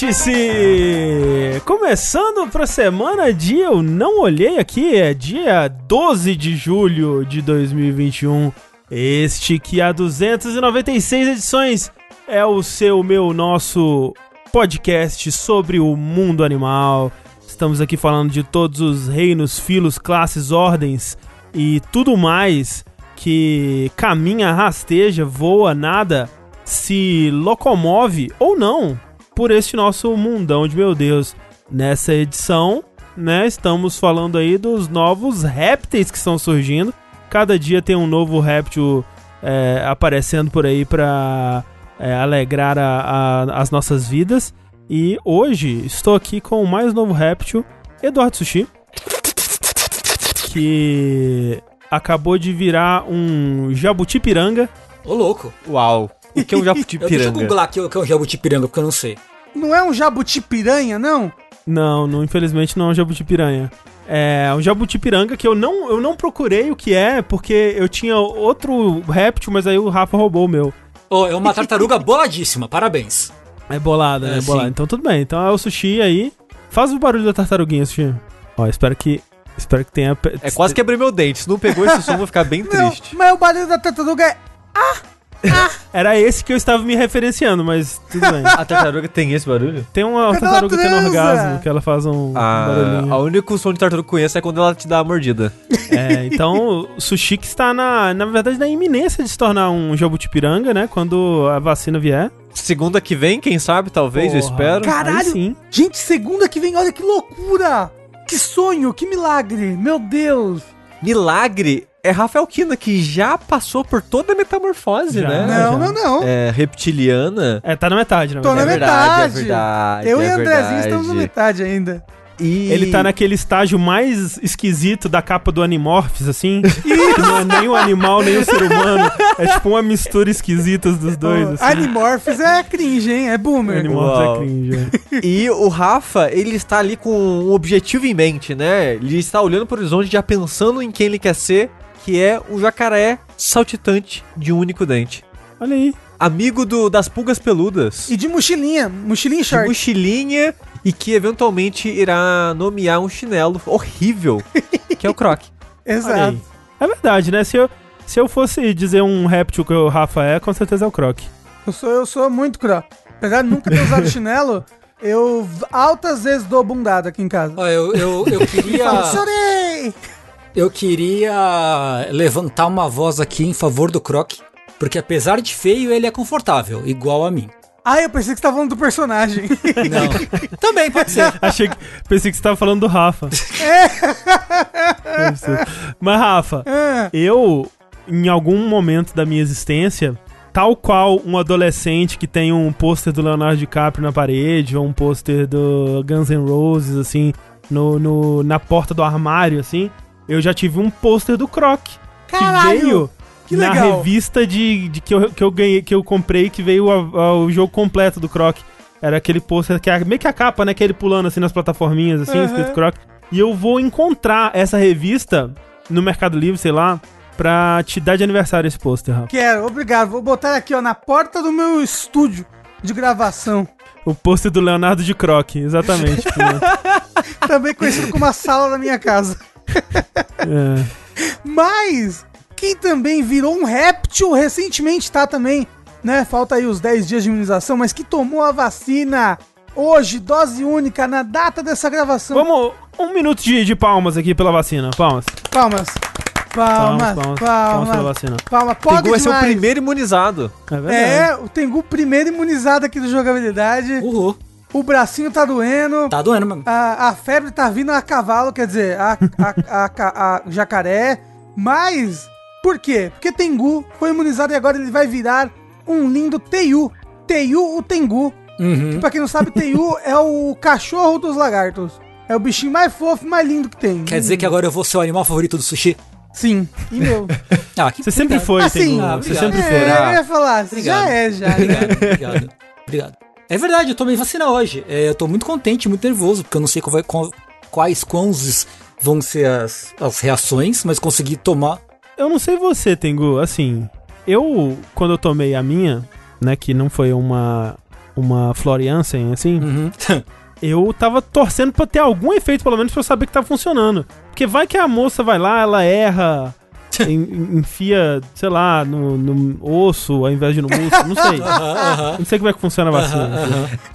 Vértice! Começando pra semana de eu não olhei aqui, é dia 12 de julho de 2021. Este que há 296 edições é o seu, meu, nosso podcast sobre o mundo animal. Estamos aqui falando de todos os reinos, filos, classes, ordens e tudo mais que caminha, rasteja, voa, nada, se locomove ou não por este nosso mundão de meu Deus. Nessa edição, né, estamos falando aí dos novos répteis que estão surgindo. Cada dia tem um novo réptil é, aparecendo por aí para é, alegrar a, a, as nossas vidas. E hoje estou aqui com o mais novo réptil, Eduardo Sushi, que acabou de virar um jabuti-piranga. Ô, louco. Uau. O que é um jabuti-piranga? Deixa eu googlar aqui o que é um jabuti-piranga, porque eu não sei. Não é um jabuti-piranha, não? Não, não, infelizmente não é um jabuti-piranha. É um jabuti-piranga que eu não, eu não procurei o que é, porque eu tinha outro réptil, mas aí o Rafa roubou o meu. Oh, é uma tartaruga boladíssima, parabéns. É bolada, é, é bolada. Então tudo bem. Então é o sushi aí. Faz o barulho da tartaruguinha, sushi. Ó, espero que. Espero que tenha. É quase quebrei meu dente. Se não pegou esse som, eu vou ficar bem Não, triste. mas o barulho da tartaruga é. Era esse que eu estava me referenciando, mas tudo bem. A tartaruga tem esse barulho? Tem uma Quando ela tartaruga tendo transa. orgasmo, que ela faz um Ah, barulhinho. o único som de tartaruga que eu conheço é quando ela te dá a mordida. É, então o sushi que está na, na verdade, na iminência de se tornar um jabuti-piranga, né? Quando a vacina vier. Segunda que vem, quem sabe, talvez, eu Porra. espero. Caralho! Aí sim. Gente, segunda que vem, olha que loucura! Que sonho, que milagre! Meu Deus! Milagre é Rafael Kina, que já passou por toda a metamorfose, Já. né? não, já. não, não. É, reptiliana. É, tá na metade, na Tô na verdade, metade. é verdade, Eu é e Andrezinho estamos na metade ainda. E... Ele tá naquele estágio mais esquisito da capa do Animorphs, assim. não é nem o animal, nem o ser humano. É tipo uma mistura esquisita dos dois, Oh, assim. Animorphs é cringe, hein? É boomer. Animorphs Uau. é cringe. é. E o Rafa, ele está ali com um objetivo em mente, né? Ele está olhando pro horizonte, já pensando em quem ele quer ser, que é o jacaré saltitante de um único dente. Olha aí. Amigo do, das pulgas peludas. E de mochilinha, mochilinha de short. mochilinha e que eventualmente irá nomear um chinelo horrível, que é o Croc. Exato. É verdade, né? Se eu, se eu fosse dizer um réptil que o Rafa é, com certeza é o Croc. Eu sou, eu sou muito cro. Apesar de nunca ter usado chinelo, eu altas vezes dou bundada aqui em casa. Ó, eu, eu, eu queria. Chorei! Eu queria levantar uma voz aqui em favor do Croc. Porque apesar de feio, ele é confortável, igual a mim. Ah, eu pensei que você tava falando do personagem. Não. Também pode ser. Achei que. Pensei que você tava falando do Rafa. Ser. Mas, Rafa, Ah, eu, em algum momento da minha existência, tal qual um adolescente que tem um pôster do Leonardo DiCaprio na parede, ou um pôster do Guns N' Roses, assim, no, no- na porta do armário, assim, eu já tive um pôster do Croc. Caralho! Que veio Que na legal. revista de, de que, eu, que eu ganhei, que eu comprei, que veio o jogo completo do Croc. Era aquele pôster que é meio que a capa, né? Que é ele pulando assim nas plataforminhas, assim, Uhum. escrito Croc. E eu vou encontrar essa revista no Mercado Livre, sei lá, pra te dar de aniversário esse pôster, Rafa. Quero, obrigado. Vou botar aqui, ó, na porta do meu estúdio de gravação. O pôster do Leonardo de Croc, exatamente. Também conhecido como a sala da minha casa. É. Mas, quem também virou um réptil recentemente, tá também, né? Falta aí os 10 dias de imunização, mas que tomou a vacina hoje, dose única, na data dessa gravação. Vamos, um minuto de, de palmas aqui pela vacina. Palmas. Palmas. Palmas, palmas, palmas pela palmas. vacina. Palmas, pode Tengu vai ser o demais. primeiro imunizado. É verdade. É, o Tengu primeiro imunizado aqui do jogabilidade. Uhul. O bracinho tá doendo. Tá doendo mesmo. A, a febre tá vindo a cavalo, quer dizer, a, a, a, a- a jacaré. Mas, por quê? Porque Tengu foi imunizado e agora ele vai virar um lindo Teiu. Teiu o Tengu. Uhum. Pra quem não sabe, Teiu é o cachorro dos lagartos. É o bichinho mais fofo e mais lindo que tem. Quer dizer que agora eu vou ser o animal favorito do sushi? Sim. E meu. Ah, que Você sempre foi, Assim, Tengu. ah, Você sempre é, foi. eu ia falar, Obrigado. já é, já. Obrigado, obrigado. Obrigado. É verdade, eu tomei vacina hoje. É, eu tô muito contente, muito nervoso, porque eu não sei vai- qual- quais vão ser as, as reações, mas consegui tomar. Eu não sei você, Tengu, assim, eu, quando eu tomei a minha, né, que não foi uma, uma Floriansen, assim, Uhum. eu tava torcendo pra ter algum efeito, pelo menos, pra eu saber que tá funcionando. Porque vai que a moça vai lá, ela erra, enfia, sei lá, no, no osso ao invés de no músculo, não sei. Não sei como é que funciona a vacina.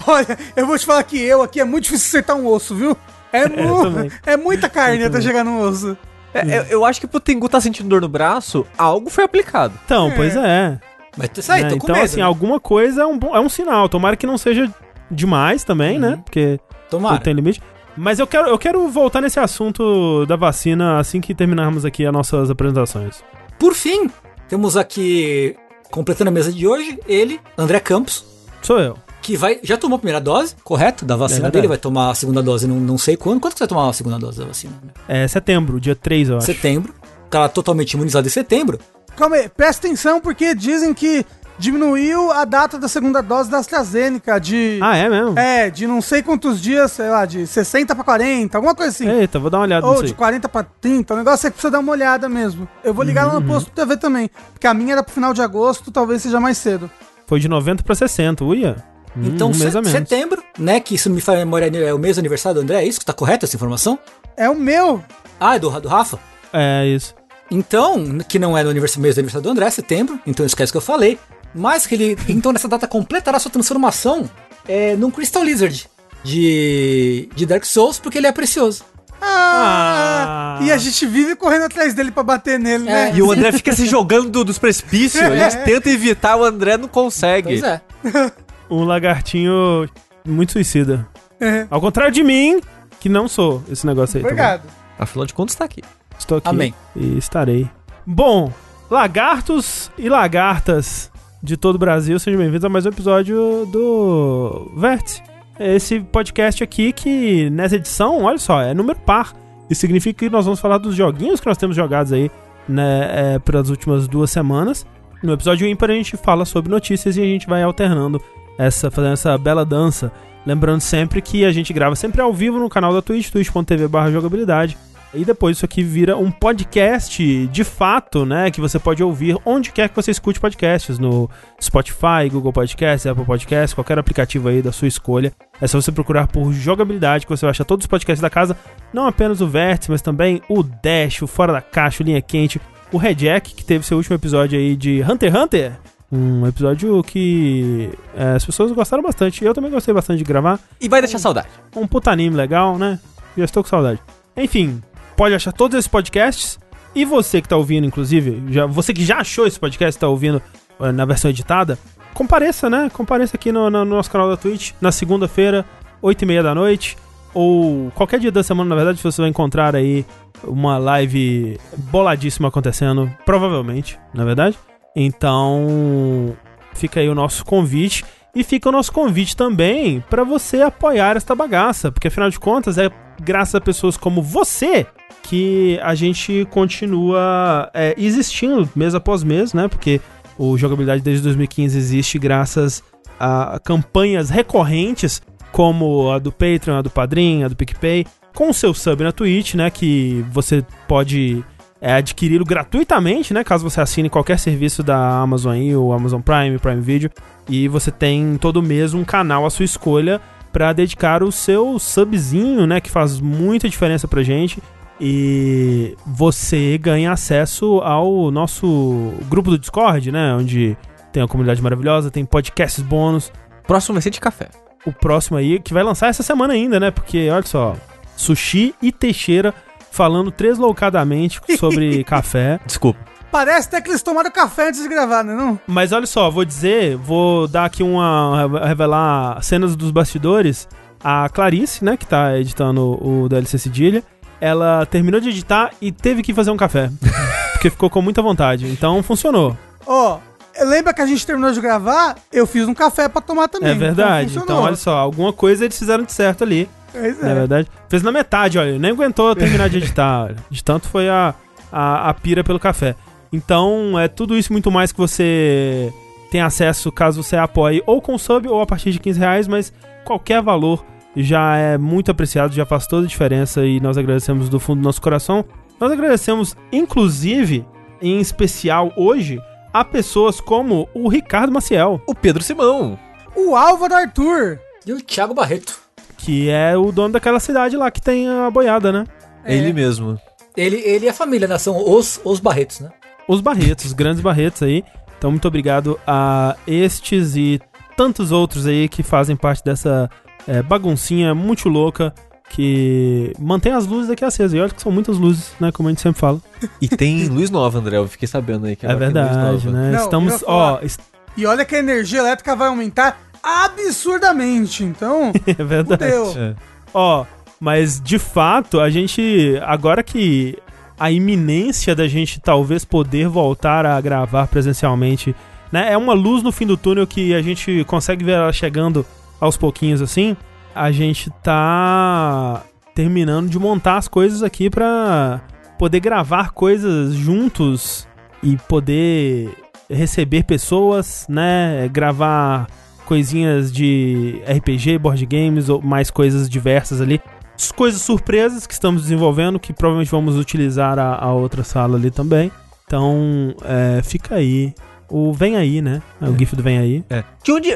Olha, eu vou te falar que eu aqui é muito difícil acertar um osso, viu? É, mu- também. é muita carne até chegar no osso. É, eu, eu acho que pro Tengu tá sentindo dor no braço, algo foi aplicado. Então, É. pois é. Mas aí, né? tô com Então, medo. assim, né? alguma coisa é um, bom- é um sinal. Tomara que não seja demais também, né? Uhum. Porque Tomara. tudo tem limite. Mas eu quero, eu quero voltar nesse assunto da vacina assim que terminarmos aqui as nossas apresentações. Por fim, temos aqui, completando a mesa de hoje, ele, André Campos, Sou eu. que vai já tomou a primeira dose, correto? Da vacina É dele, vai tomar a segunda dose, não, não sei quando. Quando que você vai tomar a segunda dose da vacina? É setembro, dia 3, eu acho. Setembro. O cara totalmente imunizado em setembro. Calma aí, presta atenção porque dizem que diminuiu a data da segunda dose da AstraZeneca de... Ah, é mesmo? É, de não sei quantos dias, sei lá, de 60 pra 40, alguma coisa assim. Eita, vou dar uma olhada Ou de aí. 40 pra 30, o negócio é que precisa dar uma olhada mesmo. Eu vou ligar lá no posto TV também, porque a minha era pro final de agosto, talvez seja mais cedo. Foi de 90 pra 60, uia. Hum, Então, um se- mês a menos. setembro, né? Que isso me faz memória, é o mês do aniversário do André, é isso que tá correto essa informação? É o meu. Ah, é do, do Rafa? É, isso. Então, que não é no mês do aniversário do André, setembro, então esquece que eu falei. Mas que ele, então nessa data completará sua transformação é, num Crystal Lizard de, de Dark Souls, porque ele é precioso. Ah, Ah. E a gente vive correndo atrás dele pra bater nele, né? E o André fica se jogando do- dos precipícios, a gente tenta evitar, o André não consegue. Pois é. Um lagartinho muito suicida. É. Ao contrário de mim, que não sou esse negócio aí. tá? Obrigado. Afinal de contas, tá aqui. Estou aqui. Amém. E estarei. Bom, lagartos e lagartas de todo o Brasil, sejam bem-vindos a mais um episódio do Vértice. Esse podcast aqui que, nessa edição, olha só, é número par. Isso significa que nós vamos falar dos joguinhos que nós temos jogados aí, né, é, pelas últimas duas semanas. No episódio ímpar a gente fala sobre notícias e a gente vai alternando essa, fazendo essa bela dança. Lembrando sempre que a gente grava sempre ao vivo no canal da Twitch, twitch.tv jogabilidade. E depois isso aqui vira um podcast de fato, né? Que você pode ouvir onde quer que você escute podcasts. No Spotify, Google Podcasts, Apple Podcasts, qualquer aplicativo aí da sua escolha. É só você procurar por jogabilidade que você vai achar todos os podcasts da casa. Não apenas o Vértice, mas também o Dash, o Fora da Caixa, o Linha Quente, o Red Jack, que teve seu último episódio aí de Hunter x Hunter. Um episódio que é, as pessoas gostaram bastante. Eu também gostei bastante de gravar E vai deixar saudade. um puta anime legal, né? Já estou com saudade. Enfim, pode achar todos esses podcasts. E você que tá ouvindo, inclusive, já, você que já achou esse podcast, tá ouvindo eh, na versão editada, compareça, né? Compareça aqui no, no nosso canal da Twitch, na segunda-feira, 8 e meia da noite. Ou qualquer dia da semana, na verdade, você vai encontrar aí uma live boladíssima acontecendo, provavelmente, na verdade. Então, fica aí o nosso convite. E fica o nosso convite também para você apoiar esta bagaça, porque afinal de contas é graças a pessoas como você que a gente continua é, existindo mês após mês, né? Porque o Jogabilidade desde 2015 existe graças a campanhas recorrentes como a do Patreon, a do Padrim, a do PicPay, com o seu sub na Twitch, né? Que você pode é, adquiri-lo gratuitamente, né? Caso você assine qualquer serviço da Amazon aí, o Amazon Prime, Prime Video. E você tem todo mês um canal à sua escolha para dedicar o seu subzinho, né? Que faz muita diferença pra gente. E você ganha acesso ao nosso grupo do Discord, né? Onde tem uma comunidade maravilhosa, tem podcasts bônus. Próximo vai ser de café. O próximo aí, que vai lançar essa semana ainda, né? Porque, olha só, Sushi e Teixeira falando tresloucadamente sobre café. Desculpa. Parece até que eles tomaram café antes de gravar, né? Não? Mas olha só, vou dizer, vou dar aqui uma. revelar cenas dos bastidores. A Clarice, né, que tá editando o DLC Cedilha, ela terminou de editar e teve que fazer um café. porque ficou com muita vontade. Então funcionou. Ó, lembra que a gente terminou de gravar? Eu fiz um café pra tomar também. é verdade. Então, funcionou. olha só, alguma coisa eles fizeram de certo ali. Pois Na é. verdade. Fez na metade, olha. Nem aguentou terminar de editar. De tanto foi a, a, a pira pelo café. Então, é tudo isso muito mais que você tem acesso caso você apoie ou com sub ou a partir de 15 reais, mas qualquer valor já é muito apreciado, já faz toda a diferença e nós agradecemos do fundo do nosso coração. Nós agradecemos, inclusive, em especial hoje, a pessoas como o Ricardo Maciel. O Pedro Simão. o Álvaro Arthur. E o Thiago Barreto. Que é o dono daquela cidade lá que tem a boiada, né? É ele mesmo. Ele, ele e a família, né? São os, os Barretos, né? Os Barretos, os grandes Barretos aí. Então, muito obrigado a estes e tantos outros aí que fazem parte dessa é, baguncinha muito louca que mantém as luzes aqui acesas. E olha que são muitas luzes, né? Como a gente sempre fala. E tem luz nova, André. Eu fiquei sabendo aí que É verdade, nova. né? Não, Estamos, ó, est- E olha que a energia elétrica vai aumentar absurdamente. Então, é verdade. É. Ó, mas de fato, a gente. Agora que a iminência da gente talvez poder voltar a gravar presencialmente, né? É uma luz no fim do túnel que a gente consegue ver ela chegando aos pouquinhos assim. A gente tá terminando de montar as coisas aqui pra poder gravar coisas juntos e poder receber pessoas, né? Gravar coisinhas de RPG, board games ou mais coisas diversas ali. As Coisas surpresas que estamos desenvolvendo, que provavelmente vamos utilizar a, a outra sala ali também. Então, é, fica aí. O Vem Aí, né? É O GIF do Vem Aí. É. De onde,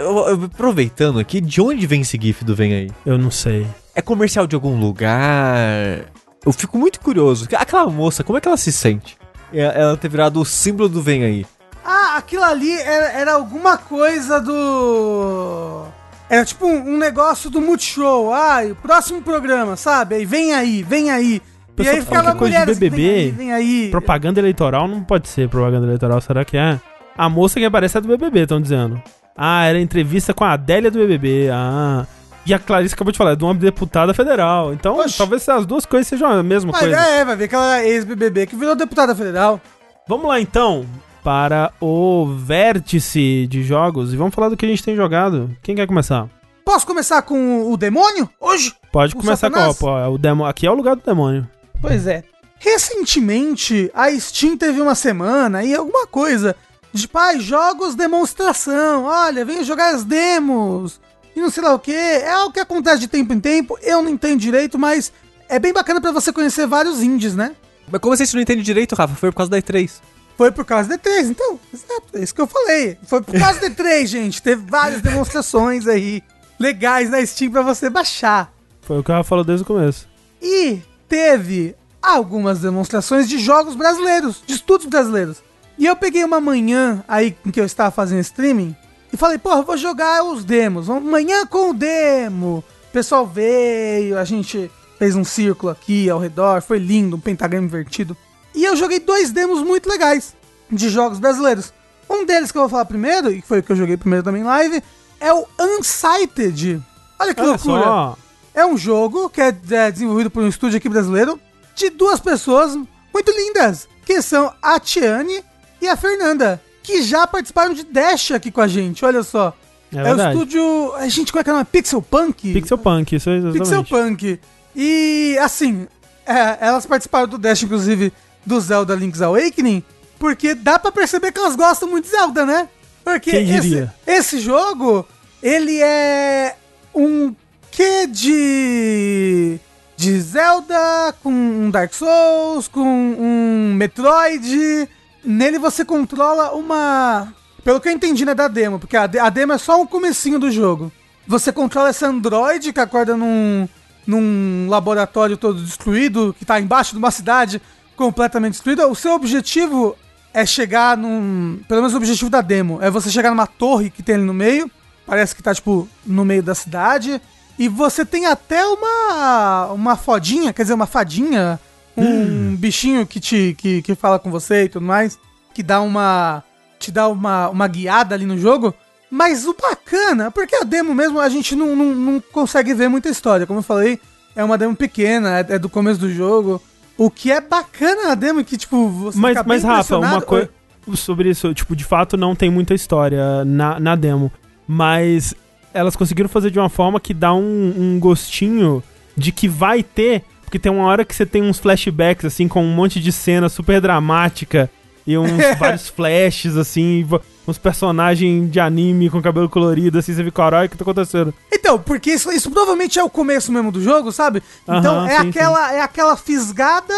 aproveitando aqui, de onde vem esse GIF do Vem Aí? Eu não sei. É comercial de algum lugar? Eu fico muito curioso. Aquela moça, como é que ela se sente? É- Ela ter virado o símbolo do Vem Aí. Ah, aquilo ali era, era alguma coisa do. Era tipo um, um negócio do Multishow. Ah, o próximo programa, sabe? Aí vem aí, vem aí. E Pessoal aí ficava que é coisa de BBB, vem aí, vem aí. Propaganda eleitoral não pode ser propaganda eleitoral, será que é? A moça que aparece é do BBB, estão dizendo. Ah, era entrevista com a Adélia do BBB. Ah. E a Clarice acabou de falar, é de uma deputada federal. Então, Oxi. talvez as duas coisas sejam a mesma Mas coisa. é, vai ver que ela é ex-BBB que virou deputada federal. Vamos lá então para o vértice de jogos e vamos falar do que a gente tem jogado. Quem quer começar? Posso começar com o demônio hoje? Pode O começar com Satanás? ó, pô, é o demo, aqui é o lugar do demônio. Pois é. Recentemente, a Steam teve uma semana e alguma coisa de pai, jogos demonstração. Olha, venha jogar as demos. E não sei lá o que. É algo que acontece de tempo em tempo. Eu não entendo direito, mas é bem bacana pra você conhecer vários indies, né? Mas como você não entende direito, Rafa? Foi por causa da E3. Foi por causa da E3, então, exato, é isso que eu falei. Foi por causa da E3, gente. Teve várias demonstrações aí legais na Steam pra você baixar. Foi o que ela falou desde o começo. E teve algumas demonstrações de jogos brasileiros, de estudos brasileiros. E eu peguei uma manhã aí em que eu estava fazendo streaming e falei, porra, vou jogar os demos. Vamos Manhã com o demo. O pessoal veio, a gente fez um círculo aqui ao redor, foi lindo, um pentagrama invertido. E eu joguei dois demos muito legais de jogos brasileiros. Um deles que eu vou falar primeiro, e foi o que eu joguei primeiro também em live, é o Unsighted. Olha que Olha loucura. só. É um jogo que é, é, desenvolvido por um estúdio aqui brasileiro de duas pessoas muito lindas, que são a Tiane e a Fernanda, que já participaram de Dash aqui com a gente, olha só. É, É, o estúdio. A gente, como é que é o nome? Pixel Punk? Pixel Punk, isso é exatamente. Pixel Punk. E assim, é, elas participaram do Dash, inclusive, do Zelda Link's Awakening, porque dá pra perceber que elas gostam muito de Zelda, né? Porque Quem esse, esse jogo, ele é um quê de. de Zelda, com um Dark Souls, com um Metroid. Nele você controla uma. Pelo que eu entendi, né, da demo, porque a, a demo é só um comecinho do jogo. Você controla esse androide que acorda num, num laboratório todo destruído, que tá embaixo de uma cidade completamente destruída. O seu objetivo é chegar num. Pelo menos o objetivo da demo é você chegar numa torre que tem ali no meio. Parece que tá, tipo, no meio da cidade. E você tem até uma. uma fodinha, quer dizer, uma fadinha. Um bichinho que te que, que fala com você e tudo mais. Que dá uma. te dá uma, uma guiada ali no jogo. Mas o bacana, porque a demo mesmo a gente não, não, não consegue ver muita história. Como eu falei, é uma demo pequena, é, é do começo do jogo. O que é bacana na demo é que, tipo, você Mas, fica mas Rafa, uma coisa sobre isso, tipo, de fato não tem muita história na, na demo, mas elas conseguiram fazer de uma forma que dá um, um gostinho de que vai ter, porque tem uma hora que você tem uns flashbacks, assim, com um monte de cena super dramática e uns vários flashes, assim, uns personagens de anime com cabelo colorido, assim, você fica, caralho, o que tá acontecendo? Então, porque isso, isso provavelmente é o começo mesmo do jogo, sabe? Então Aham, é, sim, aquela, é aquela fisgada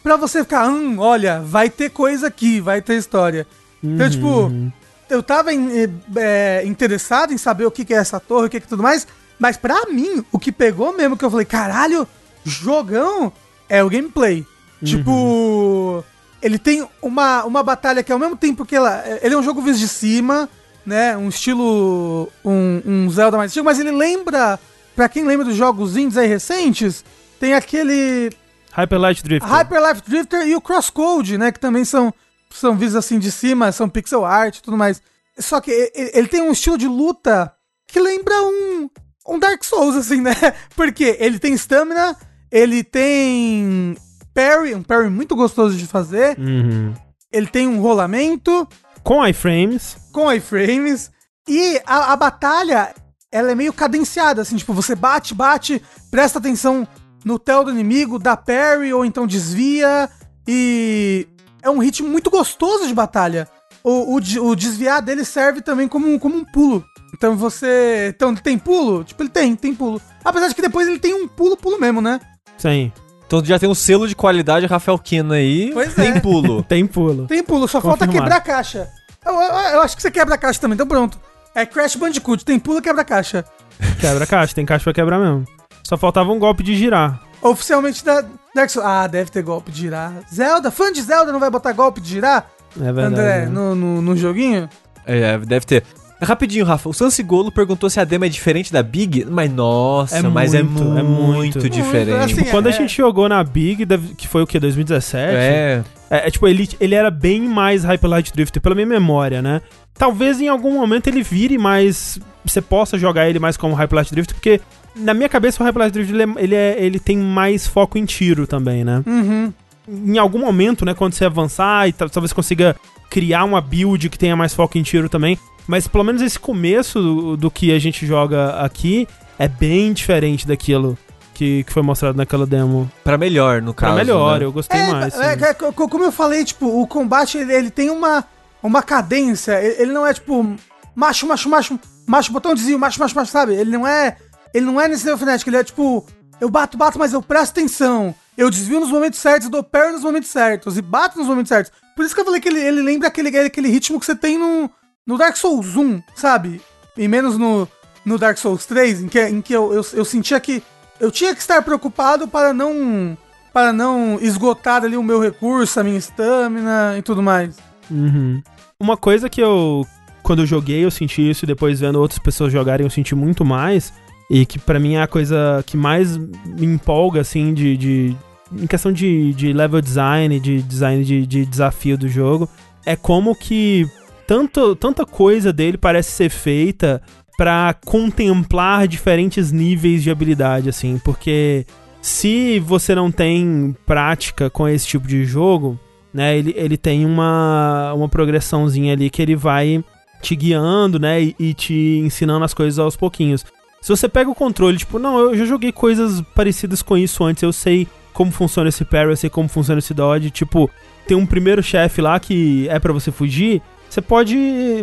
pra você ficar, hum, olha, vai ter coisa aqui, vai ter história. Então, tipo, Uhum. eu tava em- é, interessado em saber o que, que é essa torre, o que, que tudo mais. Mas pra mim, o que pegou mesmo, que eu falei, caralho, jogão, é o gameplay. Tipo, ele tem uma, uma batalha que ao mesmo tempo que ela. Ele é um jogo visto de cima, né? Um estilo. Um, um Zelda mais antigo, mas ele lembra. Pra quem lembra dos jogos indies aí recentes, tem aquele Hyper Light Drifter. Hyper Life Drifter e o Crosscode, né? Que também são, são vistos assim de cima, são pixel art e tudo mais. Só que ele tem um estilo de luta que lembra um, um Dark Souls, assim, né? Porque ele tem stamina, ele tem parry, um parry muito gostoso de fazer, Uhum. ele tem um rolamento Com iframes. com iframes e a, a batalha, ela é meio cadenciada, assim, tipo, você bate, bate, presta atenção no tel do inimigo, dá parry ou então desvia e é um ritmo muito gostoso de batalha. O, o, o desviar dele serve também como, um- como um pulo. Então você. Então tem pulo? Tipo, ele tem, tem pulo. Apesar de que depois ele tem um pulo, pulo mesmo, né? Sim. Então já tem um selo de qualidade Rafael Kina aí. Pois tem é. pulo. Tem pulo. Tem pulo, só falta Confirmado. quebrar a caixa. Eu, eu- eu acho que você quebra a caixa também, então pronto. É Crash Bandicoot, tem pulo, quebra a caixa. Quebra caixa, tem caixa pra quebrar mesmo. Só faltava um golpe de girar. Oficialmente da Dark Souls. Ah, deve ter golpe de girar. Zelda, fã de Zelda não vai botar golpe de girar? É verdade. André, né? no, no, no joguinho? É, deve ter. Rapidinho, Rafa. O Sansigolo perguntou se a demo é diferente da Big, mas nossa, É mas é muito, muito, é muito. diferente. Muito, assim, Quando a é- gente jogou na Big, deve- que foi o quê? 2017? é. É, é, tipo, ele, ele era bem mais Hyper Light Drifter, pela minha memória, né? Talvez em algum momento ele vire mais. Você possa jogar ele mais como Hyper Light Drifter, porque na minha cabeça o Hyper Light Drifter ele, é- ele, é- ele tem mais foco em tiro também, né? Uhum. Em algum momento, né, quando você avançar e tal- talvez consiga criar uma build que tenha mais foco em tiro também. Mas pelo menos esse começo do, do que a gente joga aqui é bem diferente daquilo que, que foi mostrado naquela demo. Pra melhor, no Pra caso. melhor, né? eu gostei É, mais. é, é, co- como eu falei, tipo, o combate ele, ele tem uma, uma cadência. Ele, ele não é tipo macho, macho, macho, macho, botão desvio, macho, macho, macho, sabe? Ele não é. Ele não é nesse nível frenético, ele é tipo. Eu bato, bato, mas eu presto atenção. Eu desvio nos momentos certos, dou parry nos momentos certos e bato nos momentos certos. Por isso que eu falei que ele, ele lembra aquele, aquele ritmo que você tem no, no Dark Souls 1, sabe? E menos no, no Dark Souls 3, em que, em que eu, eu, eu sentia que eu tinha que estar preocupado para não para não esgotar ali o meu recurso, a minha estamina e tudo mais. Uhum. Uma coisa que eu, quando eu joguei, eu senti isso, e depois vendo outras pessoas jogarem, eu senti muito mais. E que pra mim é a coisa que mais me empolga, assim, de. de- em questão de, de level design, de design de, de desafio do jogo, é como que tanto, tanta coisa dele parece ser feita pra contemplar diferentes níveis de habilidade, assim, porque se você não tem prática com esse tipo de jogo, né, ele, ele tem uma, uma progressãozinha ali que ele vai te guiando, né, e, e te ensinando as coisas aos pouquinhos. Se você pega o controle, tipo, não, eu já joguei coisas parecidas com isso antes, eu sei como funciona esse parry, eu sei como funciona esse dodge, tipo, tem um primeiro chefe lá que é pra você fugir, você pode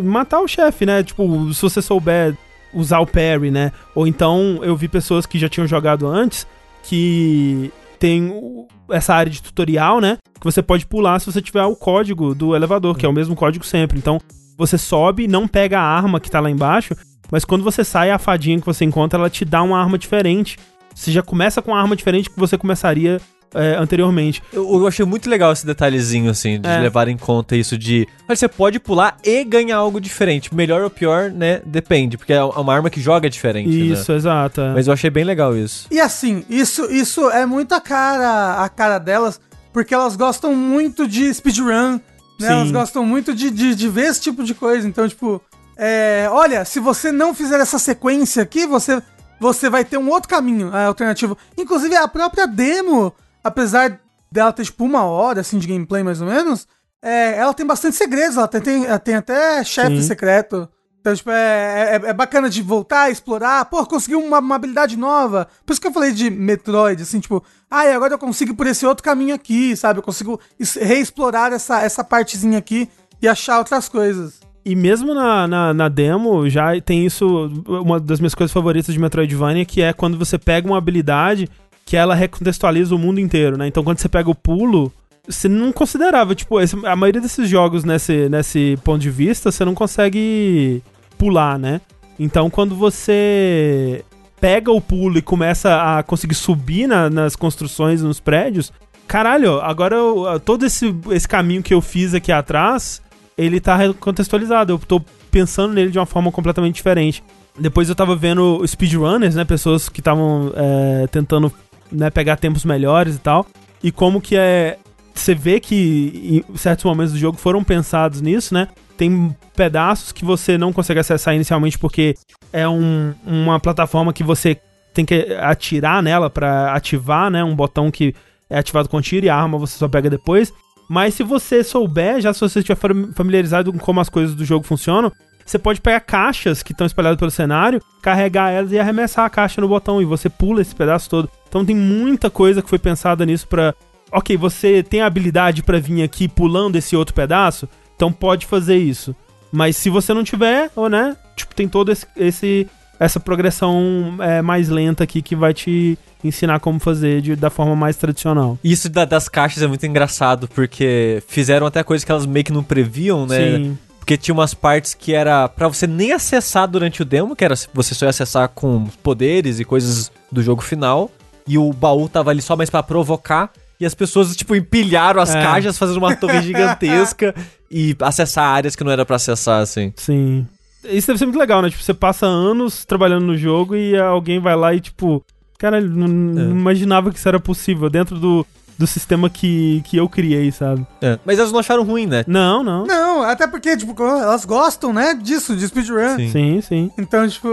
matar o chefe, né, tipo, se você souber usar o parry, né, ou então eu vi pessoas que já tinham jogado antes, que tem essa área de tutorial, né? Que você pode pular se você tiver o código do elevador, que é o mesmo código sempre. Então, você sobe, não pega a arma que tá lá embaixo, mas quando você sai, a fadinha que você encontra, ela te dá uma arma diferente. Você já começa com uma arma diferente que você começaria é, anteriormente. Eu, eu achei muito legal esse detalhezinho, assim, de É. levar em conta isso de. Olha, você pode pular e ganhar algo diferente. Melhor ou pior, né? Depende, porque é uma arma que joga diferente. Isso, Né? exato. é. Mas eu achei bem legal isso. E assim, isso, isso é muito a cara, a cara delas, porque elas gostam muito de speedrun, né? Sim. Elas gostam muito de, de, de ver esse tipo de coisa. Então, tipo, é, olha, se você não fizer essa sequência aqui, você, você vai ter um outro caminho é, alternativo. Inclusive, a própria demo, apesar dela ter, tipo, uma hora, assim, de gameplay, mais ou menos, é, ela tem bastante segredos. Ela tem, tem, ela tem até chefe Sim. secreto. Então, tipo, é, é, é bacana de voltar, explorar. Pô, conseguiu uma, uma habilidade nova. Por isso que eu falei de Metroid, assim, tipo, ah, e agora eu consigo ir por esse outro caminho aqui, sabe? Eu consigo reexplorar essa, essa partezinha aqui e achar outras coisas. E mesmo na, na, na demo, já tem isso. Uma das minhas coisas favoritas de Metroidvania, que é quando você pega uma habilidade que ela recontextualiza o mundo inteiro, né? Então quando você pega o pulo, você não considerava, tipo, esse- a maioria desses jogos nesse, nesse ponto de vista, você não consegue pular, né? Então quando você pega o pulo e começa a conseguir subir na- nas construções, nos prédios, caralho, agora eu- todo esse, esse caminho que eu fiz aqui atrás, ele tá recontextualizado. Eu tô pensando nele de uma forma completamente diferente. Depois eu tava vendo speedrunners, né? Pessoas que estavam é, tentando né, pegar tempos melhores e tal. E como que é. Você vê que em certos momentos do jogo foram pensados nisso, né? Tem pedaços que você não consegue acessar inicialmente porque é um- uma plataforma que você tem que atirar nela pra ativar, né? Um botão que é ativado com tiro e a arma você só pega depois. Mas se você souber, já se você estiver fam- familiarizado com como as coisas do jogo funcionam, você pode pegar caixas que estão espalhadas pelo cenário, carregar elas e arremessar a caixa no botão e você pula esse pedaço todo. Então tem muita coisa que foi pensada nisso pra. Ok, você tem a habilidade pra vir aqui pulando esse outro pedaço, então pode fazer isso. Mas se você não tiver, ou né, tipo, tem todo esse, esse- essa progressão é, mais lenta aqui que vai te ensinar como fazer de- da forma mais tradicional. Isso da- das caixas é muito engraçado, porque fizeram até coisas que elas meio que não previam, né? Sim. Porque tinha umas partes que era pra você nem acessar durante o demo, que era você só ia acessar com poderes e coisas do jogo final. E o baú tava ali só mais pra provocar. E as pessoas, tipo, empilharam as É. caixas, fazendo uma torre gigantesca e acessar áreas que não era pra acessar, assim. Sim. Isso deve ser muito legal, né? Tipo, você passa anos trabalhando no jogo e alguém vai lá e, tipo, cara, não, não imaginava que isso era possível dentro do, do sistema que, que eu criei, sabe? É. Mas elas não acharam ruim, né? Não, não. Não, até porque, tipo, elas gostam, né, disso, de speedrun. Sim. Sim, sim. Então, tipo.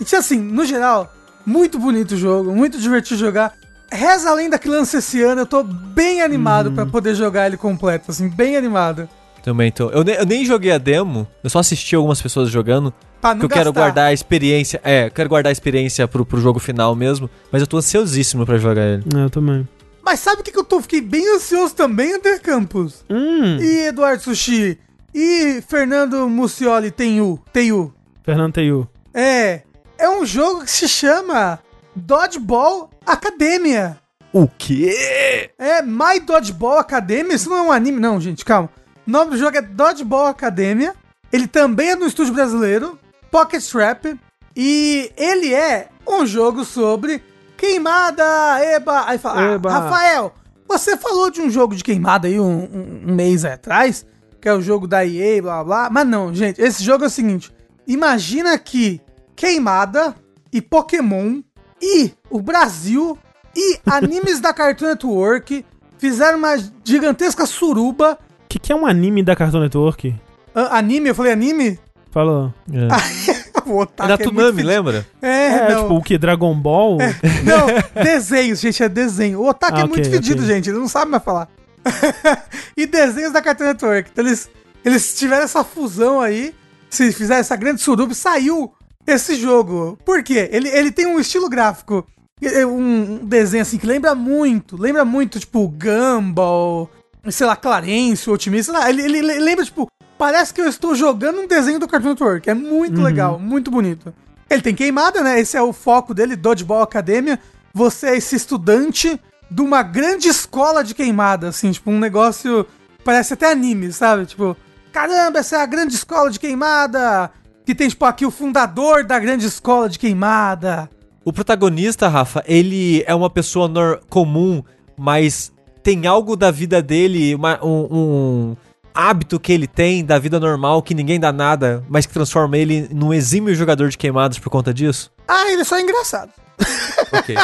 E assim, no geral, muito bonito o jogo, muito divertido jogar. Reza a lenda que lança esse ano, eu tô bem animado Uhum. pra poder jogar ele completo, assim, bem animado. Também tô. Eu, ne- eu nem joguei a demo, eu só assisti algumas pessoas jogando. Pra Porque eu quero guardar a experiência. É, eu quero guardar a experiência pro, pro jogo final mesmo. Mas eu tô ansiosíssimo pra jogar ele. É, Eu também. Mas sabe o que, que eu tô? Fiquei bem ansioso também, André Campos. Hum. E Eduardo Sushi. E Fernando Mucioli Tenhu. Tenhu. Fernando Teiu. É. É um jogo que se chama Dodgeball Academia. O quê? É My Dodgeball Academia. Isso não é um anime, não, gente, calma. O nome do jogo é Dodgeball Academia. Ele também é no estúdio brasileiro, Pocket Trap. E ele é um jogo sobre queimada, eba. Aí fala, ah, Eba. Rafael, você falou de um jogo de queimada aí um, um- um mês atrás, que é o jogo da EA, blá blá. Mas não, gente, esse jogo é o seguinte: imagina que queimada e Pokémon e o Brasil e animes da Cartoon Network fizeram uma gigantesca suruba. O que, que é um anime da Cartoon Network? Ah, anime, eu falei anime? Falou. o É otaku da muito Tunami, fedido. lembra? É, É, tipo, o que? Dragon Ball? Não, desenhos, gente, é desenho. O otaku Ah, é muito ok, fedido, ok. gente, ele não sabe mais falar. e desenhos da Cartoon Network. Então eles, eles tiveram essa fusão aí, se fizeram essa grande suruba e saiu esse jogo. Por quê? Ele, ele tem um estilo gráfico, é, um desenho assim que lembra muito, lembra muito, tipo, Gumball, sei lá, Clarence, o Otimista, ele, ele- ele lembra, tipo, parece que eu estou jogando um desenho do Cartoon Network. É muito legal, muito bonito. Ele tem queimada, né? Esse é o foco dele, Dodgeball Academia. Você é esse estudante de uma grande escola de queimada, assim, tipo, um negócio. Parece até anime, sabe? Tipo, caramba, essa é a grande escola de queimada. Que tem, tipo, aqui o fundador da grande escola de queimada. O protagonista, Rafa, ele é uma pessoa comum, mas tem algo da vida dele, uma- um, um hábito que ele tem da vida normal que ninguém dá nada, mas que transforma ele num exímio jogador de queimadas por conta disso? Ah, ele é só engraçado. Ok.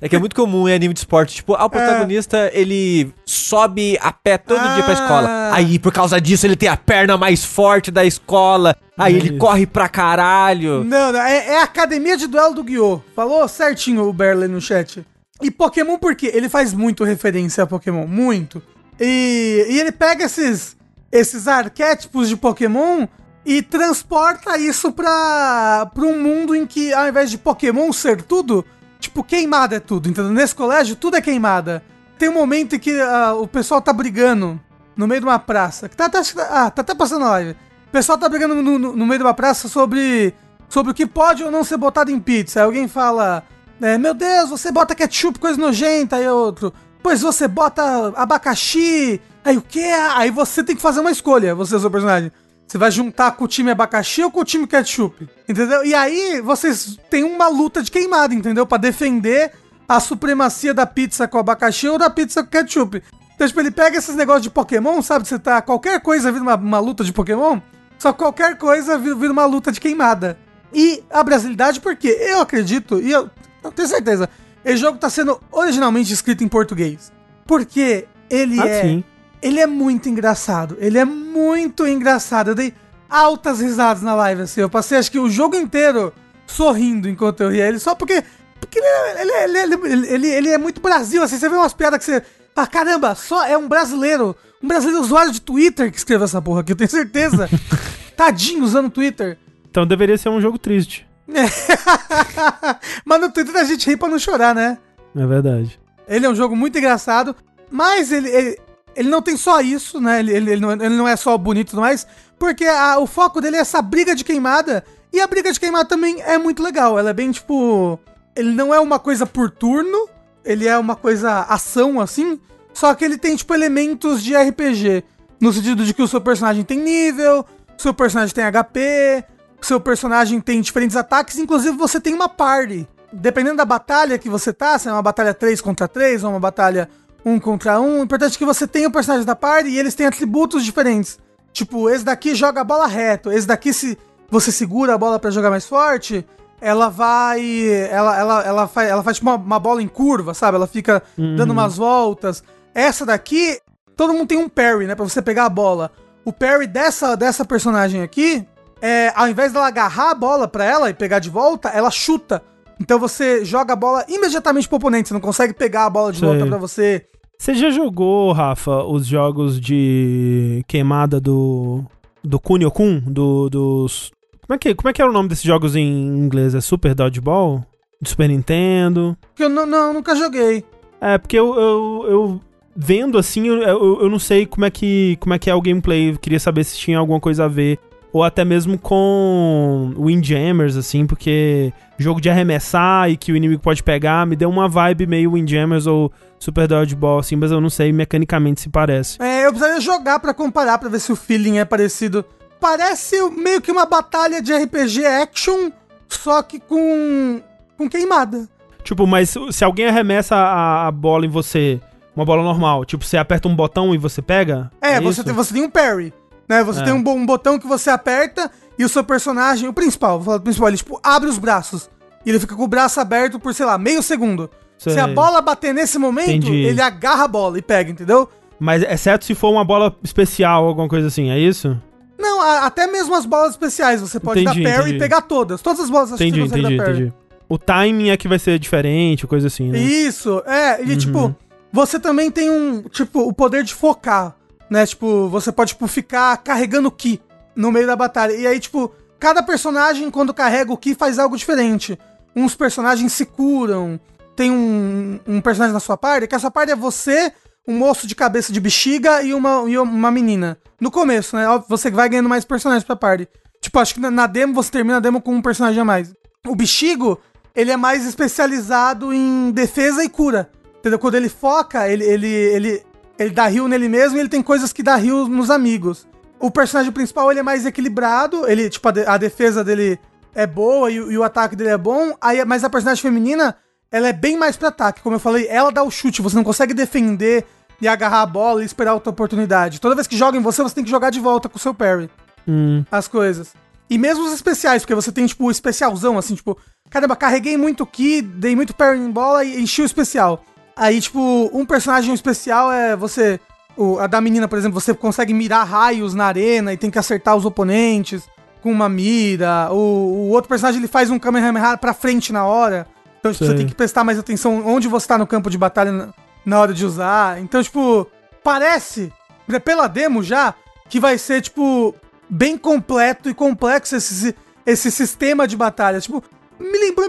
É que é muito comum em anime de esporte, tipo, ah, o protagonista, ele sobe a pé todo dia pra Ah. escola. Aí, por causa disso, ele tem a perna mais forte da escola. Aí, ele Isso. corre pra caralho. Não, não, é, é a academia de duelo do Guiô. Falou certinho o Berlin no chat. E Pokémon por quê? Ele faz muito referência a Pokémon, muito. E, e ele pega esses, esses arquétipos de Pokémon e transporta isso pra, um mundo em que, ao invés de Pokémon ser tudo, tipo, queimada é tudo, entendeu? Nesse colégio, tudo é queimada. Tem um momento em que ah, o pessoal tá brigando no meio de uma praça. Tá, tá, ah, tá até passando live. O pessoal tá brigando no, no- no meio de uma praça sobre, sobre o que pode ou não ser botado em pizza. Aí alguém fala, é, meu Deus, você bota ketchup, coisa nojenta. Aí outro, pois você bota abacaxi, aí o quê? Aí você tem que fazer uma escolha, você seu personagem. Você vai juntar com o time abacaxi ou com o time ketchup, entendeu? E aí vocês têm uma luta de queimada, entendeu? Pra defender a supremacia da pizza com abacaxi ou da pizza com ketchup. Então, tipo, ele pega esses negócios de Pokémon, sabe? Você tá. Qualquer coisa vira uma, uma luta de Pokémon, só qualquer coisa vira uma luta de queimada. E a brasilidade, porque eu acredito, e eu, eu tenho certeza, esse jogo tá sendo originalmente escrito em português. Porque ele Ah, é. sim. Ele é muito engraçado. Ele é muito engraçado. Eu dei altas risadas na live, assim. Eu passei acho que o jogo inteiro sorrindo enquanto eu ria ele, só porque. Porque ele, é- ele, é- ele, é- ele, ele, ele é muito Brasil, assim. Você vê umas piadas que você. Ah, caramba, só é um brasileiro. Um brasileiro usuário de Twitter que escreveu essa porra aqui, eu tenho certeza. Tadinho usando Twitter. Então deveria ser um jogo triste. Mas no Twitter a gente ri pra não chorar, né? É verdade. Ele é um jogo muito engraçado, mas ele, ele, ele não tem só isso, né? Ele, ele, ele, não, ele não é só bonito e tudo mais, porque a- o foco dele é essa briga de queimada, e a briga de queimada também é muito legal. Ela é bem tipo. Ele não é uma coisa por turno, ele é uma coisa ação assim, só que ele tem tipo elementos de RPG, no sentido de que o seu personagem tem nível, seu personagem tem HP, seu personagem tem diferentes ataques, inclusive você tem uma party. Dependendo da batalha que você tá, se é uma batalha 3 contra 3 ou uma batalha 1 contra 1, o importante é que você tenha o personagem da party e eles têm atributos diferentes. Tipo, esse daqui joga a bola reto, esse daqui se você segura a bola pra jogar mais forte, ela vai, ela ela ela faz, ela faz tipo uma, uma bola em curva, sabe? Ela fica dando umas voltas. Essa daqui, todo mundo tem um parry, né, Pra você pegar a bola. O parry dessa dessa personagem aqui é, ao invés dela agarrar a bola pra ela e pegar de volta, ela chuta. Então você joga a bola imediatamente pro oponente, você não consegue pegar a bola de Sei. volta pra você. Você já jogou, Rafa, os jogos de queimada do. do Kunio-kun? Do, dos. Como é, que, como é que era o nome desses jogos em inglês? É Super Dodgeball? De Super Nintendo? Que eu não, não, nunca joguei. É, porque eu, eu, eu vendo assim, eu, eu, eu não sei como é, que, como é que é o gameplay. Eu queria saber se tinha alguma coisa a ver. Ou até mesmo com Windjammers, assim, porque jogo de arremessar e que o inimigo pode pegar me deu uma vibe meio Windjammers ou Super Dodgeball, assim, mas eu não sei mecanicamente se parece. É, eu precisaria jogar pra comparar, pra ver se o feeling é parecido. Parece meio que uma batalha de RPG action, só que com, com queimada. Tipo, mas se alguém arremessa a, a bola em você, uma bola normal, tipo, você aperta um botão e você pega? É, você, isso? tem, você tem um parry, né? Você É. tem um, um botão que você aperta e o seu personagem, o principal, vou falar do principal, ele tipo abre os braços. E ele fica com o braço aberto por, sei lá, meio segundo. Se Sei. a bola bater nesse momento, Entendi. ele agarra a bola e pega, entendeu? Mas exceto se for uma bola especial, alguma coisa assim, é isso? Não, a- até mesmo as bolas especiais, você pode Entendi, dar parry entendi. e pegar todas. Todas as bolas Entendi, você entendi, dar parry. entendi. O timing é que vai ser diferente, coisa assim, né? Isso, é, e Uhum. tipo, você também tem um, tipo, o poder de focar, né? Tipo, você pode, tipo, ficar carregando o Ki no meio da batalha. E aí, tipo, cada personagem, quando carrega o Ki, faz algo diferente. Uns personagens se curam. Tem um, um personagem na sua party, que essa party é você, um moço de cabeça de bexiga e uma, e uma menina. No começo, né? Você vai ganhando mais personagens pra party. Tipo, acho que na, na demo você termina a demo com um personagem a mais. O bexigo, ele é mais especializado em defesa e cura. Entendeu? Quando ele foca, ele, ele, ele, ele dá heal nele mesmo e ele tem coisas que dá heal nos amigos. O personagem principal, ele é mais equilibrado, ele, tipo, a, de- a defesa dele é boa e, o- e o ataque dele é bom, aí, mas a personagem feminina, ela é bem mais pra ataque. Como eu falei, ela dá o chute, você não consegue defender e agarrar a bola e esperar outra oportunidade. Toda vez que joga em você, você tem que jogar de volta com o seu parry Hum, as coisas. E mesmo os especiais, porque você tem, tipo, o especialzão, assim, tipo, caramba, carreguei muito ki, dei muito parry em bola e enchi o especial. Aí, tipo, um personagem especial é você. O, a da menina, por exemplo, você consegue mirar raios na arena e tem que acertar os oponentes com uma mira. O, o outro personagem ele faz um Kamehameha pra frente na hora. Então, tipo, você tem que prestar mais atenção onde você tá no campo de batalha na, na hora de usar. Então, tipo, parece, né, pela demo já, que vai ser, tipo, bem completo e complexo esse, esse sistema de batalha. Tipo, me lembrou,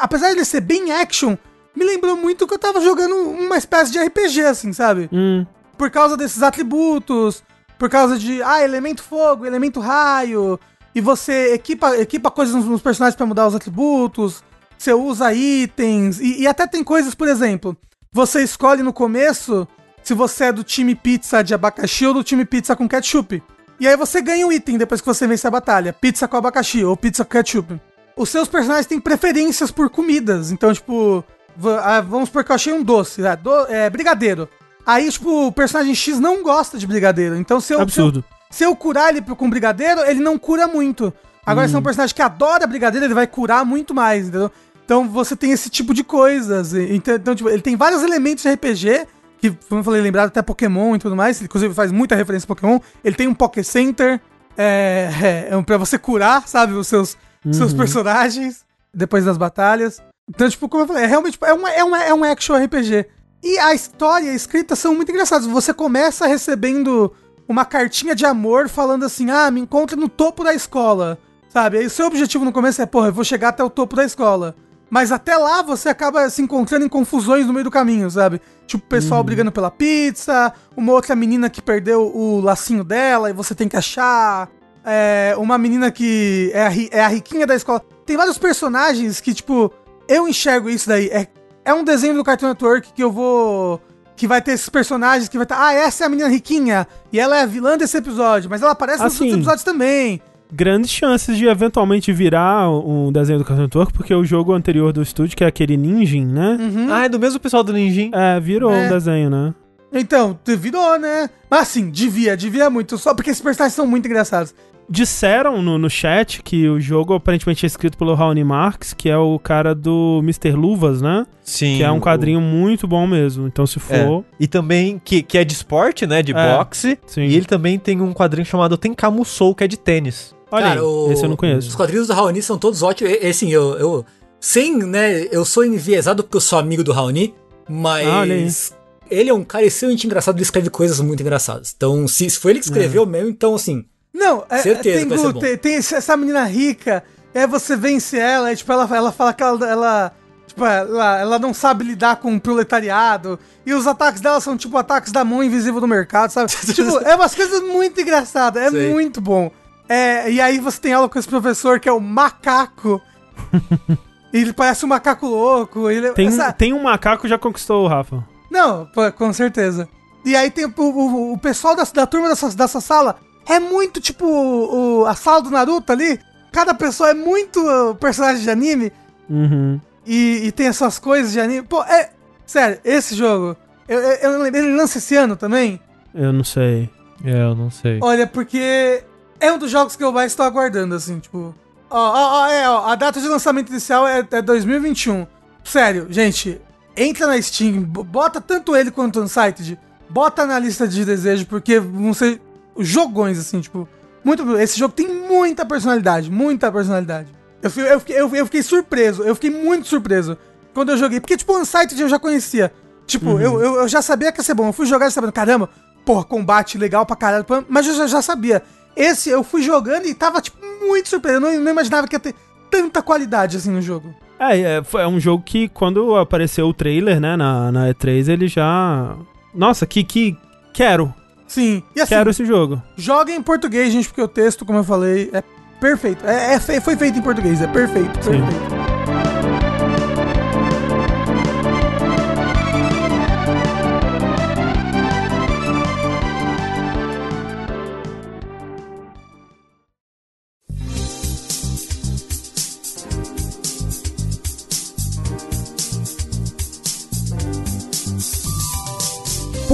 apesar de ele ser bem action, me lembrou muito que eu tava jogando uma espécie de RPG, assim, sabe? hum. Por causa desses atributos, por causa de, ah, elemento fogo, elemento raio, e você equipa, equipa coisas nos, nos personagens pra mudar os atributos, você usa itens, e, e até tem coisas, por exemplo, você escolhe no começo se você é do time pizza de abacaxi ou do time pizza com ketchup. E aí você ganha um item depois que você vence a batalha. Pizza com abacaxi ou pizza com ketchup. Os seus personagens têm preferências por comidas. Então, tipo, vamos supor que eu achei um doce. né? Do- é, brigadeiro. Aí, tipo, o personagem X não gosta de brigadeiro. Então, se eu, se eu, Absurdo. se eu curar ele com brigadeiro, ele não cura muito. Agora, se é um personagem que adora brigadeiro, ele vai curar muito mais, entendeu? Então você tem esse tipo de coisas. Então, tipo, ele tem vários elementos de RPG, que, como eu falei, lembrado até Pokémon e tudo mais. Ele, inclusive faz muita referência a Pokémon. Ele tem um Poké Center é, é, é um pra você curar, sabe, os seus, seus personagens depois das batalhas. Então, tipo, como eu falei, é realmente é, uma, é, uma, é um action RPG. E a história e a escrita são muito engraçadas. Você começa recebendo uma cartinha de amor falando assim: ah, me encontre no topo da escola. Sabe? Aí o seu objetivo no começo é, porra, eu vou chegar até o topo da escola. Mas até lá você acaba se encontrando em confusões no meio do caminho, sabe? Tipo, o pessoal brigando pela pizza, uma outra menina que perdeu o lacinho dela e você tem que achar. É, uma menina que é a, é a riquinha da escola. Tem vários personagens que, tipo, eu enxergo isso daí. É, é um desenho do Cartoon Network que eu vou. Que vai ter esses personagens que vai estar. ah, essa é a menina riquinha. E ela é a vilã desse episódio. Mas ela aparece nos Assim. outros episódios também. Grandes chances de eventualmente virar um desenho do Cartoon Network, porque o jogo anterior do estúdio, que é aquele Ninjin, né? Uhum. Ah, é do mesmo pessoal do Ninjin. É, virou É. um desenho, né? Então, virou, né? Mas assim, devia, devia muito. Só porque esses personagens são muito engraçados. Disseram no, no chat que o jogo aparentemente é escrito pelo Raoni Marx, que é o cara do Mr. Luvas, né? Sim. que é um o- quadrinho muito bom mesmo. Então, se É. for. E também, que, que é de esporte, né? De É, boxe. sim. E ele também tem um quadrinho chamado Tenkamu Soul, que é de tênis. Olha aí, o- esse eu não Os conheço. quadrinhos do Raoni são todos ótimos. E, e, assim, eu, eu. Sem, né? Eu sou enviesado porque eu sou amigo do Raoni, mas. Ah, olha aí. Ele é um cara extremamente engraçado, ele escreve coisas muito engraçadas. Então, se, se foi ele que escreveu mesmo, então, assim. Não, é, Certeza tem, Gu, bom. tem, tem essa menina rica, é você vence ela, é, tipo, ela, ela fala que ela, ela, tipo, ela, ela não sabe lidar com o proletariado, e os ataques dela são tipo ataques da mão invisível do mercado, sabe? tipo, é umas coisas muito engraçadas, é Sei. muito bom. É, e aí você tem aula com esse professor que é o macaco. Ele parece um macaco louco. Ele, Tem, essa- tem um macaco que já conquistou o Rafa. Não, com certeza. E aí tem o, o, o pessoal da, da turma dessa, dessa sala. É muito tipo o, o- a sala do Naruto ali. Cada pessoa é muito uh, personagem de anime. Uhum. E, e tem essas coisas de anime. Pô, é. Sério, esse jogo. Eu, eu, não. Ele lança esse ano também? Eu não sei. É, eu não sei. Olha, porque é um dos jogos que eu mais estou aguardando, assim, tipo. Ó, ó, ó, é, ó, a data de lançamento inicial é, é 2021. Sério, gente, entra na Steam, bota tanto ele quanto o Unsighted, bota na lista de desejo, porque vão ser jogões, assim, tipo. Muito. Esse jogo tem muita personalidade, muita personalidade. Eu, eu, fiquei, eu, eu fiquei surpreso, eu fiquei muito surpreso quando eu joguei. Porque, tipo, o Unsighted eu já conhecia. Tipo, eu, eu, eu já sabia que ia ser bom. Eu fui jogar sabendo, caramba, porra, combate legal pra caralho. Mas eu já, já sabia. Esse eu fui jogando e tava, tipo, muito surpreso. Eu não, não imaginava que ia ter tanta qualidade assim no jogo. É, é, é um jogo que quando apareceu o trailer, né, na, na E3, ele já. Nossa, que. que quero. Sim. E assim, Quero esse jogo. joga em português, gente, porque o texto, como eu falei, é perfeito. É, é foi feito em português, é perfeito, Sim.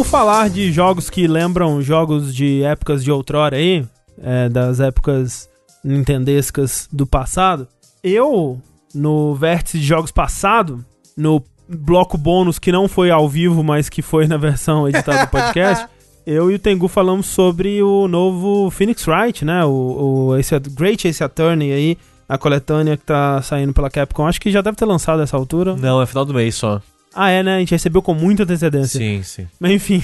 Por falar de jogos que lembram jogos de épocas de outrora aí, é, das épocas nintendescas do passado, eu, no vértice de jogos passado, no bloco bônus que não foi ao vivo, mas que foi na versão editada do podcast, eu e o Tengu falamos sobre o novo Phoenix Wright, né? O, o Ace, Great Ace Attorney aí, a coletânea que tá saindo pela Capcom. Acho que já deve ter lançado essa altura. Não, é final do mês só. Ah, é, né? A gente recebeu com muita antecedência. Sim, sim. Mas enfim.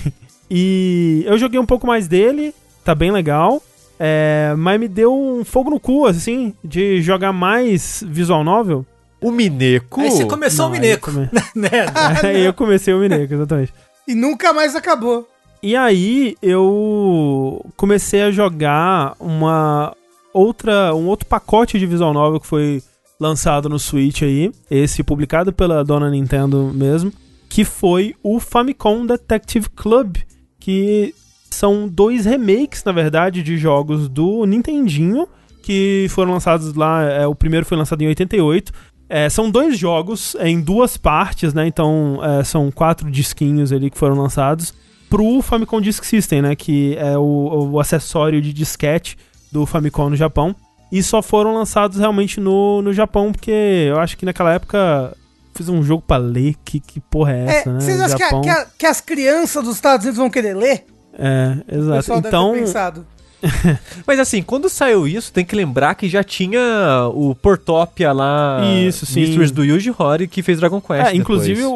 E eu joguei um pouco mais dele, tá bem legal. É, mas me deu um fogo no cu, assim, de jogar mais visual novel. O Mineco. Aí você começou Não, o aí Mineco. come- né? Aí eu comecei o Mineco, exatamente. E nunca mais acabou. E aí eu comecei a jogar uma outra, um outro pacote de visual novel que foi lançado no Switch aí, esse publicado pela dona Nintendo mesmo, que foi o Famicom Detective Club, que são dois remakes, na verdade, de jogos do Nintendinho, que foram lançados lá, é, o primeiro foi lançado em 88, é, são dois jogos em duas partes, né? Então é, são quatro disquinhos ali que foram lançados pro Famicom Disk System, né? Que é o, o acessório de disquete do Famicom no Japão. E só foram lançados realmente no, no Japão, porque eu acho que naquela época fiz um jogo pra ler. Que, que porra é essa, É, né? vocês acham que, a- Japão. que a- que as crianças dos Estados Unidos vão querer ler? É, exato. Então, deve ter pensado. Mas assim, quando saiu isso, tem que lembrar que já tinha o Portopia lá. Isso, sim. Mysteries do Yuji Horii que fez Dragon Quest. é, inclusive o,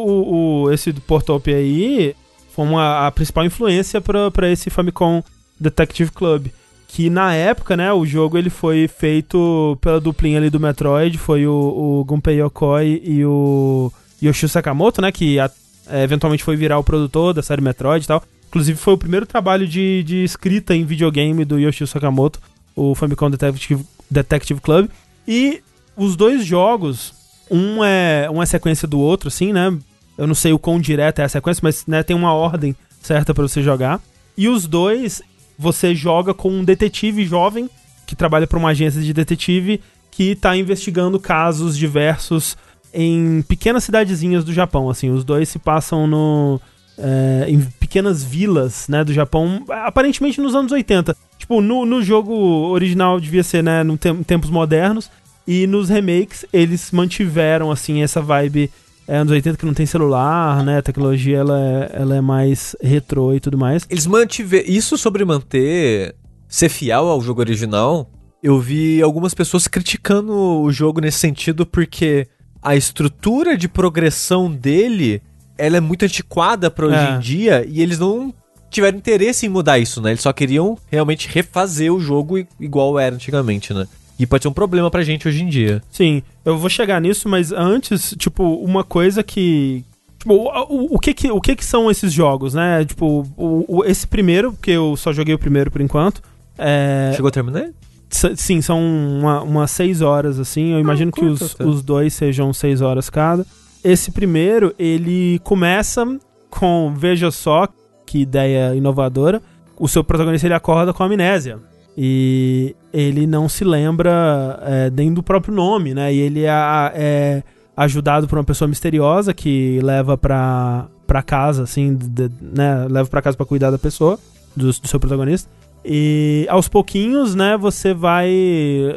o- esse do Portopia aí foi uma, a principal influência pra esse Famicom Detective Club. Que na época, né, o jogo ele foi feito pela duplinha ali do Metroid, foi o, o Gunpei Yokoi e o Yoshio Sakamoto, né, que a- é, eventualmente foi virar o produtor da série Metroid e tal. Inclusive foi o primeiro trabalho de, de escrita em videogame do Yoshio Sakamoto, o Famicom Detective, Detective Club. E os dois jogos, um é uma sequência do outro, assim, né? Eu não sei o quão direta é a sequência, mas né, tem uma ordem certa pra você jogar. E os dois, você joga com um detetive jovem que trabalha para uma agência de detetive que tá investigando casos diversos em pequenas cidadezinhas do Japão. Assim, os dois se passam no é, em pequenas vilas, né, do Japão, aparentemente nos anos 80. Tipo, no, no jogo original devia ser, né, tem- tempos modernos, e nos remakes eles mantiveram, assim, essa vibe é, anos 80 que não tem celular, né, a tecnologia ela é, ela é mais retrô e tudo mais. Eles mantiveram. Isso sobre manter. ser fiel ao jogo original. Eu vi algumas pessoas criticando o jogo nesse sentido porque a estrutura de progressão dele ela é muito antiquada pra hoje É. em dia e eles não tiveram interesse em mudar isso, né? Eles só queriam realmente refazer o jogo igual era antigamente, né? E pode ser um problema pra gente hoje em dia. Sim, eu vou chegar nisso, mas antes, tipo, uma coisa que. Tipo, o, o, que que, o que que são esses jogos, né? Tipo, o, o- esse primeiro, porque eu só joguei o primeiro por enquanto. É, Chegou a terminar? sim, são uma- umas seis horas, assim. Eu imagino que curto os, até. os dois sejam seis horas cada. Esse primeiro, ele começa com, veja só, que ideia inovadora. O seu protagonista ele acorda com amnésia. E ele não se lembra é, nem do próprio nome, né? E ele é, é ajudado por uma pessoa misteriosa que leva pra, pra casa, assim, de- né? Leva pra casa pra cuidar da pessoa, do, do seu protagonista. E aos pouquinhos, né, você vai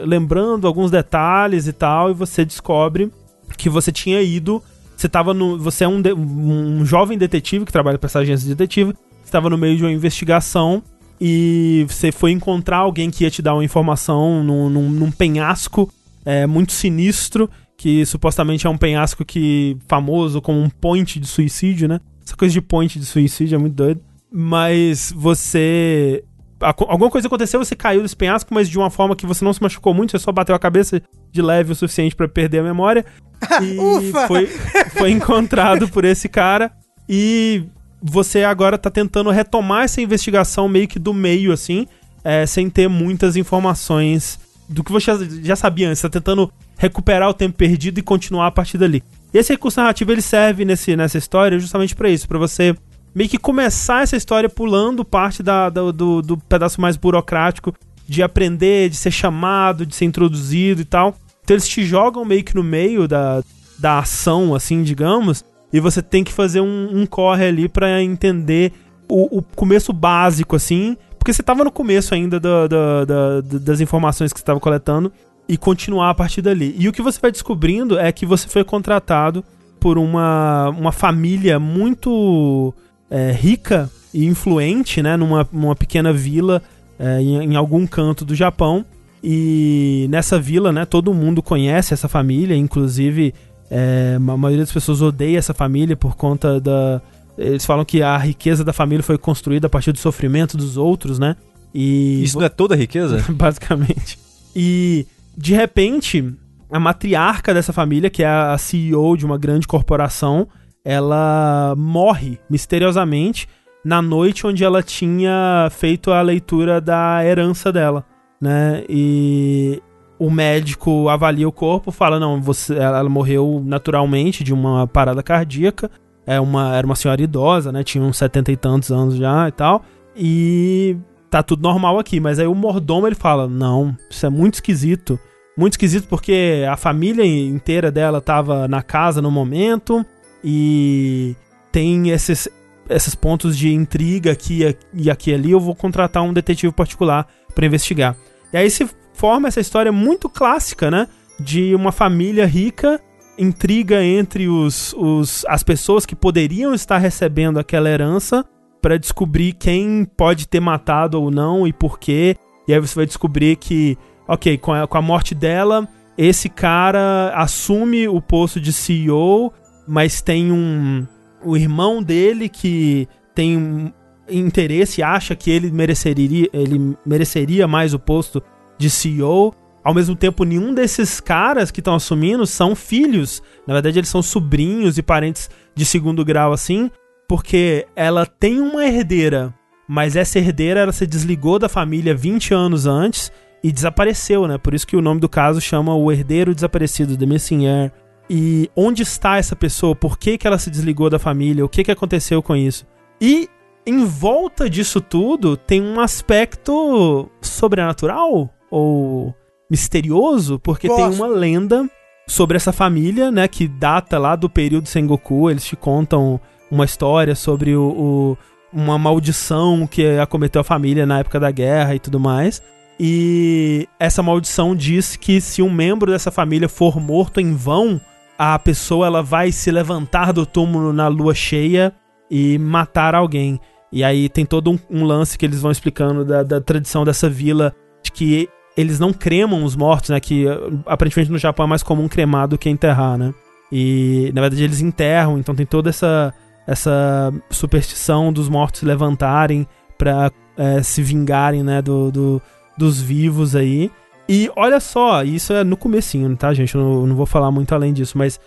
lembrando alguns detalhes e tal, e você descobre que você tinha ido. Você tava no. Você é um, de- um jovem detetive que trabalha para essa agência de detetive. Estava no meio de uma investigação e você foi encontrar alguém que ia te dar uma informação num, num- num penhasco é, muito sinistro, que supostamente é um penhasco que famoso como um point de suicídio, né? Essa coisa de point de suicídio é muito doido. Mas você. Alguma coisa aconteceu, você caiu desse penhasco, mas de uma forma que você não se machucou muito, você só bateu a cabeça de leve o suficiente pra perder a memória. E Ufa! Foi, foi encontrado por esse cara. E você agora tá tentando retomar essa investigação meio que do meio, assim, é, sem ter muitas informações do que você já, sabia antes. Tá tentando recuperar o tempo perdido e continuar a partir dali. E esse recurso narrativo ele serve nesse, nessa história justamente pra isso, pra você meio que começar essa história pulando parte da, da- do, do pedaço mais burocrático de aprender, de ser chamado, de ser introduzido e tal. Então eles te jogam meio que no meio da, da ação, assim, digamos, e você tem que fazer um, um corre ali pra entender o, o começo básico, assim, porque você tava no começo ainda da- da- da- da- das informações que você tava coletando e continuar a partir dali. E o que você vai descobrindo é que você foi contratado por uma, uma família muito é, rica e influente, né, numa, numa pequena vila é, em, em algum canto do Japão. E nessa vila, né, todo mundo conhece essa família, inclusive é, a maioria das pessoas odeia essa família por conta da. Eles falam que a riqueza da família foi construída a partir do sofrimento dos outros, né? E Isso não é toda a riqueza? basicamente. E de repente, a matriarca dessa família, que é a CEO de uma grande corporação, ela morre misteriosamente na noite onde ela tinha feito a leitura da herança dela, né? E o médico avalia o corpo, fala não, você, ela morreu naturalmente de uma parada cardíaca é uma, era uma senhora idosa, né? Tinha uns setenta e tantos anos já e tal. E tá tudo normal aqui. Mas aí o mordomo ele fala: Não, isso é muito esquisito. Muito esquisito porque a família inteira dela tava na casa no momento. E tem esses, esses pontos de intriga aqui e aqui ali. Eu vou contratar um detetive particular para investigar. E aí se forma essa história muito clássica, né? De uma família rica intriga entre os, os, as pessoas que poderiam estar recebendo aquela herança para descobrir quem pode ter matado ou não e por quê. E aí você vai descobrir que, ok, com a, com a morte dela, esse cara assume o posto de CEO, mas tem um. O irmão dele que tem um interesse, acha que ele mereceria, ele mereceria mais o posto de CEO. Ao mesmo tempo, nenhum desses caras que estão assumindo são filhos. Na verdade, eles são sobrinhos e parentes de segundo grau, assim, porque ela tem uma herdeira, mas essa herdeira ela se desligou da família 20 anos antes e desapareceu, né? Por isso que o nome do caso chama o herdeiro desaparecido, The Missing Heir. E onde está essa pessoa? Por que, que ela se desligou da família? O que, que aconteceu com isso? E em volta disso tudo tem um aspecto sobrenatural ou misterioso, porque Gosto. tem uma lenda sobre essa família, né, que data lá do período Sengoku. Eles te contam uma história sobre o, o- uma maldição que acometeu a família na época da guerra e tudo mais. E essa maldição diz que se um membro dessa família for morto em vão, a pessoa ela vai se levantar do túmulo na lua cheia e matar alguém. E aí tem todo um, um lance que eles vão explicando da, da tradição dessa vila, de que eles não cremam os mortos, né? Que uh, aparentemente no Japão é mais comum cremar do que enterrar, né? E na verdade eles enterram, então tem toda essa, essa superstição dos mortos se levantarem pra é, se vingarem, né? Do, do- dos vivos aí. E olha só, isso é no comecinho, tá, gente? Eu não, não vou falar muito além disso, mas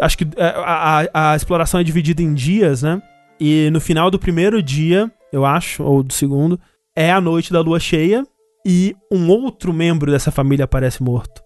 acho que é, a, a- a exploração é dividida em dias, né? E no final do primeiro dia, eu acho, ou do segundo, é a noite da lua cheia e um outro membro dessa família aparece morto.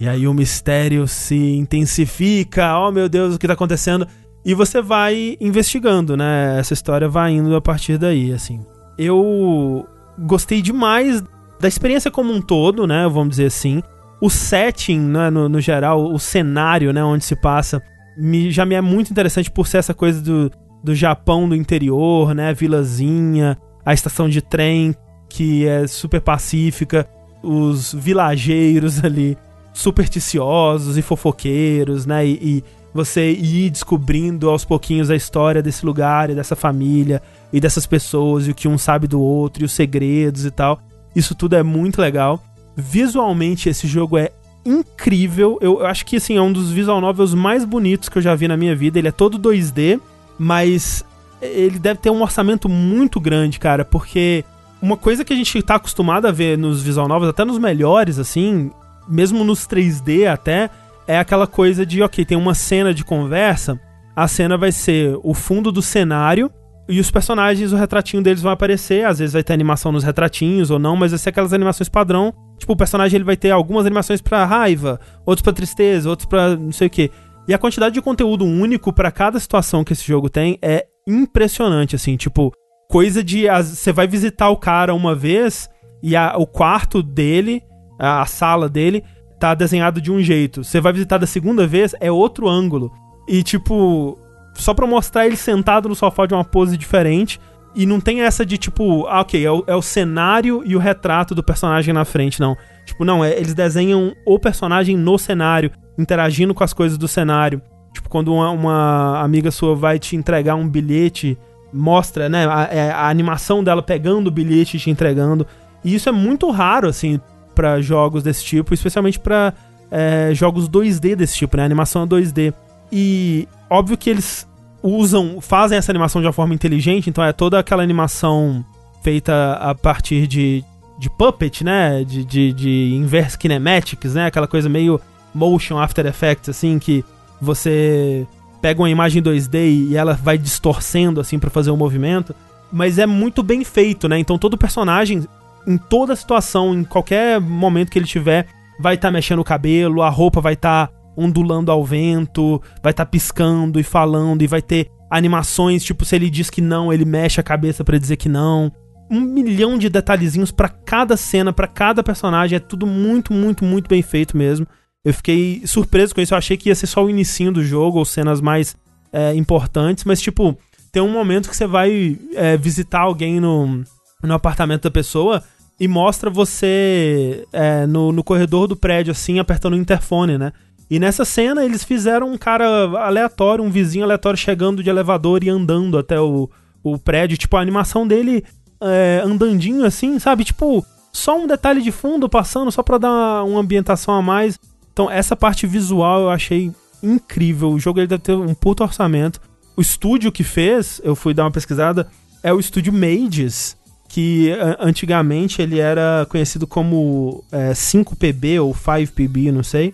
E aí o mistério se intensifica. Oh meu Deus, o que tá acontecendo? E você vai investigando, né? Essa história vai indo a partir daí, assim. Eu gostei demais da experiência como um todo, né? Vamos dizer assim. O setting, né, no, no geral, o cenário, né, onde se passa, me, já me é muito interessante por ser essa coisa do, do Japão do interior, né? Vilazinha, a estação de trem que é super pacífica, os vilageiros ali supersticiosos e fofoqueiros, né? E, e você ir descobrindo aos pouquinhos a história desse lugar e dessa família e dessas pessoas e o que um sabe do outro e os segredos e tal. Isso tudo é muito legal. Visualmente esse jogo é incrível. Eu, eu acho que assim é um dos visual novels mais bonitos que eu já vi na minha vida. Ele é todo 2D, mas ele deve ter um orçamento muito grande, cara, porque uma coisa que a gente tá acostumado a ver nos visual novels, até nos melhores assim, mesmo nos 3D até, é aquela coisa de, ok, tem uma cena de conversa, a cena vai ser o fundo do cenário e os personagens, o retratinho deles vai aparecer, às vezes vai ter animação nos retratinhos ou não, mas vai ser aquelas animações padrão. Tipo, o personagem ele vai ter algumas animações pra raiva, outros pra tristeza, outros pra não sei o que. E a quantidade de conteúdo único pra cada situação que esse jogo tem é impressionante, assim, tipo, coisa de você vai visitar o cara uma vez e a- o quarto dele, a, a sala dele tá desenhado de um jeito. Você vai visitar da segunda vez é outro ângulo. E tipo, só pra mostrar ele sentado no sofá de uma pose diferente. E não tem essa de tipo, ah, ok, é o, é o cenário e o retrato do personagem na frente, não. Tipo, não, é, eles desenham o personagem no cenário, interagindo com as coisas do cenário. Tipo, quando uma, uma amiga sua vai te entregar um bilhete, mostra, né, a, é, a animação dela pegando o bilhete e te entregando. E isso é muito raro, assim, pra jogos desse tipo, especialmente pra é, jogos 2D desse tipo, né, animação 2D. E óbvio que eles usam, fazem essa animação de uma forma inteligente, então é toda aquela animação feita a partir de, de puppet, né? De, de, de inverse kinematics, né? Aquela coisa meio motion After Effects, assim, que você pega uma imagem 2D e ela vai distorcendo, assim, pra fazer o movimento. Mas é muito bem feito, né? Então todo personagem, em toda situação, em qualquer momento que ele tiver, vai estar mexendo o cabelo, a roupa vai estar ondulando ao vento, vai estar piscando e falando, e vai ter animações, tipo, se ele diz que não, ele mexe a cabeça pra dizer que não. Um milhão de detalhezinhos pra cada cena, pra cada personagem, é tudo muito, muito, muito bem feito mesmo. Eu fiquei surpreso com isso, eu achei que ia ser só o inicinho do jogo, ou cenas mais é, importantes, mas tipo, tem um momento que você vai é, visitar alguém no, no apartamento da pessoa e mostra você é, no, no corredor do prédio, assim, apertando o interfone, né? E nessa cena eles fizeram um cara aleatório, um vizinho aleatório chegando de elevador e andando até o, o prédio. Tipo, a animação dele é, andandinho assim, sabe? Tipo, só um detalhe de fundo passando, só pra dar uma ambientação a mais. Então, essa parte visual eu achei incrível. O jogo ele deve ter um puto orçamento. O estúdio que fez, eu fui dar uma pesquisada, é o estúdio Mages, que antigamente ele era conhecido como é, 5PB ou 5PB, não sei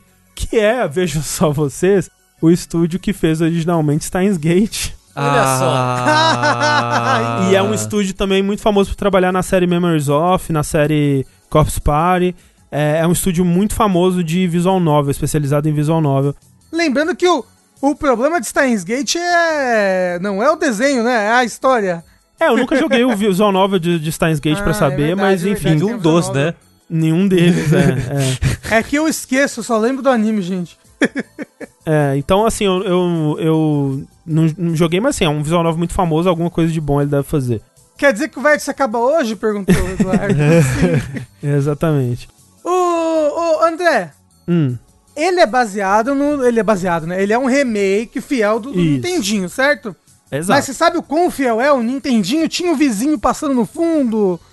que é, vejam só vocês, o estúdio que fez originalmente Steins Gate. Olha Ah. E é um estúdio também muito famoso por trabalhar na série Memories Off, na série Corpse Party. É, é um estúdio muito famoso de visual novel, especializado em visual novel. Lembrando que o, o problema de Steins Gate é. Não é o desenho, né? É a história. É, eu nunca joguei o visual novel de, de Steins Gate Ah, pra é saber, verdade, mas é enfim. Nenhum dos, né? nenhum deles, é, é. É que eu esqueço, só lembro do anime, gente. É, então, assim, eu, eu, eu não, não joguei, mas assim, é um visual novel muito famoso, alguma coisa de bom ele deve fazer. Quer dizer que o Vértice acaba hoje? Perguntou o Eduardo. Sim. Exatamente. O, o André, Hum, ele é baseado no. Ele é baseado, né? Ele é um remake fiel do, do. Nintendinho, certo? Mas exato. você sabe o quão fiel é? O Nintendinho tinha o vizinho passando no fundo.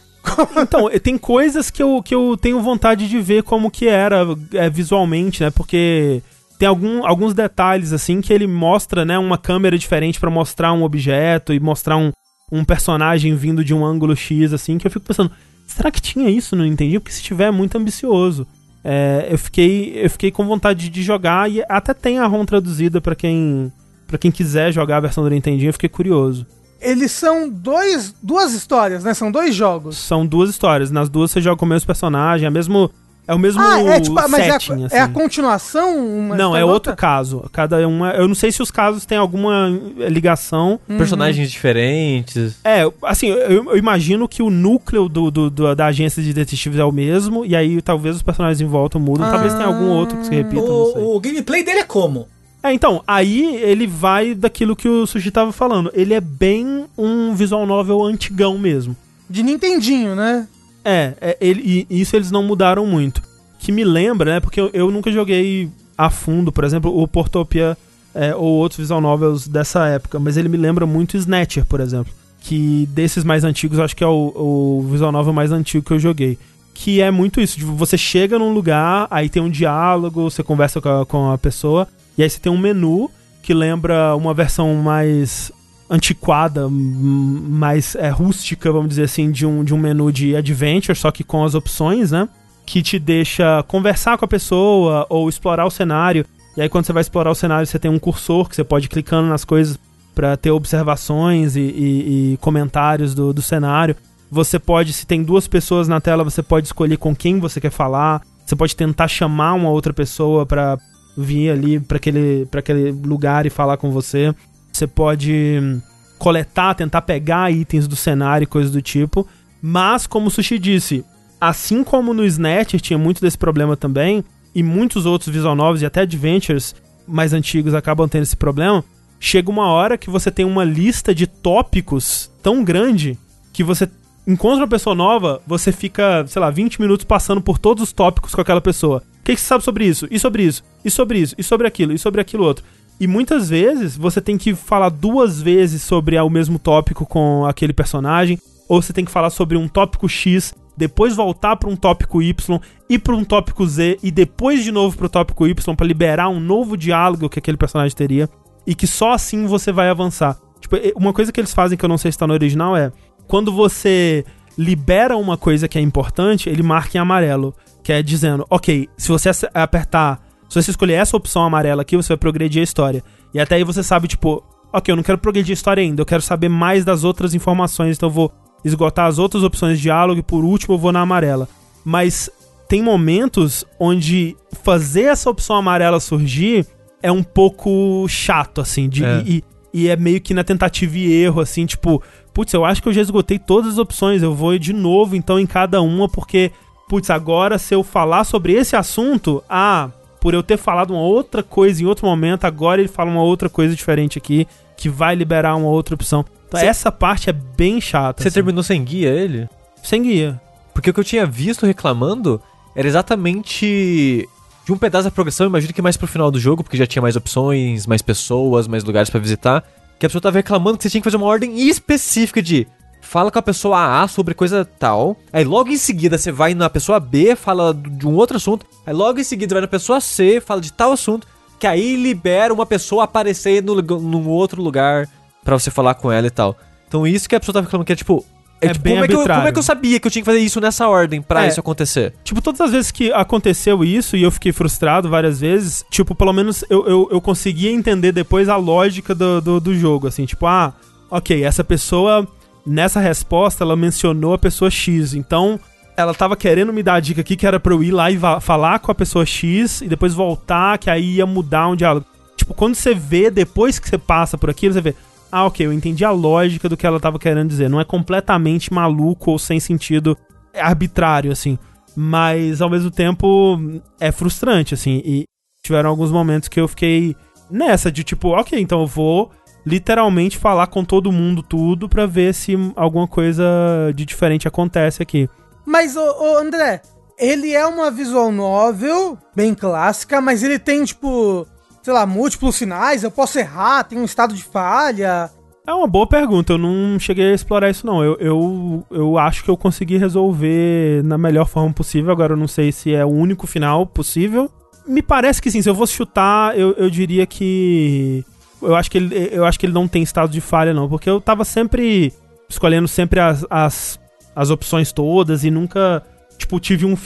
Então, tem coisas que eu, que eu tenho vontade de ver como que era é, visualmente, né? Porque tem algum, alguns detalhes, assim, que ele mostra, né? Uma câmera diferente pra mostrar um objeto e mostrar um, um personagem vindo de um ângulo X, assim, que eu fico pensando, será que tinha isso no Nintendo? Porque se tiver, é muito ambicioso. É, eu, fiquei, eu fiquei com vontade de jogar e até tem a ROM traduzida pra quem, pra quem quiser jogar a versão do Nintendinho, eu fiquei curioso. Eles são dois, duas histórias, né? São dois jogos. São duas histórias. Nas duas você joga com o mesmo personagem, é, mesmo, é o mesmo Ah, é tipo, mas é a, setting, assim. é a continuação? Uma Não, é da outro outra? caso. Cada uma. Eu não sei se os casos têm alguma ligação. Uhum. Personagens diferentes. É, assim, eu, eu imagino que o núcleo do, do- do- da agência de detetives é o mesmo, e aí talvez os personagens em volta mudam. Talvez tenha algum outro que se repita, não sei. O, o gameplay dele é como? É, então, aí ele vai daquilo que o Sushi tava falando. Ele é bem um visual novel antigão mesmo. De Nintendinho, né? É, é, ele, e isso eles não mudaram muito. Que me lembra, né? Porque eu, eu nunca joguei a fundo, por exemplo, o Portopia é, ou outros visual novels dessa época, mas ele me lembra muito Snatcher, por exemplo. Que desses mais antigos, acho que é o, o visual novel mais antigo que eu joguei. Que é muito isso, tipo, você chega num lugar, aí tem um diálogo, você conversa com a, com a pessoa, e aí você tem um menu que lembra uma versão mais antiquada, mais é, rústica, vamos dizer assim, de um, de um menu de adventure, só que com as opções, né? Que te deixa conversar com a pessoa ou explorar o cenário. E aí, quando você vai explorar o cenário, você tem um cursor que você pode ir clicando nas coisas para ter observações e, e- e comentários do, do cenário. Você pode, se tem duas pessoas na tela, você pode escolher com quem você quer falar. Você pode tentar chamar uma outra pessoa para vir ali para aquele, aquele lugar e falar com você. Você pode hum, coletar, tentar pegar itens do cenário e coisas do tipo. Mas, como o Sushi disse, assim como no Snatcher tinha muito desse problema também, e muitos outros visual novels e até adventures mais antigos acabam tendo esse problema, chega uma hora que você tem uma lista de tópicos tão grande que você encontra uma pessoa nova, você fica, sei lá, 20 minutos passando por todos os tópicos com aquela pessoa. O que você sabe sobre isso? E sobre isso? E sobre isso? E sobre aquilo? E sobre aquilo outro? E muitas vezes você tem que falar duas vezes sobre o mesmo tópico com aquele personagem, ou você tem que falar sobre um tópico X, depois voltar para um tópico Y, ir para um tópico Z e depois de novo para o tópico Y para liberar um novo diálogo que aquele personagem teria e que só assim você vai avançar. Tipo, e- uma coisa que eles fazem que eu não sei se tá no original é quando você libera uma coisa que é importante, ele marca em amarelo, que é dizendo, ok, se você apertar, se você escolher essa opção amarela aqui, você vai progredir a história. E até aí você sabe, tipo, ok, eu não quero progredir a história ainda, eu quero saber mais das outras informações, então eu vou esgotar as outras opções de diálogo e por último eu vou na amarela. Mas tem momentos onde fazer essa opção amarela surgir é um pouco chato, assim, de, É. E, e é meio que na tentativa e erro, assim, tipo, putz, eu acho que eu já esgotei todas as opções, eu vou de novo, então, em cada uma, porque, putz, agora se eu falar sobre esse assunto, ah, por eu ter falado uma outra coisa em outro momento, agora ele fala uma outra coisa diferente aqui, que vai liberar uma outra opção. Então, Cê- essa parte é bem chata. Você assim. terminou sem guia ele? Sem guia. Porque o que eu tinha visto reclamando era exatamente de um pedaço da progressão, imagino que mais pro final do jogo, porque já tinha mais opções, mais pessoas, mais lugares pra visitar, que a pessoa tava reclamando que você tinha que fazer uma ordem específica de fala com a pessoa A sobre coisa tal, aí logo em seguida você vai na pessoa B, fala de um outro assunto, aí logo em seguida vai na pessoa C, fala de tal assunto, que aí libera uma pessoa aparecer no, num outro lugar pra você falar com ela e tal. Então isso que a pessoa tava reclamando que é tipo... É tipo, bem como, é que eu, como é que eu sabia que eu tinha que fazer isso nessa ordem pra É. isso acontecer? Tipo, todas as vezes que aconteceu isso e eu fiquei frustrado várias vezes, tipo, pelo menos eu, eu, eu conseguia entender depois a lógica do, do, do jogo, assim, tipo, ah, ok, essa pessoa, nessa resposta, ela mencionou a pessoa X, então ela tava querendo me dar a dica aqui que era pra eu ir lá e falar com a pessoa X e depois voltar, que aí ia mudar um diálogo. Tipo, quando você vê, depois que você passa por aquilo, você vê, ah, ok, eu entendi a lógica do que ela tava querendo dizer. Não é completamente maluco ou sem sentido é arbitrário, assim. Mas, ao mesmo tempo, é frustrante, assim. E tiveram alguns momentos que eu fiquei nessa, de tipo, ok, então eu vou literalmente falar com todo mundo tudo pra ver se alguma coisa de diferente acontece aqui. Mas, ô, ô, André, ele é uma visual novel, bem clássica, mas ele tem, tipo, sei lá, múltiplos finais, eu posso errar, tem um estado de falha. É uma boa pergunta, eu não cheguei a explorar isso não. Eu, eu, eu acho que eu consegui resolver na melhor forma possível, agora eu não sei se é o único final possível. Me parece que sim, se eu fosse chutar, eu, eu diria que. Eu acho que, ele, eu acho que ele não tem estado de falha, não, porque eu tava sempre escolhendo sempre as, as, as opções todas e nunca, tipo, tive um,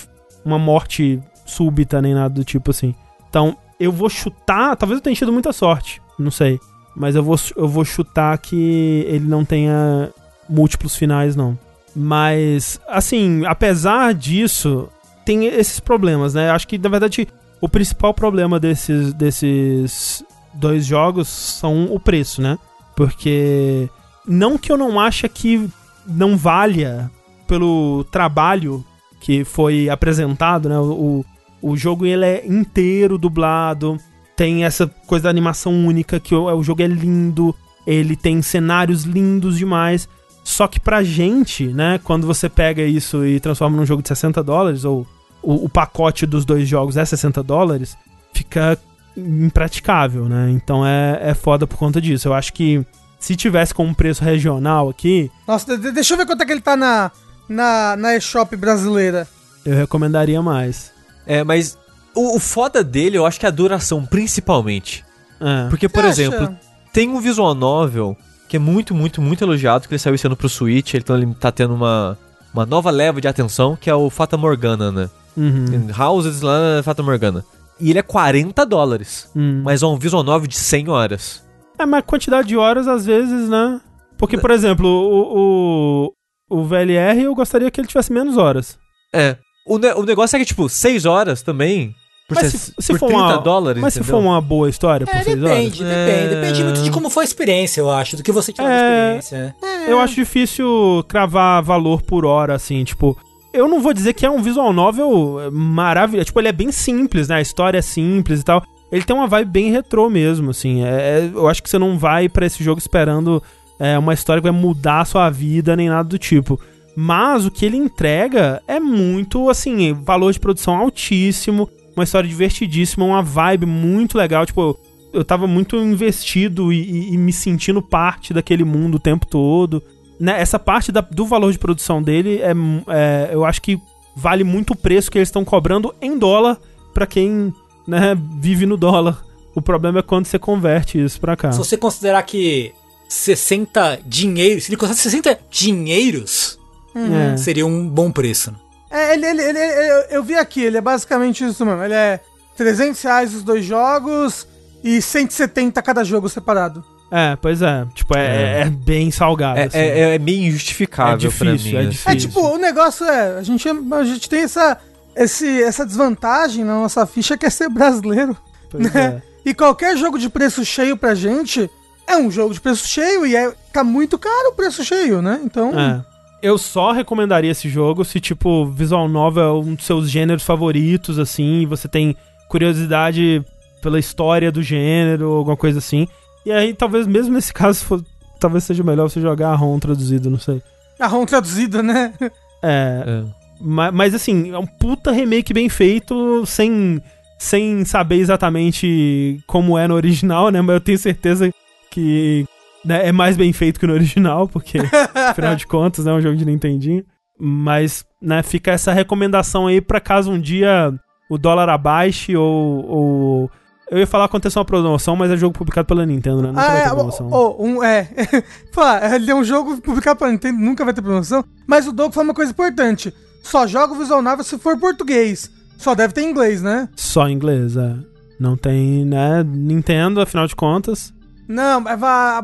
uma morte súbita nem nada do tipo assim. Então, eu vou chutar, talvez eu tenha tido muita sorte, não sei. Mas eu vou, eu vou chutar que ele não tenha múltiplos finais, não. Mas, assim, apesar disso, tem esses problemas, né? Acho que, na verdade, o principal problema desses, desses dois jogos são o preço, né? Porque não que eu não ache que não valha pelo trabalho que foi apresentado, né? O, o jogo ele é inteiro dublado, tem essa coisa da animação única, que o, o jogo é lindo, ele tem cenários lindos demais. Só que pra gente, né, quando você pega isso e transforma num jogo de 60 dólares, ou o, o pacote dos dois jogos é 60 dólares, fica impraticável, né? Então é, é foda por conta disso. Eu acho que se tivesse com um preço regional aqui, Nossa, de- deixa eu ver quanto é que ele tá na, na, na eShop brasileira. eu recomendaria mais. É, mas o, o foda dele, eu acho que é a duração, principalmente. É. Porque, por Você exemplo, acha? tem um visual novel que é muito, muito, muito elogiado, que ele saiu esse ano pro Switch, então ele tá tendo uma, uma nova leva de atenção, que é o Fata Morgana, né? Uhum. Houses lá, Fata Morgana. E ele é 40 dólares, Hum. mas é um visual novel de 100 horas. É, mas quantidade de horas, às vezes, né? Porque, por exemplo, o, o, o VLR eu gostaria que ele tivesse menos horas. É. O, ne- o negócio é que, tipo, 6 horas também, por, Mas se- se por for 30 uma- dólares, Mas se entendeu? for uma boa história por É, 6 horas, depende, depende. É. Depende muito de como foi a experiência, eu acho, do que você tirou É. da experiência. eu acho difícil cravar valor por hora, assim, tipo. Eu não vou dizer que é um visual novel maravilhoso. Tipo, ele é bem simples, né? A história é simples e tal. Ele tem uma vibe bem retrô mesmo, assim. É, é- eu acho que você não vai pra esse jogo esperando é, uma história que vai mudar a sua vida, nem nada do tipo. Mas o que ele entrega é muito, assim, valor de produção altíssimo, uma história divertidíssima, uma vibe muito legal. Tipo, eu tava muito investido e, e- e me sentindo parte daquele mundo o tempo todo. Né, essa parte da- do valor de produção dele é, é, eu acho que vale muito o preço que eles estão cobrando em dólar pra quem né, vive no dólar. O problema é quando você converte isso pra cá. Se você considerar que 60 dinheiros, se ele custasse 60 dinheiros, É. seria um bom preço. É, ele, ele, ele- eu, eu vi aqui, ele é basicamente isso mesmo. Ele é 300 reais os dois jogos e 170 cada jogo separado. É, pois é. Tipo, é, é bem salgado. É, assim. é- é meio injustificável É difícil, pra mim. é assim. difícil. É tipo, o negócio é, a gente, a gente tem essa, esse, essa desvantagem na nossa ficha que é ser brasileiro. Pois né? é. E qualquer jogo de preço cheio pra gente é um jogo de preço cheio e é, tá muito caro o preço cheio, né? Então, É. Eu só recomendaria esse jogo se, tipo, visual novel é um dos seus gêneros favoritos, assim, e você tem curiosidade pela história do gênero, alguma coisa assim. E aí, talvez, mesmo nesse caso, for- talvez seja melhor você jogar a ROM traduzido, não sei. a ROM traduzida, né? É, É. ma- mas, assim, é um puta remake bem feito, sem, sem saber exatamente como é no original, né? Mas eu tenho certeza que né, é mais bem feito que no original, porque, afinal de contas, né, é um jogo de Nintendinho. Mas, né, fica essa recomendação aí pra caso um dia o dólar abaixe ou... ou... Eu ia falar acontecer uma promoção, mas é jogo publicado pela Nintendo, né? Nunca vai Ah, ter é, promoção. oh, oh, um, é. Falar, ele é um jogo publicado pra Nintendo, nunca vai ter promoção. Mas o Doug falou uma coisa importante. Só joga o visual novel se for português. Só deve ter inglês, né? Só em inglês, é. Não tem, né, Nintendo, afinal de contas. Não,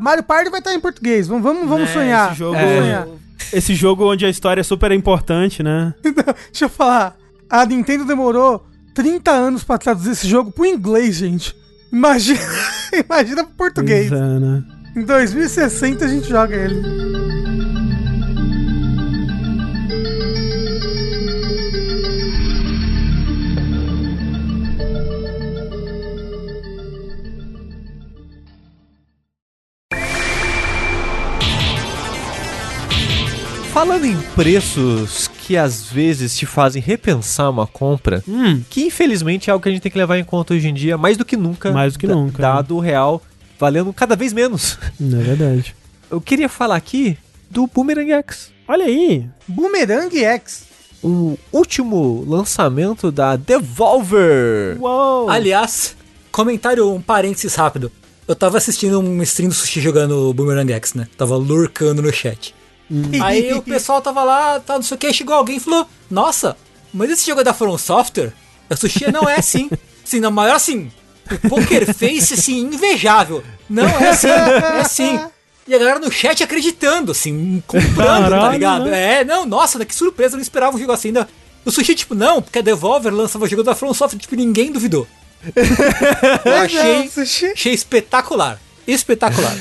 Mario Party vai estar em português. Vamos, vamos, vamos Né, sonhar. Esse jogo, É. sonhar. esse jogo onde a história é super importante, né? Deixa eu falar. A Nintendo demorou 30 anos pra traduzir esse jogo pro inglês, gente. Imagina, imagina pro português. É, né? Em 2060 a gente joga ele. Falando em preços que às vezes te fazem repensar uma compra, Hum, que infelizmente é algo que a gente tem que levar em conta hoje em dia, mais do que nunca. Mais do que da- nunca, Dado o real valendo cada vez menos. é verdade. Eu queria falar aqui do Boomerang X. Olha aí. Boomerang X. O último lançamento da Devolver. Uou. Aliás, comentário, um parênteses rápido. Eu tava assistindo um stream do Sushi jogando Boomerang X, né? Tava lurcando no chat. Aí o pessoal tava lá, tá, não sei o que, chegou alguém e falou: Nossa, mas esse jogo é da From Software? A Sushi não é assim. Sim, na maior assim. O Poker Face, assim, invejável. Não, é assim, é assim. E a galera no chat acreditando, assim, comprando, tá Caralho, ligado? né? É, não, nossa, que surpresa, eu não esperava um jogo assim. Ainda. O Sushi, tipo, não, porque a Devolver lançava o jogo da From Software, tipo, ninguém duvidou. Eu achei, Não, sushi, achei espetacular. Espetacular.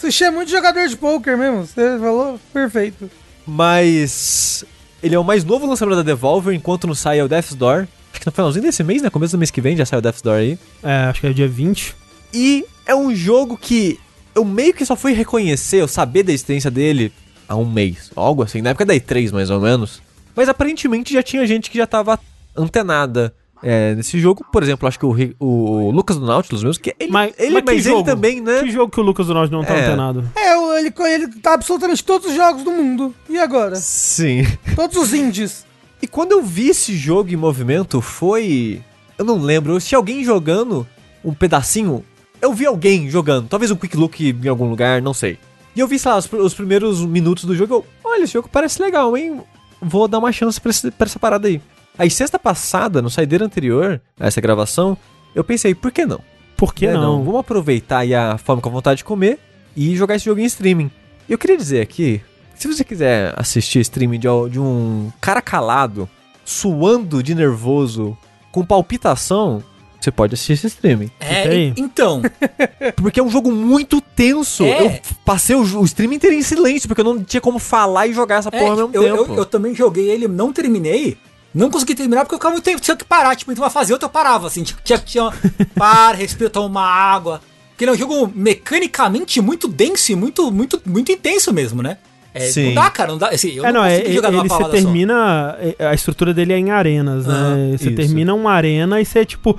Sushi é muito jogador de poker mesmo. Você falou perfeito. Mas ele é o mais novo lançamento da Devolver, enquanto não sai é o Death's Door. Acho que no finalzinho desse mês, né? Começo do mês que vem já sai o Death's Door aí. É, acho que é dia 20. E é um jogo que eu meio que só fui reconhecer, eu saber da existência dele há um mês. Algo assim, na época da E3 mais ou menos. Mas aparentemente já tinha gente que já tava antenada é, nesse jogo. Por exemplo, acho que o, o Lucas do Nautilus mesmo, que ele, Mas, ele, mas que mas ele jogo? também, né? Que jogo que o Lucas do Norte não tá É. antenado? É, ele, ele tá absolutamente todos os jogos do mundo. E agora? Sim. Todos os indies. E quando eu vi esse jogo em movimento, foi. Eu não lembro, eu assisti alguém jogando um pedacinho. Eu vi alguém jogando, talvez um quick look em algum lugar, não sei. E eu vi, sei lá, os, os primeiros minutos do jogo. Eu, Olha, esse jogo parece legal, hein? Vou dar uma chance pra, esse- pra essa parada aí. Aí, sexta passada, no saideira anterior a essa gravação, eu pensei, por que não? Por que Né, não? Vamos aproveitar aí a fome com a vontade de comer e jogar esse jogo em streaming. E eu queria dizer aqui, se você quiser assistir streaming de, de um cara calado, suando de nervoso, com palpitação, você pode assistir esse streaming. É, então, Porque é um jogo muito tenso. É. Eu passei o, o streaming inteiro em silêncio, porque eu não tinha como falar e jogar essa é, porra ao mesmo eu, eu, tempo. eu também joguei ele, não terminei. Não consegui terminar porque eu ficava muito tempo, tinha que parar, tipo, entre uma fase e outra eu parava, assim, tinha, tinha, tinha para, respira, toma uma água. Porque ele é um jogo mecanicamente muito denso e muito, muito, muito intenso mesmo, né? É, Sim. Não dá, cara, não dá. Assim, eu é, não, não é, jogar ele você palavra só. termina. é, A estrutura dele é em arenas, né? Aham, você isso. termina uma arena e você é tipo.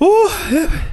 Uh,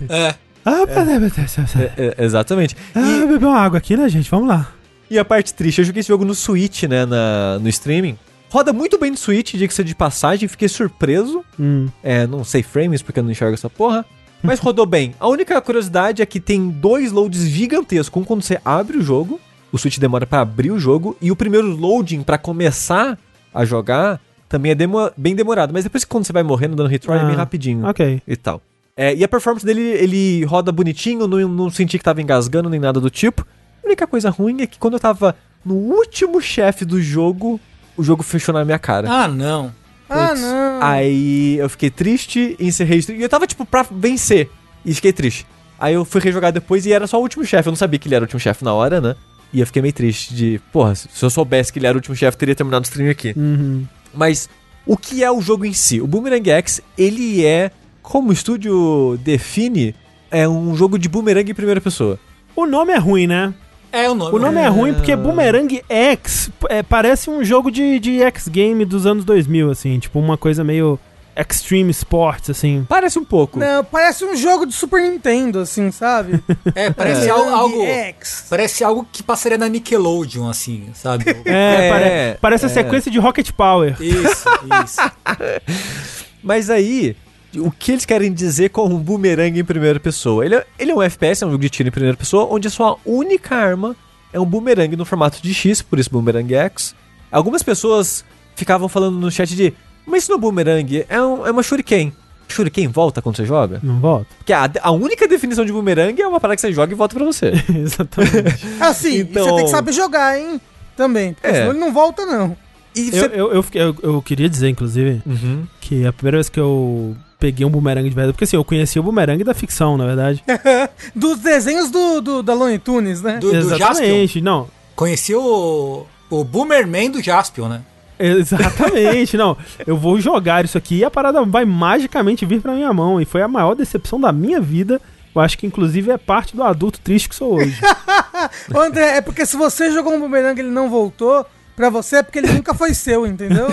É. ah, é. É, é, exatamente. ah, beber uma água aqui, né, gente? Vamos lá. E a parte triste, eu joguei esse jogo no Switch, né, na, no streaming. Roda muito bem no Switch, diga-se de passagem, fiquei surpreso. Hum. É, não sei frames porque eu não enxergo essa porra. Mas rodou bem. A única curiosidade é que tem dois loads gigantescos. Um quando você abre o jogo, o Switch demora pra abrir o jogo. E o primeiro loading pra começar a jogar também é demo- bem demorado. Mas depois que quando você vai morrendo, dando retry, é bem Ah, rapidinho Ok. e tal. É, e a performance dele, ele roda bonitinho, não, não senti que tava engasgando nem nada do tipo. A única coisa ruim é que quando eu tava no último chefe do jogo, o jogo fechou na minha cara. Ah, não. Ah, Putz. não. Aí eu fiquei triste, encerrei o stream. E eu tava, tipo, pra vencer. E fiquei triste. Aí eu fui rejogar depois e era só o último chefe. Eu não sabia que ele era o último chefe na hora, né? E eu fiquei meio triste de, porra, se eu soubesse que ele era o último chefe, eu teria terminado o stream aqui. Uhum. Mas o que é o jogo em si? O Boomerang X, ele é, como o estúdio define, é um jogo de boomerang em primeira pessoa. O nome é ruim, né? É o nome. O nome é, ruim porque Boomerang X é, parece um jogo de, de X-Game dos anos 2000, assim. Tipo, uma coisa meio Extreme Sports, assim. Parece um pouco. Não, parece um jogo de Super Nintendo, assim, sabe? É, parece algo, algo- X. Parece algo que passaria na Nickelodeon, assim, sabe? É, É, pare- parece a é. sequência de Rocket Power. Isso, isso. Mas aí, o que eles querem dizer com um boomerang em primeira pessoa? Ele é, ele é um FPS, é um jogo de tiro em primeira pessoa, onde a sua única arma é um boomerang no formato de X, por isso Boomerang X. Algumas pessoas ficavam falando no chat de, mas isso não é boomerang, é, um- é uma shuriken. Shuriken volta quando você joga? Não volta? Porque a, a única definição de boomerang é uma parada que você joga e volta pra você. Exatamente. Assim, Então- você tem que saber jogar, hein? Também. Porque É. senão ele não volta, não. E eu, você... eu, eu, eu- eu queria dizer, inclusive, Uhum. que a primeira vez que eu peguei um boomerang de verdade, porque assim, eu conhecia o boomerang da ficção, na verdade. Dos desenhos do, do, da Looney Tunes, né? Do, do. Exatamente, não. Conheci o, o Boomerman do Jaspion, né? Exatamente, não. Eu vou jogar isso aqui e a parada vai magicamente vir pra minha mão. E foi a maior decepção da minha vida. Eu acho que, inclusive, é parte do adulto triste que sou hoje. Ô, André, é porque se você jogou um boomerang e ele não voltou, pra você é porque ele nunca foi seu, entendeu?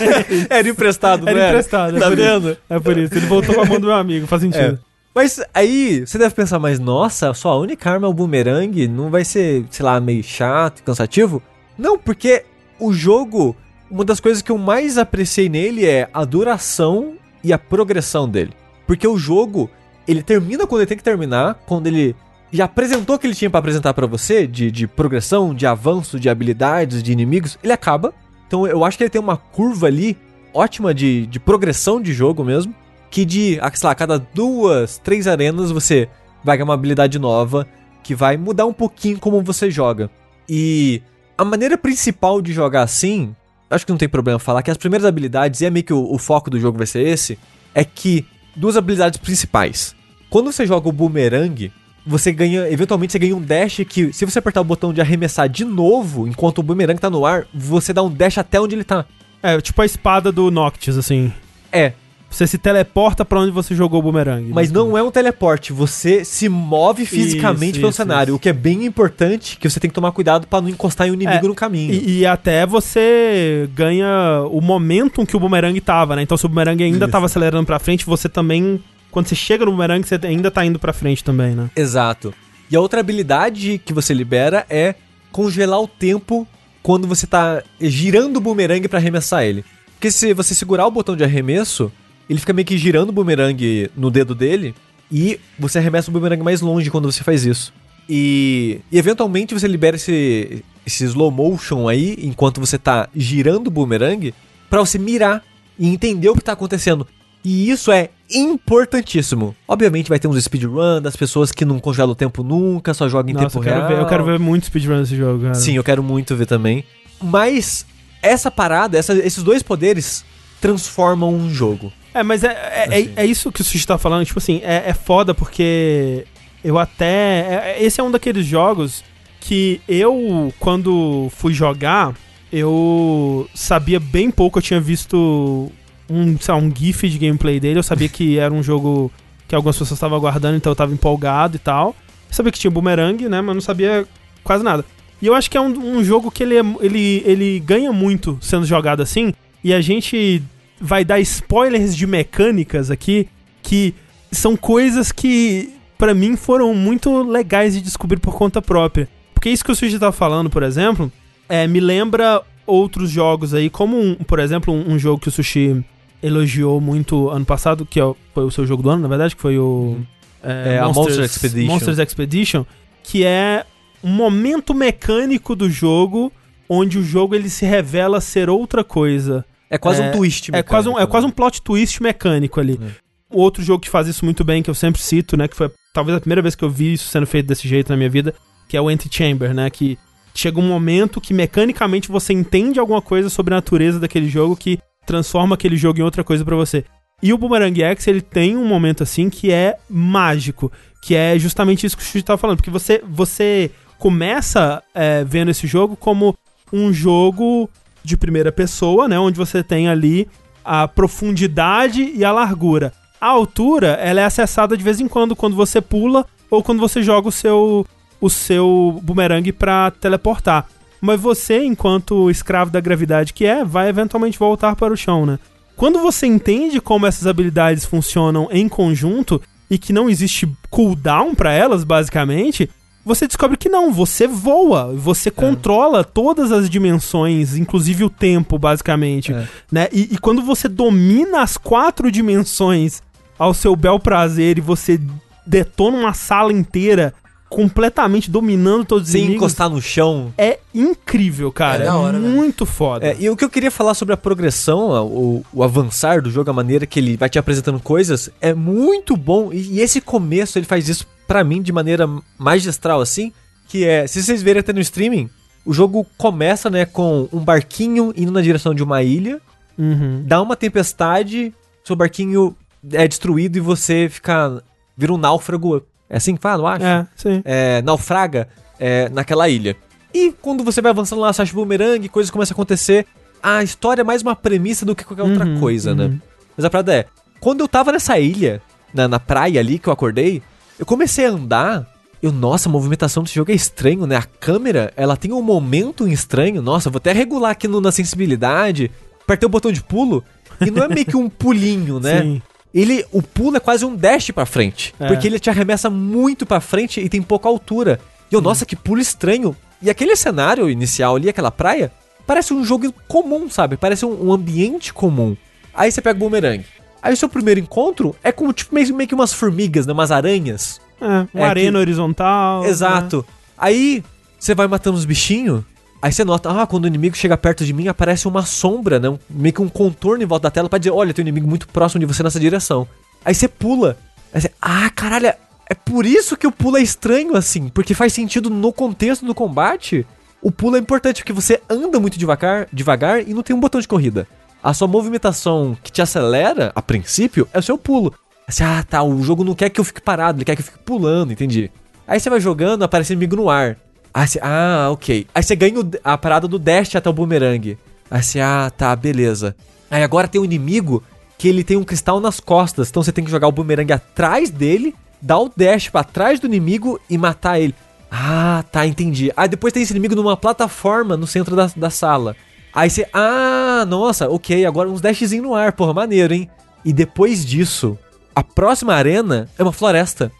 Era emprestado, Era não emprestado, é Tá vendo? É por isso. Ele voltou pra mão do meu amigo, faz sentido. Mas aí você deve pensar, mas nossa, sua única arma é o boomerang, não vai ser, sei lá, meio chato, cansativo? Não, porque o jogo, uma das coisas que eu mais apreciei nele é a duração e a progressão dele. Porque o jogo, ele termina quando ele tem que terminar, quando ele já apresentou o que ele tinha pra apresentar pra você, de, de progressão, de avanço, de habilidades, de inimigos, ele acaba. Então eu acho que ele tem uma curva ali ótima de, de progressão de jogo mesmo que de, ah, sei lá, a cada duas, três arenas você vai ganhar uma habilidade nova que vai mudar um pouquinho como você joga. E a maneira principal de jogar assim, acho que não tem problema falar que as primeiras habilidades, e é meio que o, o foco do jogo vai ser esse, é que duas habilidades principais. Quando você joga o boomerang, você ganha, eventualmente você ganha um dash que, se você apertar o botão de arremessar de novo, enquanto o boomerang tá no ar, você dá um dash até onde ele tá. É, tipo a espada do Noctis, assim. É, Você se teleporta pra onde você jogou o boomerang. Mas não é um teleporte, você se move fisicamente Isso, pelo isso, cenário, isso. o que é bem importante, que você tem que tomar cuidado pra não encostar em um inimigo É, no caminho. E, e até você ganha o momentum que o boomerang tava, né? Então, se o boomerang ainda Isso. tava acelerando pra frente, você também. Quando você chega no boomerang, você ainda tá indo pra frente também, né? Exato. E a outra habilidade que você libera é congelar o tempo quando você tá girando o boomerang pra arremessar ele. Porque se você segurar o botão de arremesso, ele fica meio que girando o boomerang no dedo dele e você arremessa o boomerang mais longe quando você faz isso. E, e eventualmente você libera esse, esse slow motion aí enquanto você tá girando o boomerang pra você mirar e entender o que tá acontecendo. E isso é importantíssimo. Obviamente vai ter uns speedrun das pessoas que não congelam o tempo nunca, só jogam em Nossa, tempo eu quero, real. ver, eu quero ver muito speedrun desse jogo, cara. Sim, eu quero muito ver também. Mas essa parada, essa- esses dois poderes transformam um jogo. É, mas é, é, é- Assim. é isso que o Sushi tá falando, tipo assim, é, é foda porque eu até. é- é- esse é um daqueles jogos que eu, quando fui jogar, eu sabia bem pouco, eu tinha visto um, sei lá, um GIF de gameplay dele, eu sabia que era um jogo que algumas pessoas estavam aguardando, então eu tava empolgado e tal. Eu sabia que tinha boomerang, né, mas não sabia quase nada. E eu acho que é um, um jogo que ele, é- ele, ele ganha muito sendo jogado assim, e a gente vai dar spoilers de mecânicas aqui que são coisas que pra mim foram muito legais de descobrir por conta própria. Porque isso que o Suji tá falando, por exemplo, é, me lembra outros jogos aí, como, um, por exemplo, um, um jogo que o Sushi elogiou muito ano passado, que é foi o seu jogo do ano, na verdade, que foi o É, a Monster Expedition. Monsters Expedition, que é um momento mecânico do jogo onde o jogo ele se revela ser outra coisa. É quase É- um twist É quase, um, é quase um plot twist mecânico ali. É. O outro jogo que faz isso muito bem, que eu sempre cito, né? Que foi talvez a primeira vez que eu vi isso sendo feito desse jeito na minha vida, que é o Antichamber, né? Que chega um momento que mecanicamente você entende alguma coisa sobre a natureza daquele jogo que transforma aquele jogo em outra coisa pra você. E o Boomerang X, ele tem um momento assim que é mágico, que é justamente isso que o Xuxa tava falando, porque você, você começa é, vendo esse jogo como um jogo de primeira pessoa, né, onde você tem ali a profundidade e a largura. A altura, ela é acessada de vez em quando quando você pula ou quando você joga o seu o seu boomerang para teleportar. Mas você, enquanto escravo da gravidade que é, vai eventualmente voltar para o chão, né? Quando você entende como essas habilidades funcionam em conjunto e que não existe cooldown para elas, basicamente, você descobre que não, você voa, você é. controla todas as dimensões, inclusive o tempo, basicamente, é. né? E, e, quando você domina as quatro dimensões ao seu bel prazer e você detona uma sala inteira completamente dominando todos os Sem inimigos. encostar no chão. É incrível, cara. É, hora, né? muito né? foda. É, e o que eu queria falar sobre a progressão, o, o, avançar do jogo, a maneira que ele vai te apresentando coisas, é muito bom. E, e esse começo, ele faz isso para mim de maneira magistral, assim, que é, se vocês verem até no streaming, o jogo começa, né, com um barquinho indo na direção de uma ilha, uhum. dá uma tempestade, seu barquinho é destruído e você fica... vira um náufrago é assim que fala, eu acho? É, sim. É, naufraga é, naquela ilha. E quando você vai avançando lá, você acha boomerang, coisas começam a acontecer. A história é mais uma premissa do que qualquer outra uhum, coisa, né? uhum. né? Mas a parada é, quando eu tava nessa ilha, na, na praia ali que eu acordei, eu comecei a andar. Eu, nossa, a movimentação desse jogo é estranho, né? A câmera, ela tem um momento estranho. Nossa, vou até regular aqui no, na sensibilidade. Apertei o botão de pulo. E não é meio que um pulinho, né? Sim ele o pulo é quase um dash para frente, é. porque ele te arremessa muito para frente e tem pouca altura. E eu, hum. nossa, que pulo estranho. E aquele cenário inicial ali, aquela praia, parece um jogo comum, sabe? Parece um, um ambiente comum. Aí você pega o boomerang. Aí o seu primeiro encontro é com tipo meio, meio que umas formigas, né? Umas aranhas. É, uma é arena que... horizontal. Exato. Né? Aí você vai matando os bichinhos. Aí você nota, ah, quando o inimigo chega perto de mim, aparece uma sombra, né? Meio que um contorno em volta da tela pra dizer, olha, tem um inimigo muito próximo de você nessa direção. Aí você pula. Aí você, ah, caralho, é por isso que o pulo é estranho assim, porque faz sentido no contexto do combate. O pulo é importante porque você anda muito devagar, devagar e não tem um botão de corrida. A sua movimentação que te acelera, a princípio, é o seu pulo. Assim, ah, tá, o jogo não quer que eu fique parado, ele quer que eu fique pulando, entendi. Aí você vai jogando, aparece inimigo no ar. Aí você, ah, ok. Aí você ganha a parada do dash até o boomerang. Aí você, ah, tá, beleza. Aí agora tem um inimigo que ele tem um cristal nas costas. Então você tem que jogar o boomerang atrás dele, dar o dash para trás do inimigo e matar ele. Ah, tá, entendi. Aí depois tem esse inimigo numa plataforma no centro da, da sala. Aí você, ah, nossa, ok, agora uns dashzinho no ar, porra, maneiro, hein? E depois disso, a próxima arena é uma floresta.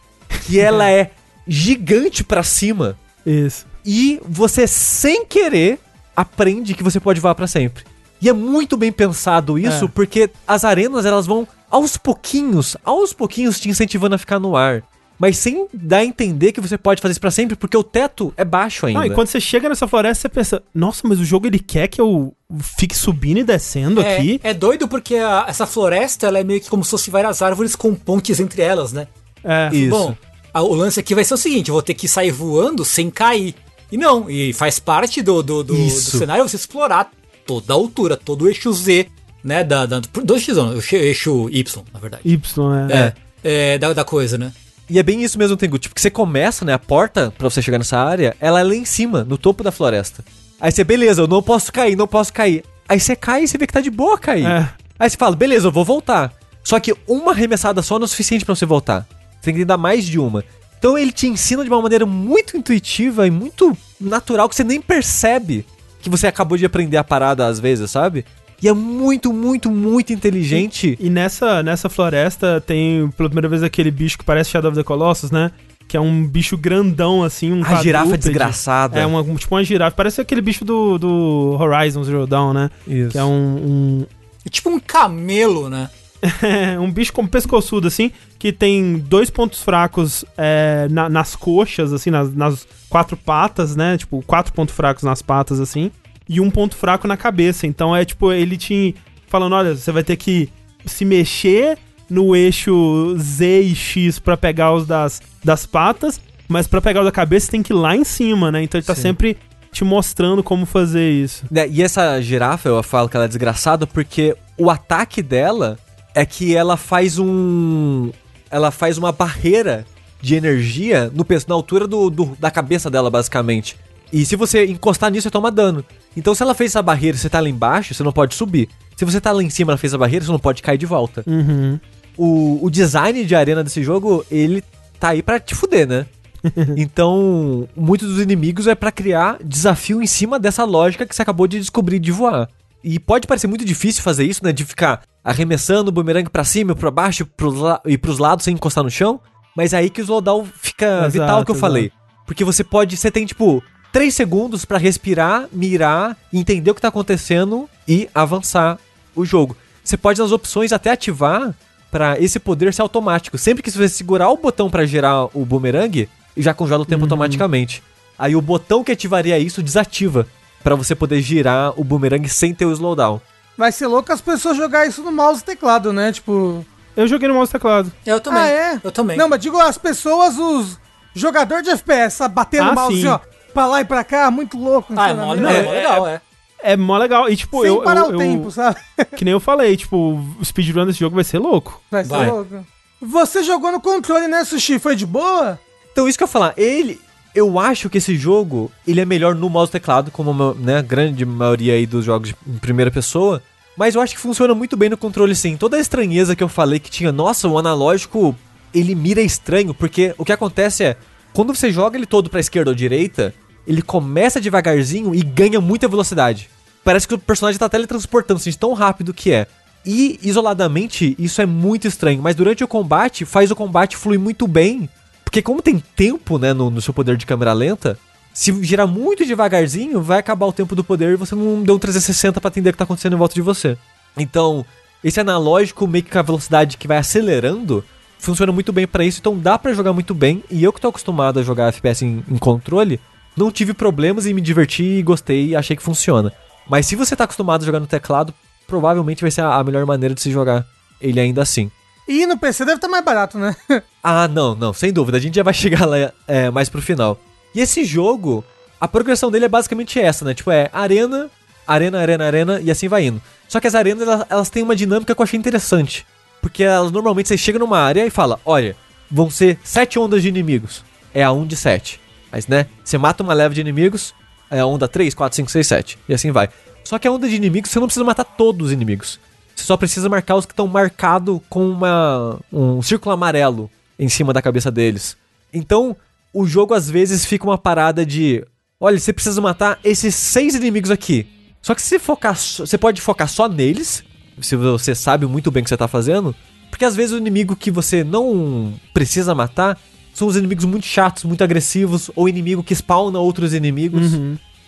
Que ela é gigante para cima. Isso. E você, sem querer, aprende que você pode voar para sempre. E é muito bem pensado isso, é. porque as arenas elas vão aos pouquinhos, aos pouquinhos te incentivando a ficar no ar. Mas sem dar a entender que você pode fazer isso pra sempre, porque o teto é baixo ainda. Ah, e quando você chega nessa floresta, você pensa, nossa, mas o jogo ele quer que eu fique subindo e descendo é, aqui. É doido porque a, essa floresta ela é meio que como se fosse várias árvores com pontes entre elas, né? É. Isso. Bom, o lance aqui vai ser o seguinte: eu vou ter que sair voando sem cair. E não, e faz parte do, do, do, do cenário você explorar toda a altura, todo o eixo Z, né? Da, da, do X, não, eixo Y, na verdade. Y, é. É, é da, da coisa, né? E é bem isso mesmo, Tengu. Tipo, que você começa, né? A porta pra você chegar nessa área, ela é lá em cima, no topo da floresta. Aí você, beleza, eu não posso cair, não posso cair. Aí você cai e você vê que tá de boa cair. É. Aí você fala, beleza, eu vou voltar. Só que uma arremessada só não é o suficiente para você voltar. Você tem que dar mais de uma. Então ele te ensina de uma maneira muito intuitiva e muito natural que você nem percebe que você acabou de aprender a parada às vezes, sabe? E é muito, muito, muito inteligente. E, e nessa, nessa floresta tem pela primeira vez aquele bicho que parece Shadow of the Colossus, né? Que é um bicho grandão, assim, um A girafa desgraçada. É, uma, tipo uma girafa. Parece aquele bicho do, do Horizon Zero Dawn, né? Isso. Que é um... um... É tipo um camelo, né? um bicho como pescoçudo, assim, que tem dois pontos fracos é, na, nas coxas, assim, nas, nas, quatro patas, né? Tipo, quatro pontos fracos nas patas, assim, e um ponto fraco na cabeça. Então é tipo, ele te falando: olha, você vai ter que se mexer no eixo Z e X para pegar os das, das patas, mas para pegar o da cabeça tem que ir lá em cima, né? Então ele tá Sim. sempre te mostrando como fazer isso. É, e essa girafa, eu falo que ela é desgraçada porque o ataque dela é que ela faz um. Ela faz uma barreira de energia no, na altura do, do- da cabeça dela, basicamente. E se você encostar nisso, você toma dano. Então, se ela fez essa barreira e você tá lá embaixo, você não pode subir. Se você tá lá em cima e ela fez a barreira, você não pode cair de volta. Uhum. O, o design de arena desse jogo, ele tá aí pra te fuder, né? então, muitos dos inimigos é pra criar desafio em cima dessa lógica que você acabou de descobrir de voar. E pode parecer muito difícil fazer isso, né? De ficar arremessando o bumerangue pra cima pra baixo pros e pros lados sem encostar no chão. Mas é aí que o slowdown fica Exato, vital que eu exato. falei. Porque você pode. Você tem, tipo, 3 segundos pra respirar, mirar, entender o que tá acontecendo e avançar o jogo. Você pode, nas opções, até ativar pra esse poder ser automático. Sempre que você segurar o botão pra girar o boomerang, já congela o tempo automaticamente. Aí o botão que ativaria isso desativa pra você poder girar o boomerang sem ter o slowdown. Vai ser louco as pessoas jogar isso no mouse e teclado, né? Tipo. Eu joguei no mouse e teclado. Eu também. Ah, é? Eu também. Não, mas digo as pessoas, os jogadores de FPS, sabe? Batendo Ah, o mouse sim. assim, ó. Pra lá e pra cá, muito louco. ah, é sinceramente. mole, Não, é, é- mó legal, é. É mó legal. E tipo, Sem eu. parar eu, o eu- tempo, sabe? Que nem eu falei, tipo, o speedrun desse jogo vai ser louco. Vai ser Vai. louco. Você jogou no controle, né, Sushi? Foi de boa? Então, isso que eu ia falar, ele. Eu acho que esse jogo, ele é melhor no mouse teclado, como né, a grande maioria aí dos jogos em primeira pessoa. Mas eu acho que funciona muito bem no controle, sim. Toda a estranheza que eu falei que tinha, nossa, o analógico, ele mira estranho, porque o que acontece é, quando você joga ele todo pra esquerda ou direita, ele começa devagarzinho e ganha muita velocidade. Parece que o personagem tá teletransportando, assim, tão rápido que é. E, isoladamente, isso é muito estranho. Mas durante o combate, faz o combate fluir muito bem. Porque como tem tempo, né, no, no seu poder de câmera lenta, se girar muito devagarzinho, vai acabar o tempo do poder e você não deu um 360 pra entender o que tá acontecendo em volta de você. Então, esse analógico meio que com a velocidade que vai acelerando, funciona muito bem pra isso, então dá pra jogar muito bem. E eu que tô acostumado a jogar FPS em, em controle, não tive problemas em me divertir e gostei e achei que funciona. Mas se você tá acostumado a jogar no teclado, provavelmente vai ser a, a melhor maneira de se jogar ele ainda assim. E no PC deve estar mais barato, né? Ah, não, não, sem dúvida. A gente já vai chegar lá é, mais pro final. E esse jogo, a progressão dele é basicamente essa, né? Tipo, é arena, arena, arena, arena, e assim vai indo. Só que as arenas, elas, elas têm uma dinâmica que eu achei interessante. Porque elas normalmente você chega numa área e fala: olha, vão ser sete ondas de inimigos. É a 1 de 7. Mas, né? Você mata uma leva de inimigos, é a onda 3, 4, 5, 6, 7. E assim vai. Só que a onda de inimigos, você não precisa matar todos os inimigos. Você só precisa marcar os que estão marcados com uma, um círculo amarelo em cima da cabeça deles. Então, o jogo às vezes fica uma parada de: olha, você precisa matar esses seis inimigos aqui. Só que se focar, você pode focar só neles, se você sabe muito bem o que você tá fazendo, porque às vezes o inimigo que você não precisa matar são os inimigos muito chatos, muito agressivos, ou inimigo que spawna outros inimigos.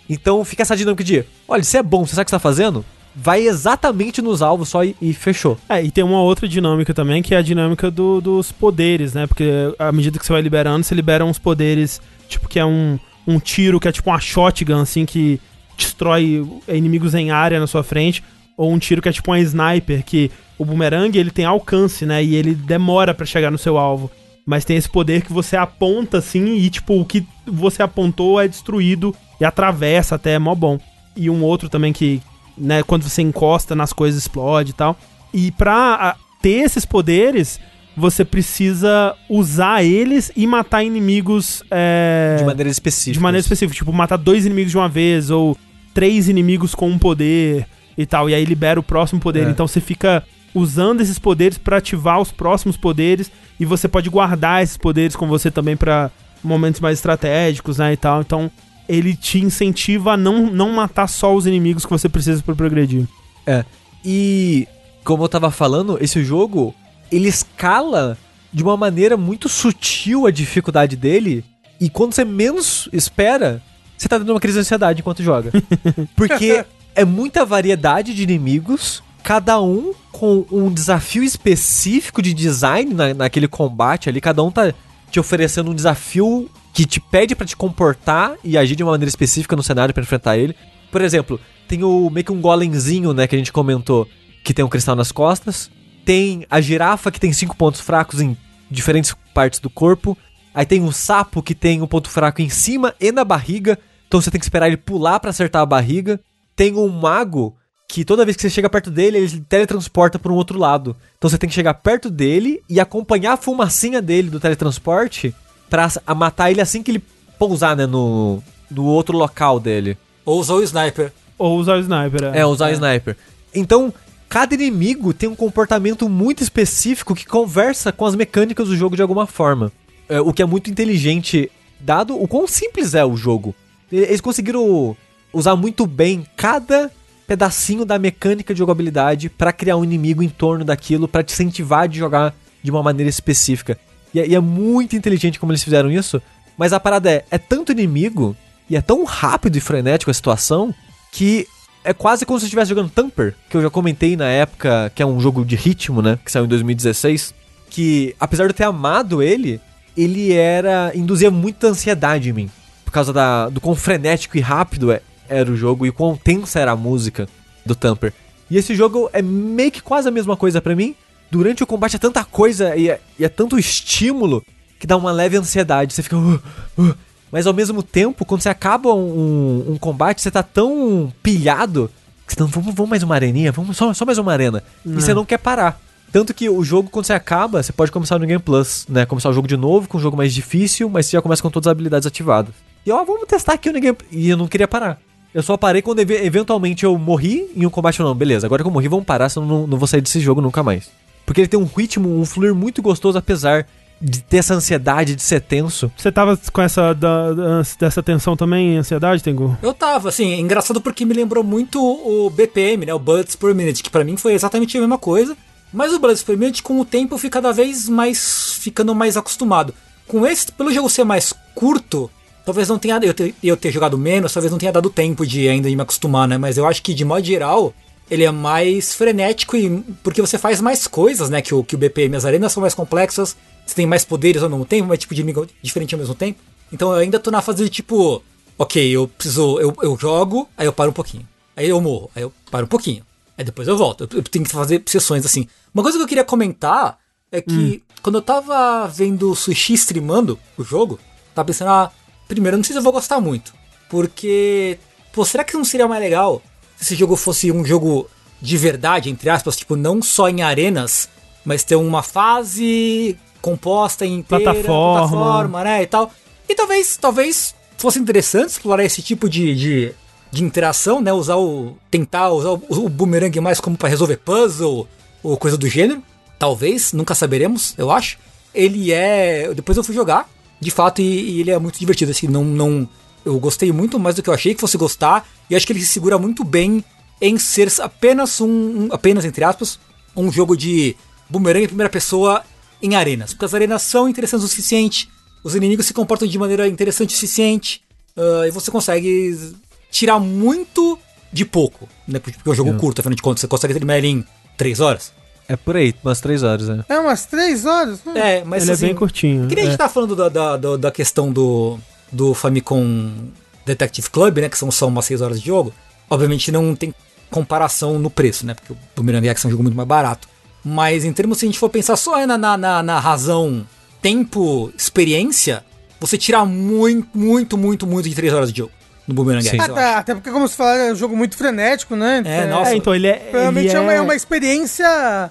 Então fica essa dinâmica de: olha, você é bom, você sabe o que você tá fazendo? Vai exatamente nos alvos só e, e fechou. É, e tem uma outra dinâmica também, que é a dinâmica do- dos poderes, né? Porque à medida que você vai liberando, você libera uns poderes, tipo, que é um, um tiro, que é tipo uma shotgun, assim, que destrói inimigos em área na sua frente, ou um tiro que é tipo uma sniper, que o boomerang, ele tem alcance, né? E ele demora pra chegar no seu alvo. Mas tem esse poder que você aponta, assim, e tipo, o que você apontou é destruído e atravessa até, é mó bom. E um outro também que, né, quando você encosta nas coisas explode e tal. E pra ter esses poderes, você precisa usar eles e matar inimigos é, De maneira específica. de maneira específica. Tipo, matar dois inimigos de uma vez, ou três inimigos com um poder e tal. E aí libera o próximo poder. É. Então você fica usando esses poderes pra ativar os próximos poderes. E você pode guardar esses poderes com você também pra momentos mais estratégicos, né? E tal. Então ele te incentiva a não, não matar só os inimigos que você precisa pra progredir. É. E como eu tava falando, esse jogo ele escala de uma maneira muito sutil a dificuldade dele. E quando você menos espera, você tá dando uma crise de ansiedade enquanto joga. Porque é muita variedade de inimigos, cada um com um desafio específico de design na, naquele combate ali. Cada um tá te oferecendo um desafio que te pede pra te comportar e agir de uma maneira específica no cenário pra enfrentar ele. Por exemplo, tem o meio que um golemzinho, né, que a gente comentou, que tem um cristal nas costas. Tem a girafa que tem cinco pontos fracos em diferentes partes do corpo. Aí tem um sapo que tem um ponto fraco em cima e na barriga. Então você tem que esperar ele pular pra acertar a barriga. Tem um mago que toda vez que você chega perto dele, ele teletransporta para um outro lado. Então você tem que chegar perto dele e acompanhar a fumacinha dele do teletransporte pra matar ele assim que ele pousar, né, no, no outro local dele. Ou usar o sniper. Ou usar o sniper. É, usar o sniper. Então, cada inimigo tem um comportamento muito específico que conversa com as mecânicas do jogo de alguma forma. É, o que é muito inteligente, dado o quão simples é o jogo. Eles conseguiram usar muito bem cada pedacinho da mecânica de jogabilidade pra criar um inimigo em torno daquilo, pra te incentivar de jogar de uma maneira específica. E é, e é muito inteligente como eles fizeram isso. Mas a parada é, é tanto inimigo e é tão rápido e frenético a situação que é quase como se eu estivesse jogando Tamper, que eu já comentei na época, que é um jogo de ritmo, né? Que saiu em 2016. Que, apesar de eu ter amado ele, ele era. induzia muita ansiedade em mim. Por causa da, do quão frenético e rápido é- era o jogo e quão tensa era a música do Tamper. E esse jogo é meio que quase a mesma coisa pra mim. Durante o combate é tanta coisa e é, e é tanto estímulo que dá uma leve ansiedade. Você fica. "Uh, uh", mas ao mesmo tempo, quando você acaba um, um combate, você tá tão pilhado que você não, vamos, vamos mais uma areninha, vamos só, só mais uma arena. E você não quer parar. Tanto que o jogo, quando você acaba, você pode começar no Game Plus, né? Começar o jogo de novo, com um jogo mais difícil, mas você já começa com todas as habilidades ativadas. E ó, vamos testar aqui no Game E eu não queria parar. Eu só parei quando eve- eventualmente eu morri em um combate não. Beleza, agora que eu morri, vamos parar, senão eu não, não vou sair desse jogo nunca mais. Porque ele tem um ritmo, um fluir muito gostoso, apesar de ter essa ansiedade de ser tenso. Você tava com essa da- da- dessa tensão também, ansiedade, Tengu? Eu tava, assim, é engraçado porque me lembrou muito o BPM, né? O Bullets per Minute, que pra mim foi exatamente a mesma coisa. Mas o Bullets per Minute, com o tempo, eu fui cada vez mais ficando mais acostumado. Com esse, pelo jogo ser mais curto, talvez não tenha. Eu ter, eu ter jogado menos, talvez não tenha dado tempo de ainda de me acostumar, né? Mas eu acho que, de modo geral, ele é mais frenético e. Porque você faz mais coisas, né? Que o, que o BPM. As arenas são mais complexas, você tem mais poderes ao mesmo tempo, mais tipo de inimigo diferente ao mesmo tempo. Então eu ainda tô na fase de tipo. Ok, eu preciso. Eu, eu jogo, aí eu paro um pouquinho. Aí eu morro, aí eu paro um pouquinho. Aí depois eu volto. Eu, eu tenho que fazer sessões assim. Uma coisa que eu queria comentar é que quando eu tava vendo o Sushi streamando o jogo, tava pensando, ah, primeiro, eu não sei se eu vou gostar muito. Porque. Pô, será que não seria mais legal se esse jogo fosse um jogo de verdade, entre aspas, tipo, não só em arenas, mas ter uma fase composta em Plataforma. plataforma, né, e tal. E talvez, talvez fosse interessante explorar esse tipo de, de, de interação, né, usar o tentar usar o, o boomerang mais como para resolver puzzle ou coisa do gênero. Talvez, nunca saberemos, eu acho. Ele é, depois eu fui jogar, de fato, e, e ele é muito divertido, assim, não não eu gostei muito mais do que eu achei que fosse gostar, e acho que ele se segura muito bem em ser apenas um, um- apenas entre aspas, um jogo de boomerang em primeira pessoa em arenas. Porque as arenas são interessantes o suficiente, os inimigos se comportam de maneira interessante o suficiente, ah, e você consegue tirar muito de pouco, né? Porque é um jogo curto, afinal de contas, você consegue terminar ele em 3 horas. É por aí, umas três horas, né? É umas três horas? Hum. É, mas Ele assim, é bem curtinho. Que nem a é. gente tava falando da, da, da, da questão do, do Famicom Detective Club, né? Que são só umas 6 horas de jogo. Obviamente não tem comparação no preço, né? Porque o Boomerang X é um jogo muito mais barato. Mas em termos, se a gente for pensar só na, na, na, na razão tempo, experiência, você tira muito, muito, muito, muito de 3 horas de jogo no Boomerang Sim. X. Ah, tá, acho. até porque, como você falou, é um jogo muito frenético, né? É, nossa. É, então ele é. Provavelmente ele é, uma, é é uma experiência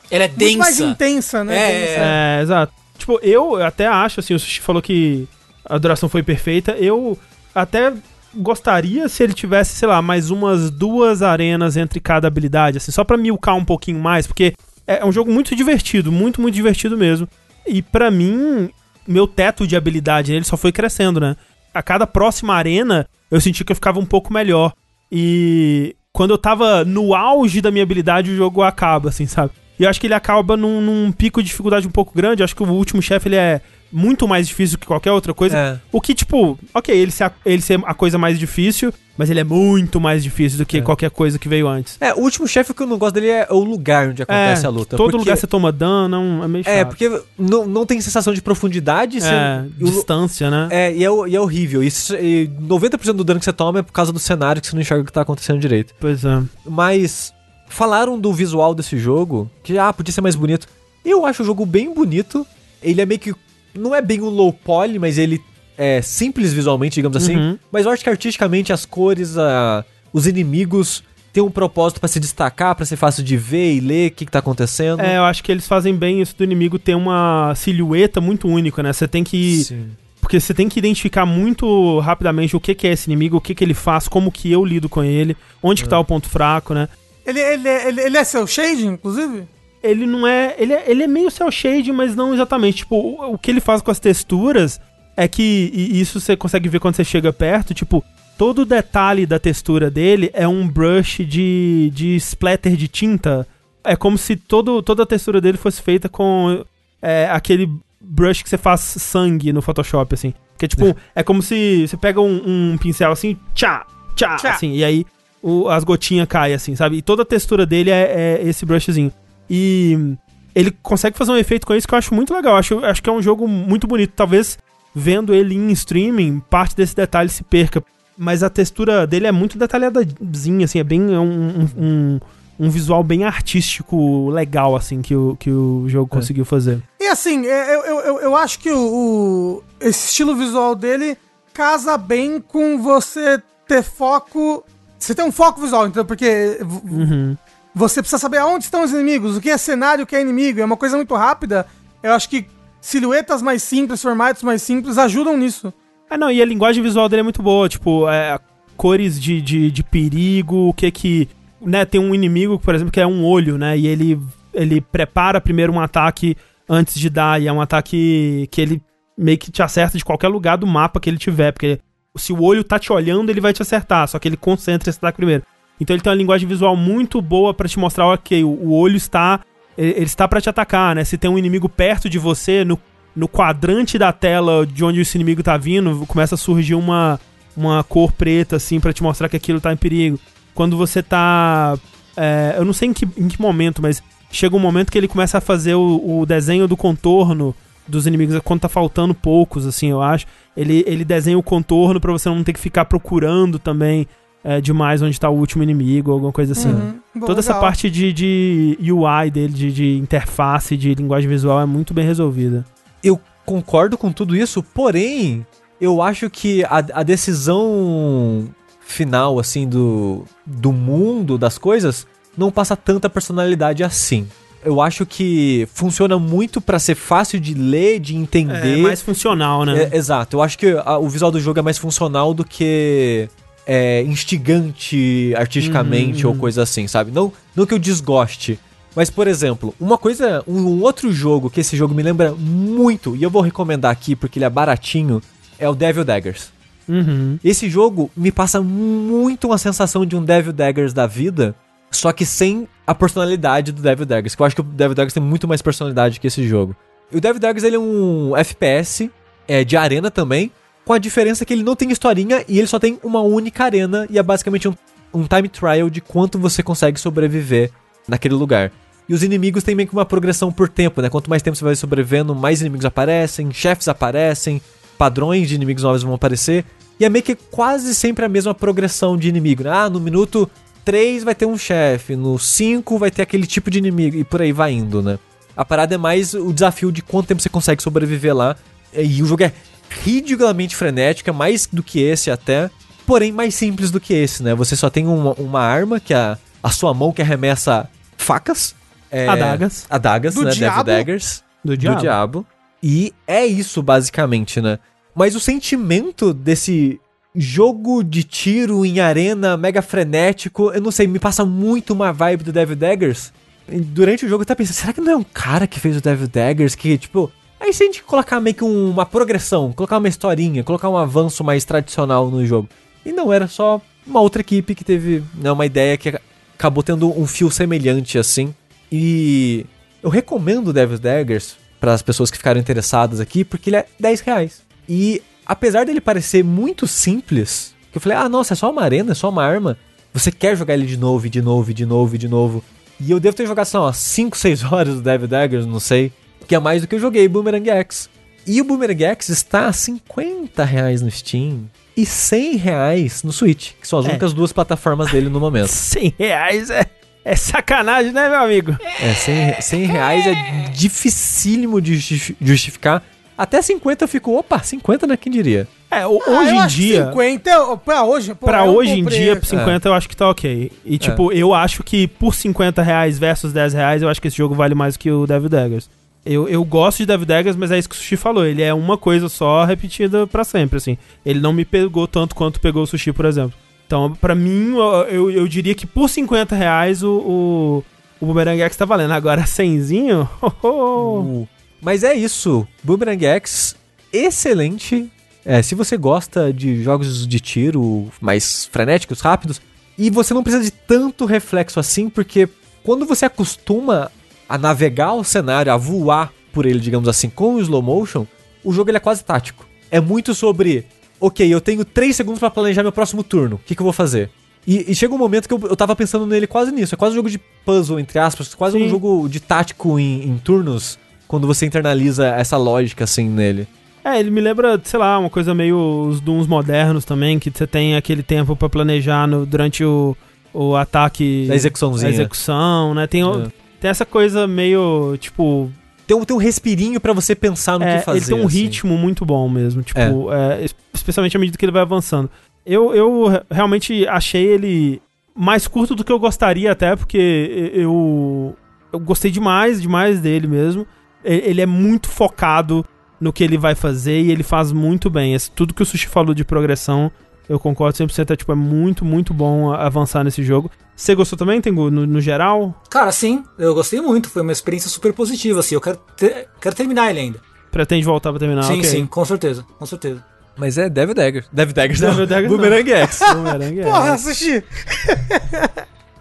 Ela é muito mais densa. intensa, né? É, Densa. É, exato. Tipo, eu até acho, assim, o Sushi falou que a duração foi perfeita. Eu até gostaria se ele tivesse, sei lá, mais umas duas arenas entre cada habilidade, assim, só pra milcar um pouquinho mais, porque é um jogo muito divertido, muito, muito divertido mesmo. E pra mim, meu teto de habilidade nele só foi crescendo, né? A cada próxima arena, eu senti que eu ficava um pouco melhor. E quando eu tava no auge da minha habilidade, o jogo acaba, assim, sabe? E eu acho que ele acaba num, num pico de dificuldade um pouco grande. Eu acho que o último chefe ele é muito mais difícil que qualquer outra coisa. É. O que, tipo, ok, ele ser, a, ele ser a coisa mais difícil, mas ele é muito mais difícil do que É. qualquer coisa que veio antes. É, o último chefe que eu não gosto dele é o lugar onde acontece a luta. Todo porque- lugar você toma dano, é um- é meio chato. É, porque não, não tem sensação de profundidade. você- É, e o distância, né? É, e é, e é horrível. Isso, e 90% do dano que você toma é por causa do cenário que você não enxerga o que tá acontecendo direito. Pois é. Mas falaram do visual desse jogo, que ah, podia ser mais bonito. Eu acho o jogo bem bonito. Ele é meio que. Não é bem um low poly, mas ele é simples visualmente, digamos assim. Uhum. Mas eu acho que artisticamente as cores, a- os inimigos tem um propósito pra se destacar, pra ser fácil de ver e ler o que, que tá acontecendo. É, eu acho que eles fazem bem isso do inimigo ter uma silhueta muito única, né? Você tem que. Sim. Porque você tem que identificar muito rapidamente o que, que é esse inimigo, o que, que ele faz, como que eu lido com ele, onde que tá o ponto fraco, né? Ele, ele, ele, ele é seu shade, inclusive? Ele não é. Ele é, ele é meio cel shade, mas não exatamente. Tipo, o, o que ele faz com as texturas é que. E isso você consegue ver quando você chega perto, tipo. Todo o detalhe da textura dele é um brush de, de splatter de tinta. É como se todo, toda a textura dele fosse feita com é, aquele brush que você faz sangue no Photoshop, assim. Que é tipo, é como se você pega um, um pincel assim, tchá, tchá, Tchá. assim, e aí o- as gotinhas caem, assim, sabe? E toda a textura dele é, é esse brushzinho. E ele consegue fazer um efeito com isso que eu acho muito legal. Acho, acho que é um jogo muito bonito. Talvez vendo ele em streaming, parte desse detalhe se perca. Mas a textura dele é muito detalhadazinha, assim, é bem é um, um, um, um visual bem artístico legal, assim, que o, que o jogo conseguiu fazer. E assim, é, eu, eu, eu, eu acho que o, o- esse estilo visual dele casa bem com você ter foco. Você tem um foco visual, entendeu? Porque Uhum. Você precisa saber aonde estão os inimigos, o que é cenário, o que é inimigo. É uma coisa muito rápida. Eu acho que silhuetas mais simples, formatos mais simples ajudam nisso. Ah, não, e a linguagem visual dele é muito boa, tipo, é, cores de, de, de perigo, o que que... Né, tem um inimigo, por exemplo, que é um olho, né, e ele, ele prepara primeiro um ataque antes de dar, e é um ataque que ele meio que te acerta de qualquer lugar do mapa que ele tiver, porque se o olho tá te olhando, ele vai te acertar, só que ele concentra esse ataque primeiro. Então ele tem uma linguagem visual muito boa pra te mostrar, ok, o, olho está... Ele está pra te atacar, né, se tem um inimigo perto de você, no no quadrante da tela de onde esse inimigo tá vindo, começa a surgir uma, uma cor preta, assim, pra te mostrar que aquilo tá em perigo. Quando você tá. é, eu não sei em que, em que momento, mas chega um momento que ele começa a fazer o, o desenho do contorno dos inimigos, quando tá faltando poucos, assim, eu acho. Ele, ele desenha o contorno pra você não ter que ficar procurando também é, demais onde tá o último inimigo, alguma coisa assim. Uhum. Bom, Toda essa legal. parte de, de UI dele, de, de interface, de linguagem visual é muito bem resolvida. Eu concordo com tudo isso, porém, eu acho que a, a decisão final, assim, do, do mundo, das coisas, não passa tanta personalidade assim. Eu acho que funciona muito pra ser fácil de ler, de entender. É mais funcional, né? É, exato, eu acho que a- o visual do jogo é mais funcional do que é, instigante artisticamente Uhum. ou coisa assim, sabe? Não, não que eu desgoste. Mas, por exemplo, uma coisa, um, outro jogo que esse jogo me lembra muito, e eu vou recomendar aqui porque ele é baratinho, é o Devil Daggers. Uhum. Esse jogo me passa muito uma sensação de um Devil Daggers da vida, só que sem a personalidade do Devil Daggers, que eu acho que o Devil Daggers tem muito mais personalidade que esse jogo. E o Devil Daggers ele é um FPS é, de arena também, com a diferença que ele não tem historinha e ele só tem uma única arena e é basicamente um, um time trial de quanto você consegue sobreviver naquele lugar. E os inimigos têm meio que uma progressão por tempo, né? Quanto mais tempo você vai sobrevivendo, mais inimigos aparecem, chefes aparecem, padrões de inimigos novos vão aparecer. E é meio que quase sempre a mesma progressão de inimigo, né? Ah, no minuto 3 vai ter um chefe, no 5 vai ter aquele tipo de inimigo, e por aí vai indo, né? A parada é mais o desafio de quanto tempo você consegue sobreviver lá. E o jogo é ridiculamente frenético, é mais do que esse até, porém mais simples do que esse, né? Você só tem uma, uma arma, que é a, a sua mão que arremessa facas. é, Adagas. Adagas, Do né? diabo. Devil Daggers. Do Do diabo. diabo. E é isso, basicamente, né? Mas o sentimento desse jogo de tiro em arena mega frenético, eu não sei, me passa muito uma vibe do Devil Daggers. E durante o jogo eu tava pensando, será que não é um cara que fez o Devil Daggers que, tipo... Aí se a gente colocar meio que um- uma progressão, colocar uma historinha, colocar um avanço mais tradicional no jogo. E não, era só uma outra equipe que teve né, uma ideia que acabou tendo um fio semelhante assim. E eu recomendo Devil's Daggers para as pessoas que ficaram interessadas aqui, porque ele é 10 reais. E apesar dele parecer muito simples, que eu falei, ah, nossa, é só uma arena, é só uma arma. Você quer jogar ele de novo, de novo, de novo, de novo. E eu devo ter jogado, sei lá, 5, 6 horas do Devil Daggers, não sei. Que é mais do que eu joguei Boomerang X. E o Boomerang X está a 50 reais no Steam e 100 reais no Switch, que são as É. únicas duas plataformas dele no momento. 100 reais é, é sacanagem, né, meu amigo? É, 100, 100 reais é dificílimo de justi- justificar. Até 50 eu fico, opa, 50, né? Quem diria? É, Ah, hoje eu em acho dia. 50, pra hoje, pô, Pra é hoje em dia, preço. 50 eu acho que tá ok. E tipo, eu acho que por 50 reais versus 10 reais, eu acho que esse jogo vale mais que o Devil Daggers. Eu, eu gosto de Devil Daggers, mas é isso que o Sushi falou. Ele é uma coisa só repetida pra sempre, assim. Ele não me pegou tanto quanto pegou o Sushi, por exemplo. Então, pra mim, eu, eu, diria que por 50 reais o, o, o Boomerang X tá valendo. Agora, 100zinho... Uh, Mas é isso. Boomerang X, excelente. É, se você gosta de jogos de tiro mais frenéticos, rápidos, e você não precisa de tanto reflexo assim, porque quando você acostuma a navegar o cenário, a voar por ele, digamos assim, com o slow motion, o jogo ele é quase tático. É muito sobre, ok, eu tenho 3 segundos pra planejar meu próximo turno, o que, que eu vou fazer? E, e chega um momento que eu, eu tava pensando nele quase nisso, é quase um jogo de puzzle, entre aspas, quase um Sim. jogo de tático em, em turnos, quando você internaliza essa lógica assim nele. É, ele me lembra, sei lá, uma coisa meio os Dooms modernos também, que você tem aquele tempo pra planejar no- durante o, o ataque. A execuçãozinha. A execução, né? Tem, É. tem essa coisa meio, tipo... Tem um, tem um respirinho pra você pensar no é, que fazer. ele tem um assim. ritmo muito bom mesmo, tipo, é, es- especialmente à medida que ele vai avançando. Eu, eu re- realmente achei ele mais curto do que eu gostaria até, porque eu, eu gostei demais, demais dele mesmo. Ele é muito focado no que ele vai fazer e ele faz muito bem. Tudo que o Sushi falou de progressão, eu concordo 100%. É, tipo, é muito, muito bom avançar nesse jogo. Você gostou também, Tengu, no, no geral? Cara, sim, eu gostei muito. Foi uma experiência super positiva, assim. Eu quero, ter- quero terminar ele ainda. Pretende voltar pra terminar? sim, ok. sim, com certeza, com certeza. Mas é Devil Dagger. Devil Daggers, Devil não. Daggers não. Boomerang X. Boomerang, é. Porra, Sushi.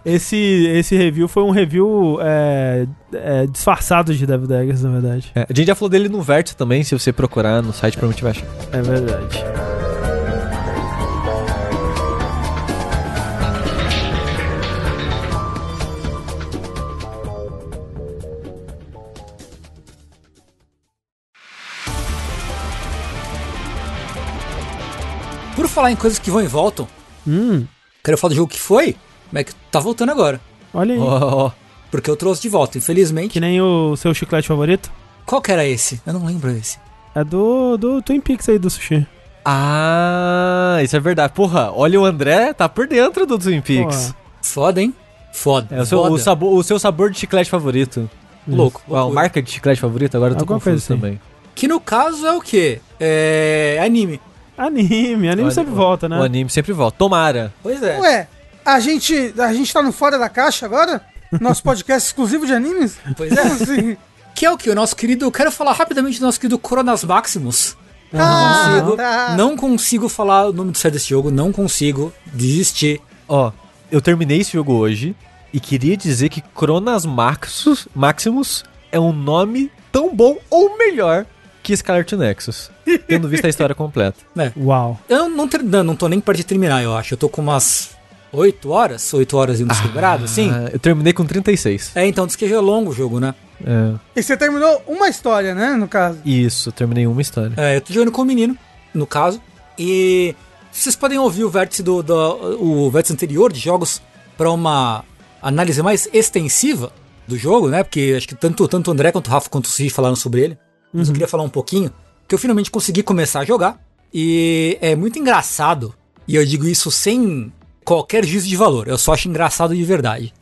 Esse, esse review foi um review é, é, disfarçado de Devil Daggers, na verdade. É, a gente já falou dele no Vértice também, se você procurar no site provavelmente vai achar. É verdade. Por falar em coisas que vão e voltam, Hum, quero falar do jogo que foi, mas que tá voltando agora. olha aí. Ó, ó. Porque eu trouxe de volta, infelizmente. Que nem o seu chiclete favorito. Qual que era esse? Eu não lembro esse. É do, do Twin Peaks aí do Sushi. Ah, isso é verdade. Porra, olha o André, tá por dentro do Twin Peaks. Foda, hein? Foda. É o seu, foda. o, sabor, o seu sabor de chiclete favorito. Louco. Qual, marca de chiclete favorito? Agora eu tô Alguma confuso assim. também. Que no caso é o quê? É. anime. Anime, anime Olha, sempre o- volta, né? O anime sempre volta. Tomara. Pois é. Ué, a gente, a gente tá no Fora da Caixa agora? Nosso podcast exclusivo de animes? Pois é. Assim? Que é o que? O nosso querido. Eu quero falar rapidamente do nosso querido Coronas Maximus. Ah, consigo, tá. Não consigo falar o nome do certo desse jogo, não consigo desistir. Ó, eu terminei esse jogo hoje e queria dizer que Cronas Maximus, Maximus é um nome tão bom ou melhor que Scarlet Nexus. Tendo visto a história completa. Uau. Eu não, ter- não, não tô nem perto de terminar, eu acho. Eu tô com umas 8 horas, 8 horas e quebrados, assim. Ah, eu terminei com 36. É, então diz que já é longo o jogo, né? É, E você terminou uma história, né, no caso? isso, eu terminei uma história. É, eu tô jogando com o menino, no caso. E vocês podem ouvir o vértice do, do o vértice anterior de jogos para uma análise mais extensiva do jogo, né? Porque acho que tanto, tanto o André quanto o Rafa quanto o Cid falaram sobre ele. Mas eu queria falar um pouquinho, que eu finalmente consegui começar a jogar. E é muito engraçado, e eu digo isso sem qualquer juízo de valor, eu só acho engraçado de verdade.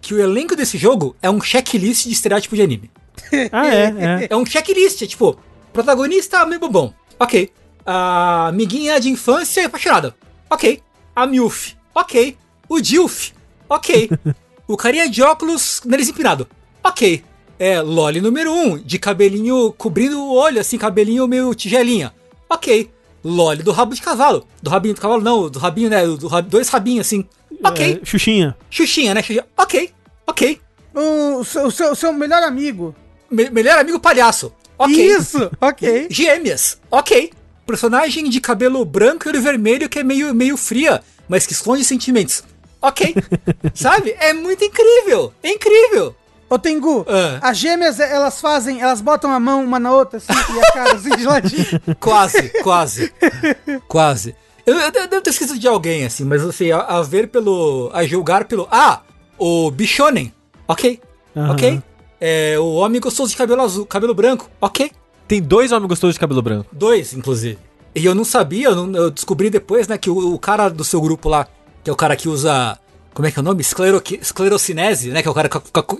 que o elenco desse jogo é um checklist de estereótipo de anime. Ah, é, é. É um checklist, é tipo, protagonista meio bobão. Ok. A amiguinha de infância apaixonada. Ok. A Milf. Ok. O Dilf. Ok. o carinha de óculos, nariz empinado. Ok. É, Loli número 1, um, de cabelinho cobrindo o olho, assim, cabelinho meio tigelinha. Ok. Loli do rabo de cavalo. Do rabinho do cavalo, não, do rabinho, né? Do rab- dois rabinhos, assim. Ok. É, Xuxinha. Xuxinha, né? Xuxinha. Ok. Ok. O, o seu, o seu, seu melhor amigo. Me- melhor amigo palhaço. Ok. Isso, ok. Gêmeas, ok. Personagem de cabelo branco e olho vermelho que é meio, meio fria, mas que esconde sentimentos. Ok. Sabe? É muito incrível. É incrível. Ô, Tengu, Ah. as gêmeas, elas fazem, elas botam a mão uma na outra, assim, e a cara assim de ladinho. Quase, quase. quase. Eu, eu, eu devo ter esquecido de alguém, assim, mas assim, a, a ver pelo. a julgar pelo. Ah! O Bichonen. Ok. Aham. Ok. É, o homem gostoso de cabelo azul, cabelo branco. Ok. Tem dois homens gostosos de cabelo branco. Dois, inclusive. E eu não sabia, eu, não- eu descobri depois, né, que o, o cara do seu grupo lá, que é o cara que usa. Como é que é o nome? Esclero, esclerocinese, né? Que é o cara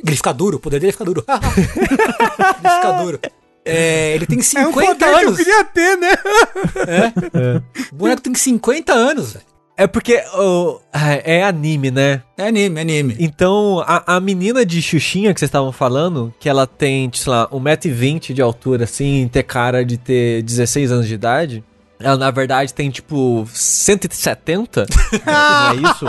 ele fica duro, o poder dele fica duro. ele fica duro. É, ele tem É um 50 poder que eu anos. queria ter, né? O boneco tem 50 anos, velho. É porque ô, é anime, né? É anime, é anime. Então, a, a menina de Xuxinha que vocês estavam falando, que ela tem, sei lá, 1,20m de altura, assim, ter cara de ter 16 anos de idade, ela na verdade tem tipo 170? Não é isso?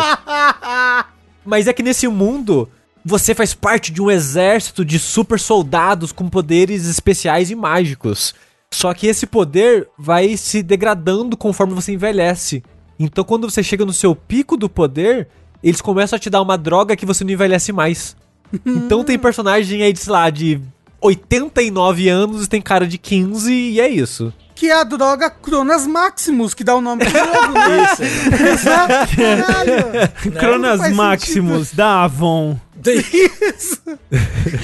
Mas é que nesse mundo, você faz parte de um exército de super soldados com poderes especiais e mágicos. Só que esse poder vai se degradando conforme você envelhece. Então, quando você chega no seu pico do poder, eles começam a te dar uma droga que você não envelhece mais. Então, tem personagem aí, de, sei lá, de 89 anos e tem cara de 15 e é isso. Que é a droga Cronas Maximus, que dá o nome do jogo, né? Isso. Exato, caralho. Cronas Maximus, da Avon. Isso.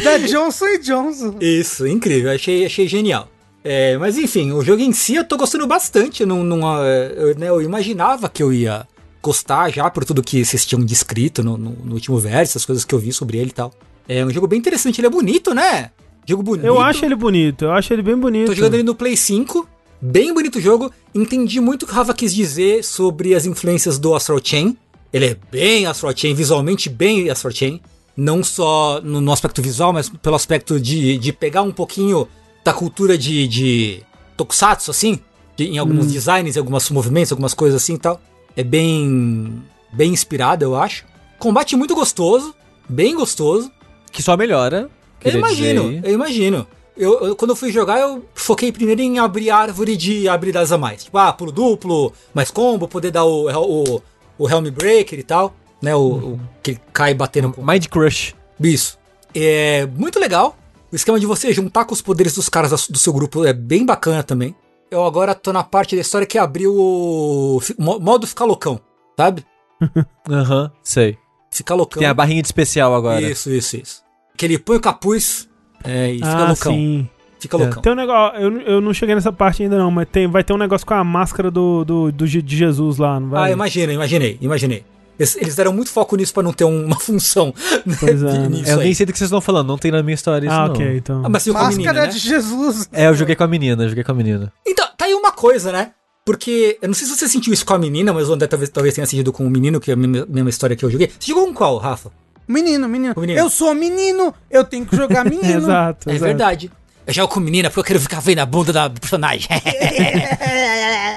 Da Johnson Johnson. Isso, incrível, achei, achei genial. É, mas enfim, o jogo em si eu tô gostando bastante. Eu, não, não, é, eu, né, eu imaginava que eu ia gostar já por tudo que vocês tinham descrito no, no, no último verso, as coisas que eu vi sobre ele e tal. É um jogo bem interessante, ele é bonito, né? Jogo bonito. Eu acho ele bonito, eu acho ele bem bonito. Tô jogando ele no Play 5, bem bonito o jogo. Entendi muito o que o Rafa quis dizer sobre as influências do Astral Chain. Ele é bem Astral Chain, visualmente bem Astral Chain. Não só no, no aspecto visual, mas pelo aspecto de, de pegar um pouquinho da cultura de, de Tokusatsu, assim. de- em alguns designs, em alguns movimentos, algumas coisas assim e tal. É bem, bem inspirado, eu acho. Combate muito gostoso, bem gostoso. Que só melhora. Eu imagino, eu imagino. Eu, eu- quando eu fui jogar, eu foquei primeiro em abrir árvore de habilidades a mais. Tipo, ah, pulo duplo, mais combo, poder dar o, o, o Helm Breaker e tal. Né, o, o que cai batendo com Mind Crush. isso. É muito legal. O esquema de você juntar com os poderes dos caras do seu grupo é bem bacana também. Eu agora tô na parte da história que abriu o modo ficar loucão, sabe? Aham, sei. Ficar loucão. Tem a barrinha de especial agora. Isso, isso, isso. Que ele põe o capuz é, e fica ah, loucão. sim. Fica loucão. Tem um negócio, eu, eu não cheguei nessa parte ainda não, mas tem, vai ter um negócio com a máscara do, do, do de Jesus lá, não vai? Ah, imagina, imaginei, imaginei. Eles, eles deram muito foco nisso pra não ter um- uma função né, Pois é. nisso Eu aí. nem sei do que vocês estão falando, não tem na minha história isso ah, não. ok, então. Ah, mas você com a Máscara menina, né? de Jesus. É, eu joguei com a menina, eu joguei com a menina. Então, tá aí uma coisa, né? Porque, eu não sei se você sentiu isso com a menina, mas o André talvez, talvez tenha sentido com o menino, que é a mesma, mesma história que eu joguei. Você jogou com qual, Rafa? Menino, menino, menino. Eu sou menino, eu tenho que jogar menino. exato, É exato. verdade. Eu jogo com menina porque eu quero ficar vendo a bunda da personagem.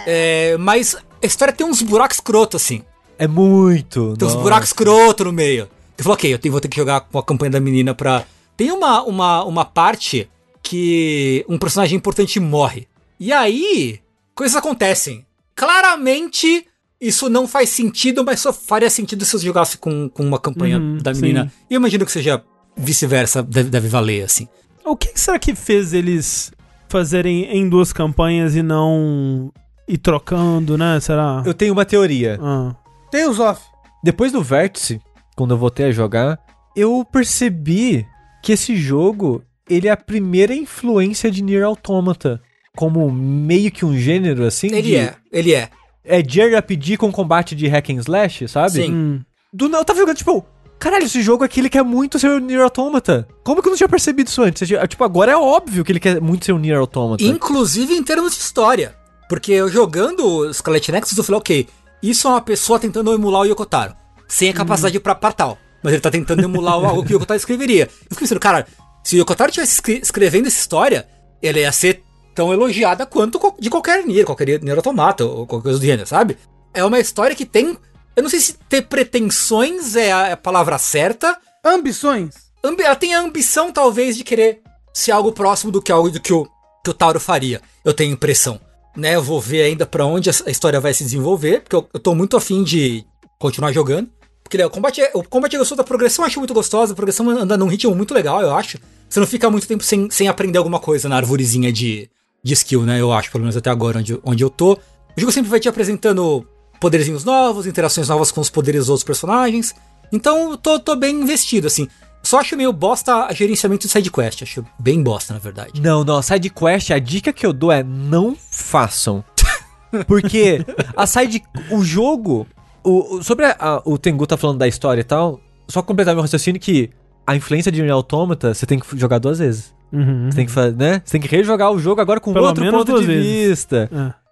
É, mas a história tem uns buracos escroto, assim. É muito. Tem uns nossa. buracos escroto no meio. Eu falei, ok, eu tenho- vou ter que jogar com a campanha da menina pra. Tem uma, uma, uma parte que um personagem importante morre. E aí, coisas acontecem. Claramente, isso não faz sentido, mas só faria sentido se eu jogasse com, com uma campanha Uhum, da menina. sim. E eu imagino que seja vice-versa, deve, deve valer, assim. O que será que fez eles fazerem em duas campanhas e não ir trocando, né? Será? Eu tenho uma teoria. Ah. Tales of. Depois do Vértice, quando eu voltei a jogar, eu percebi que esse jogo, ele é a primeira influência de Nier Automata. Como meio que um gênero, assim. Ele de- é, ele é. É JRPG com combate de hack and slash, sabe? Sim. Hum. Do nada, eu tava jogando, tipo... Caralho, esse jogo aqui, ele quer muito ser o Nier Automata. Como que eu não tinha percebido isso antes? Tipo, agora é óbvio que ele quer muito ser o Nier Automata. Inclusive em termos de história. Porque eu jogando o Scarlet Nexus, eu falei, ok, isso é uma pessoa tentando emular o Yokotaro. Sem a capacidade pra, pra tal. Mas ele tá tentando emular algo que o Yokotaro escreveria. Eu fico pensando, cara, se o Yokotaro estivesse escre- escrevendo essa história, ela ia ser tão elogiada quanto de qualquer Nier, qualquer Nier Automata, ou qualquer coisa do gênero, sabe? É uma história que tem... Eu não sei se ter pretensões é a, é a palavra certa, Ambições. ambi- ela tem a ambição, talvez, de querer ser algo próximo do que algo do que o, que o Tauro faria. Eu tenho impressão. Né, eu vou ver ainda pra onde a história vai se desenvolver, porque eu, eu tô muito afim de continuar jogando. Porque né, o combate, é- o combate é gostoso, a progressão eu acho muito gostosa, a progressão anda num ritmo muito legal, eu acho. Você não fica muito tempo sem, sem aprender alguma coisa na arvorezinha de, de skill, né? Eu acho, pelo menos até agora, onde, onde eu tô. O jogo sempre vai te apresentando poderzinhos novos, interações novas com os poderes dos outros personagens. Então, eu tô, tô bem investido, assim. Só acho meio bosta a gerenciamento de sidequest. Acho bem bosta, na verdade. Não, não, side quest, a dica que eu dou é não façam. Porque a side o jogo, o, o- sobre a- a- o Tengu tá falando da história e tal, só completar meu raciocínio que a influência de Nier Automata, você tem que jogar duas vezes. Uhum. Você tem que, fa- né? Você tem que rejogar o jogo agora com Pelo outro menos ponto duas de vezes. vista.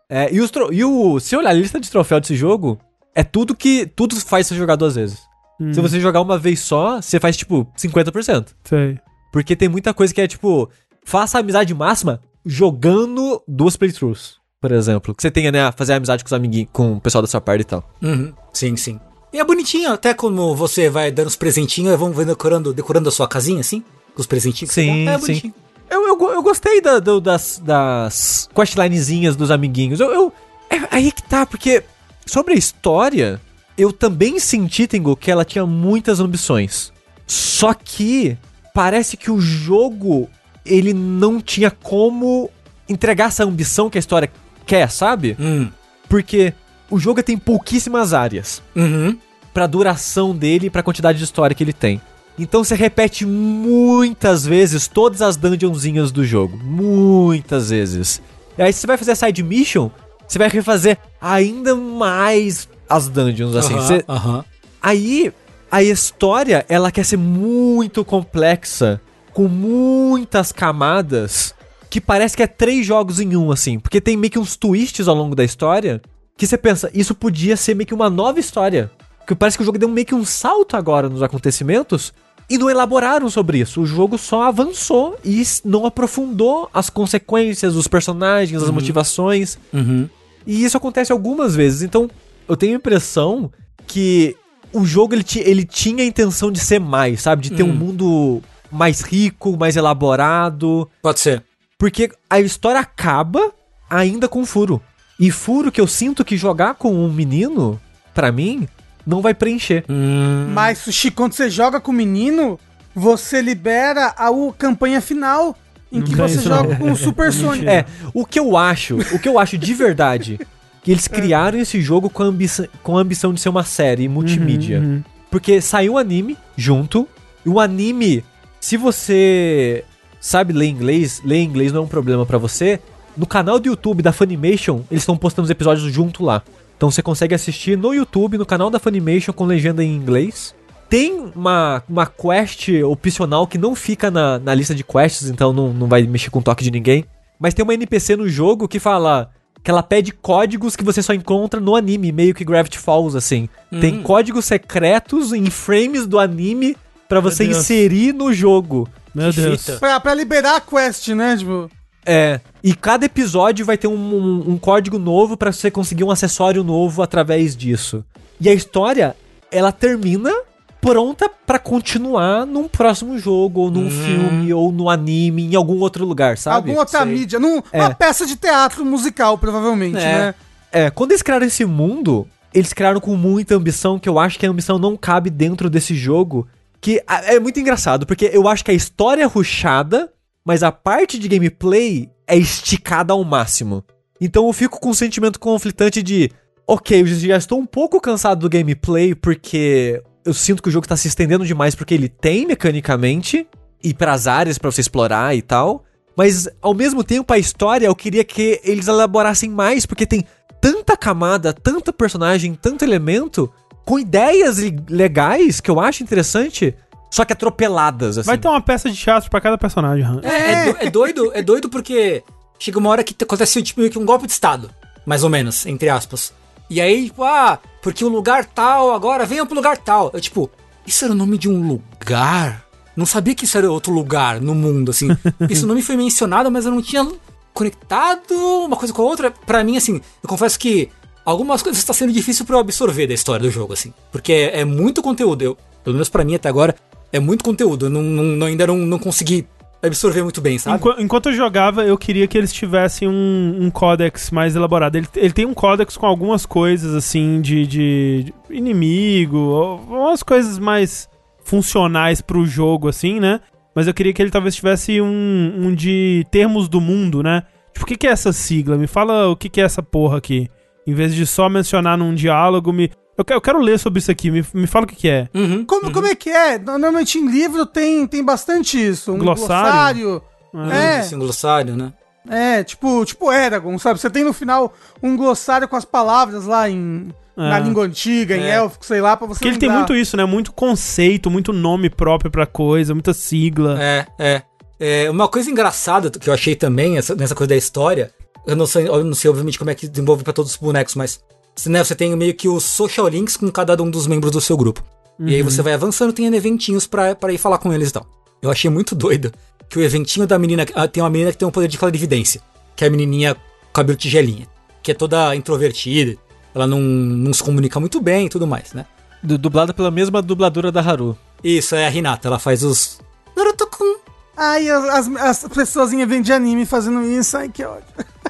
É. É, e, os tro- e o, se olhar a lista de troféu desse jogo, é tudo que tudo faz você jogar duas vezes. Hum, Se você jogar uma vez só, você faz tipo 50%. Sei. Porque tem muita coisa que é tipo, faça a amizade máxima jogando duas playthroughs, por exemplo. Que você tenha, né, fazer amizade com os amiguinhos, com o pessoal da sua parte e tal. Uhum, sim, sim. E é bonitinho, até como você vai dando os presentinhos, vão decorando, decorando a sua casinha, assim, os presentinhos. que você Sim, dá. É sim. Eu, eu, eu gostei da- do- das, das questlinezinhas dos amiguinhos. Eu, eu- é aí que tá, porque sobre a história, eu também senti, Tengu, que ela tinha muitas ambições. Só que parece que o jogo, ele não tinha como entregar essa ambição que a história quer, sabe? Hum. Porque o jogo tem pouquíssimas áreas Uhum. pra duração dele e pra quantidade de história que ele tem. Então você repete muitas vezes todas as dungeonzinhas do jogo. Muitas vezes. E aí você vai fazer a side mission, você vai refazer ainda mais as dungeons, assim. Aham, Você- aham. Aí a história, ela quer ser muito complexa, com muitas camadas, que parece que é três jogos em um, assim. Porque tem meio que uns twists ao longo da história, que você pensa, isso podia ser meio que uma nova história. Porque parece que o jogo deu meio que um salto agora nos acontecimentos, e não elaboraram sobre isso. O jogo só avançou e não aprofundou as consequências, os personagens, as motivações. Uhum. E isso acontece algumas vezes. Então, eu tenho a impressão que o jogo ele, ele tinha a intenção de ser mais, sabe? De ter um mundo mais rico, mais elaborado. Pode ser. Porque a história acaba ainda com furo. E furo que eu sinto que jogar com um menino, pra mim, não vai preencher. Hum. Mas, Sushi, quando você joga com o menino, você libera a o- campanha final, em Não que você isso joga não. com o Super Sonic. É, o que eu acho, o que eu acho de verdade, que eles criaram esse jogo com a, ambição, com a ambição de ser uma série multimídia. Uhum, uhum. Porque saiu o anime junto. E o anime, se você sabe ler inglês, ler inglês não é um problema pra você. No canal do YouTube da Funimation, eles estão postando os episódios junto lá. Então você consegue assistir no YouTube, no canal da Funimation, com legenda em inglês. Tem uma, uma quest opcional que não fica na, na lista de quests, então não, não vai mexer com o toque de ninguém. Mas tem uma NPC no jogo que fala que ela pede códigos que você só encontra no anime, meio que Gravity Falls, assim. Tem códigos secretos em frames do anime pra você Deus. inserir no jogo. Meu Que Deus. Pra, pra liberar a quest, né? Tipo, É. E cada episódio vai ter um, um- um código novo pra você conseguir um acessório novo através disso. E a história, ela termina pronta pra continuar num próximo jogo, ou num filme, ou no anime, em algum outro lugar, sabe? alguma outra Sei. mídia. Num, É. Uma peça de teatro musical, provavelmente, É. né? É, quando eles criaram esse mundo, eles criaram com muita ambição, que eu acho que a ambição não cabe dentro desse jogo. Que é muito engraçado, porque eu acho que a história rushada, mas a parte de gameplay é esticada ao máximo. Então eu fico com um sentimento conflitante de, ok, eu já estou um pouco cansado do gameplay, porque eu sinto que o jogo está se estendendo demais, porque ele tem mecanicamente, e pras áreas pra você explorar e tal. Mas ao mesmo tempo a história eu queria que eles elaborassem mais, porque tem tanta camada, tanta personagem, tanto elemento, com ideias le- legais que eu acho interessante, só que atropeladas, assim. Vai ter uma peça de teatro pra cada personagem, Han. É, é do- é doido, é doido porque chega uma hora que acontece tipo, meio que um golpe de estado, mais ou menos, entre aspas. E aí, tipo, ah, porque o lugar tal, agora venham pro lugar tal. Eu, tipo, isso era o nome de um lugar? Não sabia que isso era outro lugar no mundo, assim. Esse nome foi mencionado, mas eu não tinha conectado uma coisa com a outra. Pra mim, assim, eu confesso que algumas coisas está sendo difícil pra eu absorver da história do jogo, assim. Porque é, é muito conteúdo. Eu, pelo menos pra mim até agora, é muito conteúdo. Eu não, não- ainda não, não consegui absorver muito bem, sabe? Enqu- enquanto eu jogava, eu queria que eles tivessem um, um códex mais elaborado. Ele, ele tem um códex com algumas coisas, assim, de, de inimigo, umas coisas mais funcionais pro jogo, assim, né? Mas eu queria que ele talvez tivesse um, um de termos do mundo, né? Tipo, o que, que é essa sigla? Me fala o que, que é essa porra aqui. Em vez de só mencionar num diálogo, me Eu, que- eu quero ler sobre isso aqui, me, me fala o que, que é. Uhum. Como, como é que é? Normalmente em livro tem, tem bastante isso. Um Glossário? glossário. É. É, Esse glossário, né? é, tipo, tipo Eragon, sabe? Você tem no final um glossário com as palavras lá em, na É. língua antiga, em É. élfico, sei lá, pra você Porque ele tem lembrar. muito isso, né? Muito conceito, muito nome próprio pra coisa, muita sigla. É, é. É, uma coisa engraçada que eu achei também essa- nessa coisa da história, eu não sei, eu não sei obviamente como é que desenvolve pra todos os bonecos, mas né, você tem meio que os social links com cada um dos membros do seu grupo. E aí você vai avançando, tem eventinhos pra, pra ir falar com eles e tal. Eu achei muito doido que o eventinho da menina. ah, Tem uma menina que tem um poder de clarividência, que é a menininha com cabelo tigelinha, que é toda introvertida, ela não, não se comunica muito bem e tudo mais, né? Du- dublada pela mesma dubladora da Haru. Isso, é a Hinata, ela faz os. Naruto-kun. Ai, as, as, as pessoas em evento de anime fazendo isso, ai que ódio.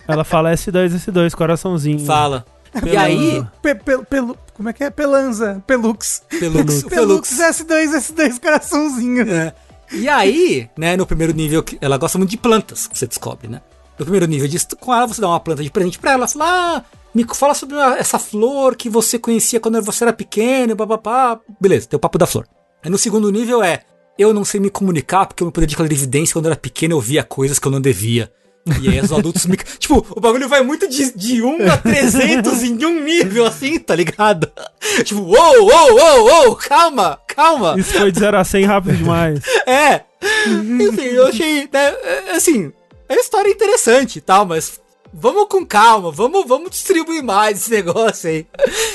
Ela fala S2, S2, coraçãozinho. Fala. E aí, Pe, pelu- como é que é? Pelanza, Pelux. Pelux, Pelux S2, S2, coraçãozinho. É. E aí, né, no primeiro nível, ela gosta muito de plantas, você descobre, né? No primeiro nível de estu- com ela, você dá uma planta de presente pra ela, fala, ah, me fala sobre essa flor que você conhecia quando você era pequeno, papapá. Beleza, tem o papo da flor. Aí no segundo nível é, eu não sei me comunicar porque o meu poder de clarividência, quando eu era pequeno, eu via coisas que eu não devia. E aí os adultos me... Tipo, o bagulho vai muito de, de 1 a 300 em um nível, assim, tá ligado? Tipo, uou, uou, uou, uou, calma, calma. Isso foi de 0 a 100 rápido demais. É. Enfim, eu achei, né, é, assim, a história é interessante e tal, mas vamos com calma, vamos, vamos distribuir mais esse negócio aí.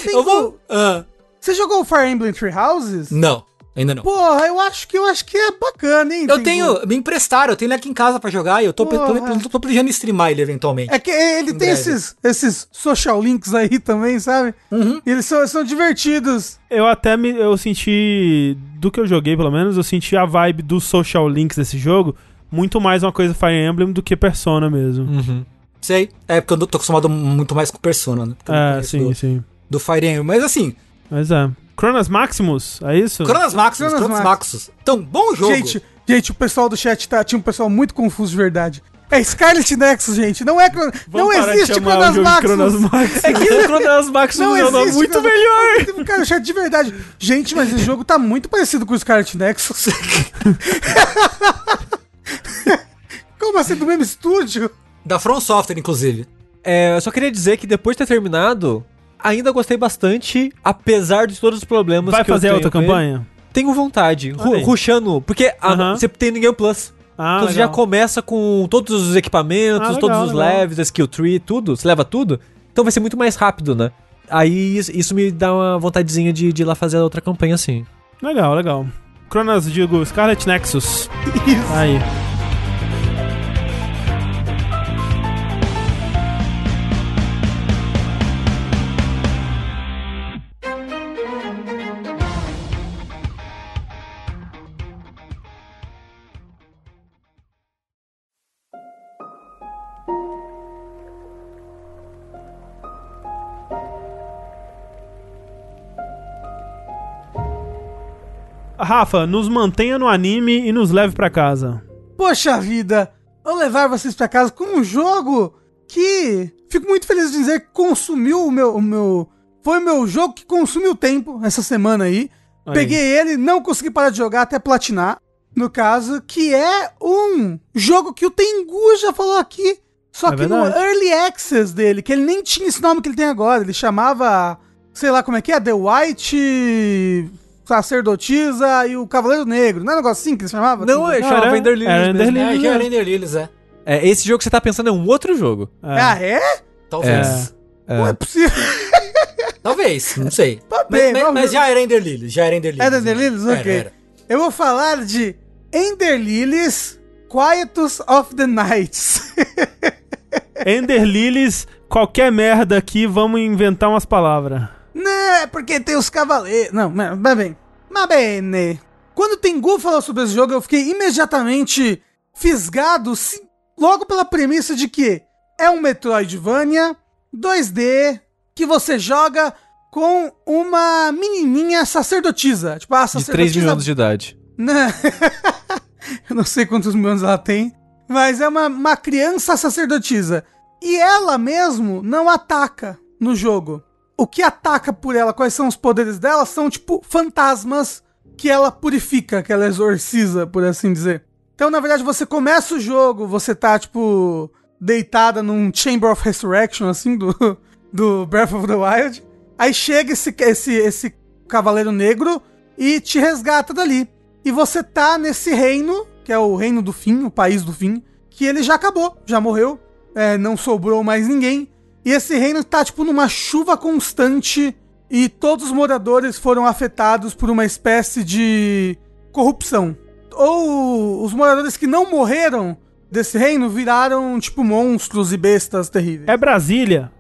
Eu vou... Ah, Você jogou Fire Emblem Three Houses? não, ainda não. Porra, eu acho que eu acho que é bacana, hein? Eu Tengu? tenho, me emprestaram, eu tenho ele aqui em casa pra jogar e eu tô, tô, tô, tô planejando streamar ele eventualmente. É que ele tem breve. esses, esses social links aí também, sabe? Uhum. E eles são, são divertidos. Eu até me, eu senti, do que eu joguei pelo menos, eu senti a vibe dos social links desse jogo muito mais uma coisa Fire Emblem do que Persona mesmo. Uhum. Sei, é porque eu tô acostumado muito mais com Persona, né? É, sim, do, sim. do Fire Emblem, mas assim, Mas é. Chronas Maximus, é isso? Cronas Maximus, Chronos Cronas Maximus. Maximus. Então, bom jogo. Gente, gente, o pessoal do chat tá, tinha um pessoal muito confuso de verdade. É Scarlet Nexus, gente. Não é Chron- Não existe de Maximus. Chronos Maximus. É que o Chronas Maximus Não é um nome muito Chronos- melhor. Cara chat de verdade. Gente, mas esse jogo tá muito parecido com o Scarlet Nexus. Como assim, do mesmo estúdio? Da From Software, inclusive. É, eu só queria dizer que depois de ter terminado, ainda gostei bastante, apesar de todos os problemas Vai que eu fazer tenho outra campanha? Tenho vontade. Ru Olha aí. rushando. Porque Aham. você tem no Game Plus. Ah, então você já legal. começa com todos os equipamentos, Ah, legal, todos os legal. levels, a skill tree, tudo. Você leva tudo. Então vai ser muito mais rápido, né? Aí isso- isso me dá uma vontadezinha de, de ir lá fazer a outra campanha assim. Legal, legal. Chronas, digo, Scarlet Nexus. Aí. Rafa, nos mantenha no anime e nos leve pra casa. Poxa vida, vou levar vocês pra casa com um jogo que fico muito feliz de dizer que consumiu o meu, o meu. Foi o meu jogo que consumiu tempo essa semana aí. Aí. Peguei ele, não consegui parar de jogar até platinar. No caso, que é um jogo que o Tengu já falou aqui. Só É que no verdade. Early Access dele, que ele nem tinha esse nome que ele tem agora. Ele chamava, sei lá como é que é, The White Sacerdotisa e o Cavaleiro Negro. Não é um negócio assim que ele chamava? Não, é Não, chamava era- Ender Lilies era Ender. Lilies. É, já era Ender Lilies, é. É, esse jogo que você tá pensando é um outro jogo. É. Ah, é? Talvez. É. Não é possível. Talvez, não sei. Tá mas, bem, mas- mas já era Ender Lilies, já era Ender Lilies. É Ender Lilies? Era, Ok. era. Eu vou falar de Ender Lilies Quietus of the Nights. Ender Lilies, qualquer merda aqui, vamos inventar umas palavras. Não, é porque tem os cavaleiros. Não, mas bem. Mas bem, Quando o Tengu falou sobre esse jogo, eu fiquei imediatamente fisgado, logo pela premissa de que é um Metroidvania 2D que você joga com uma menininha sacerdotisa. Tipo, a De 3 sacerdotisa mil anos de idade. Não. eu não sei quantos mil anos ela tem, mas é uma, uma criança sacerdotisa. E ela mesmo não ataca no jogo. O que ataca por ela, quais são os poderes dela, são tipo fantasmas que ela purifica, que ela exorciza, por assim dizer. Então, na verdade, você começa o jogo, você tá, tipo, deitada num Chamber of Resurrection, assim, do, do Breath of the Wild. Aí chega esse, esse, esse Cavaleiro Negro e te resgata dali. E você tá nesse reino, que é o reino do fim, o país do fim, que ele já acabou, já morreu, é, não sobrou mais ninguém. E esse reino tá, tipo, numa chuva constante e todos os moradores foram afetados por uma espécie de corrupção. Ou os moradores que não morreram desse reino viraram, tipo, monstros e bestas terríveis. É Brasília.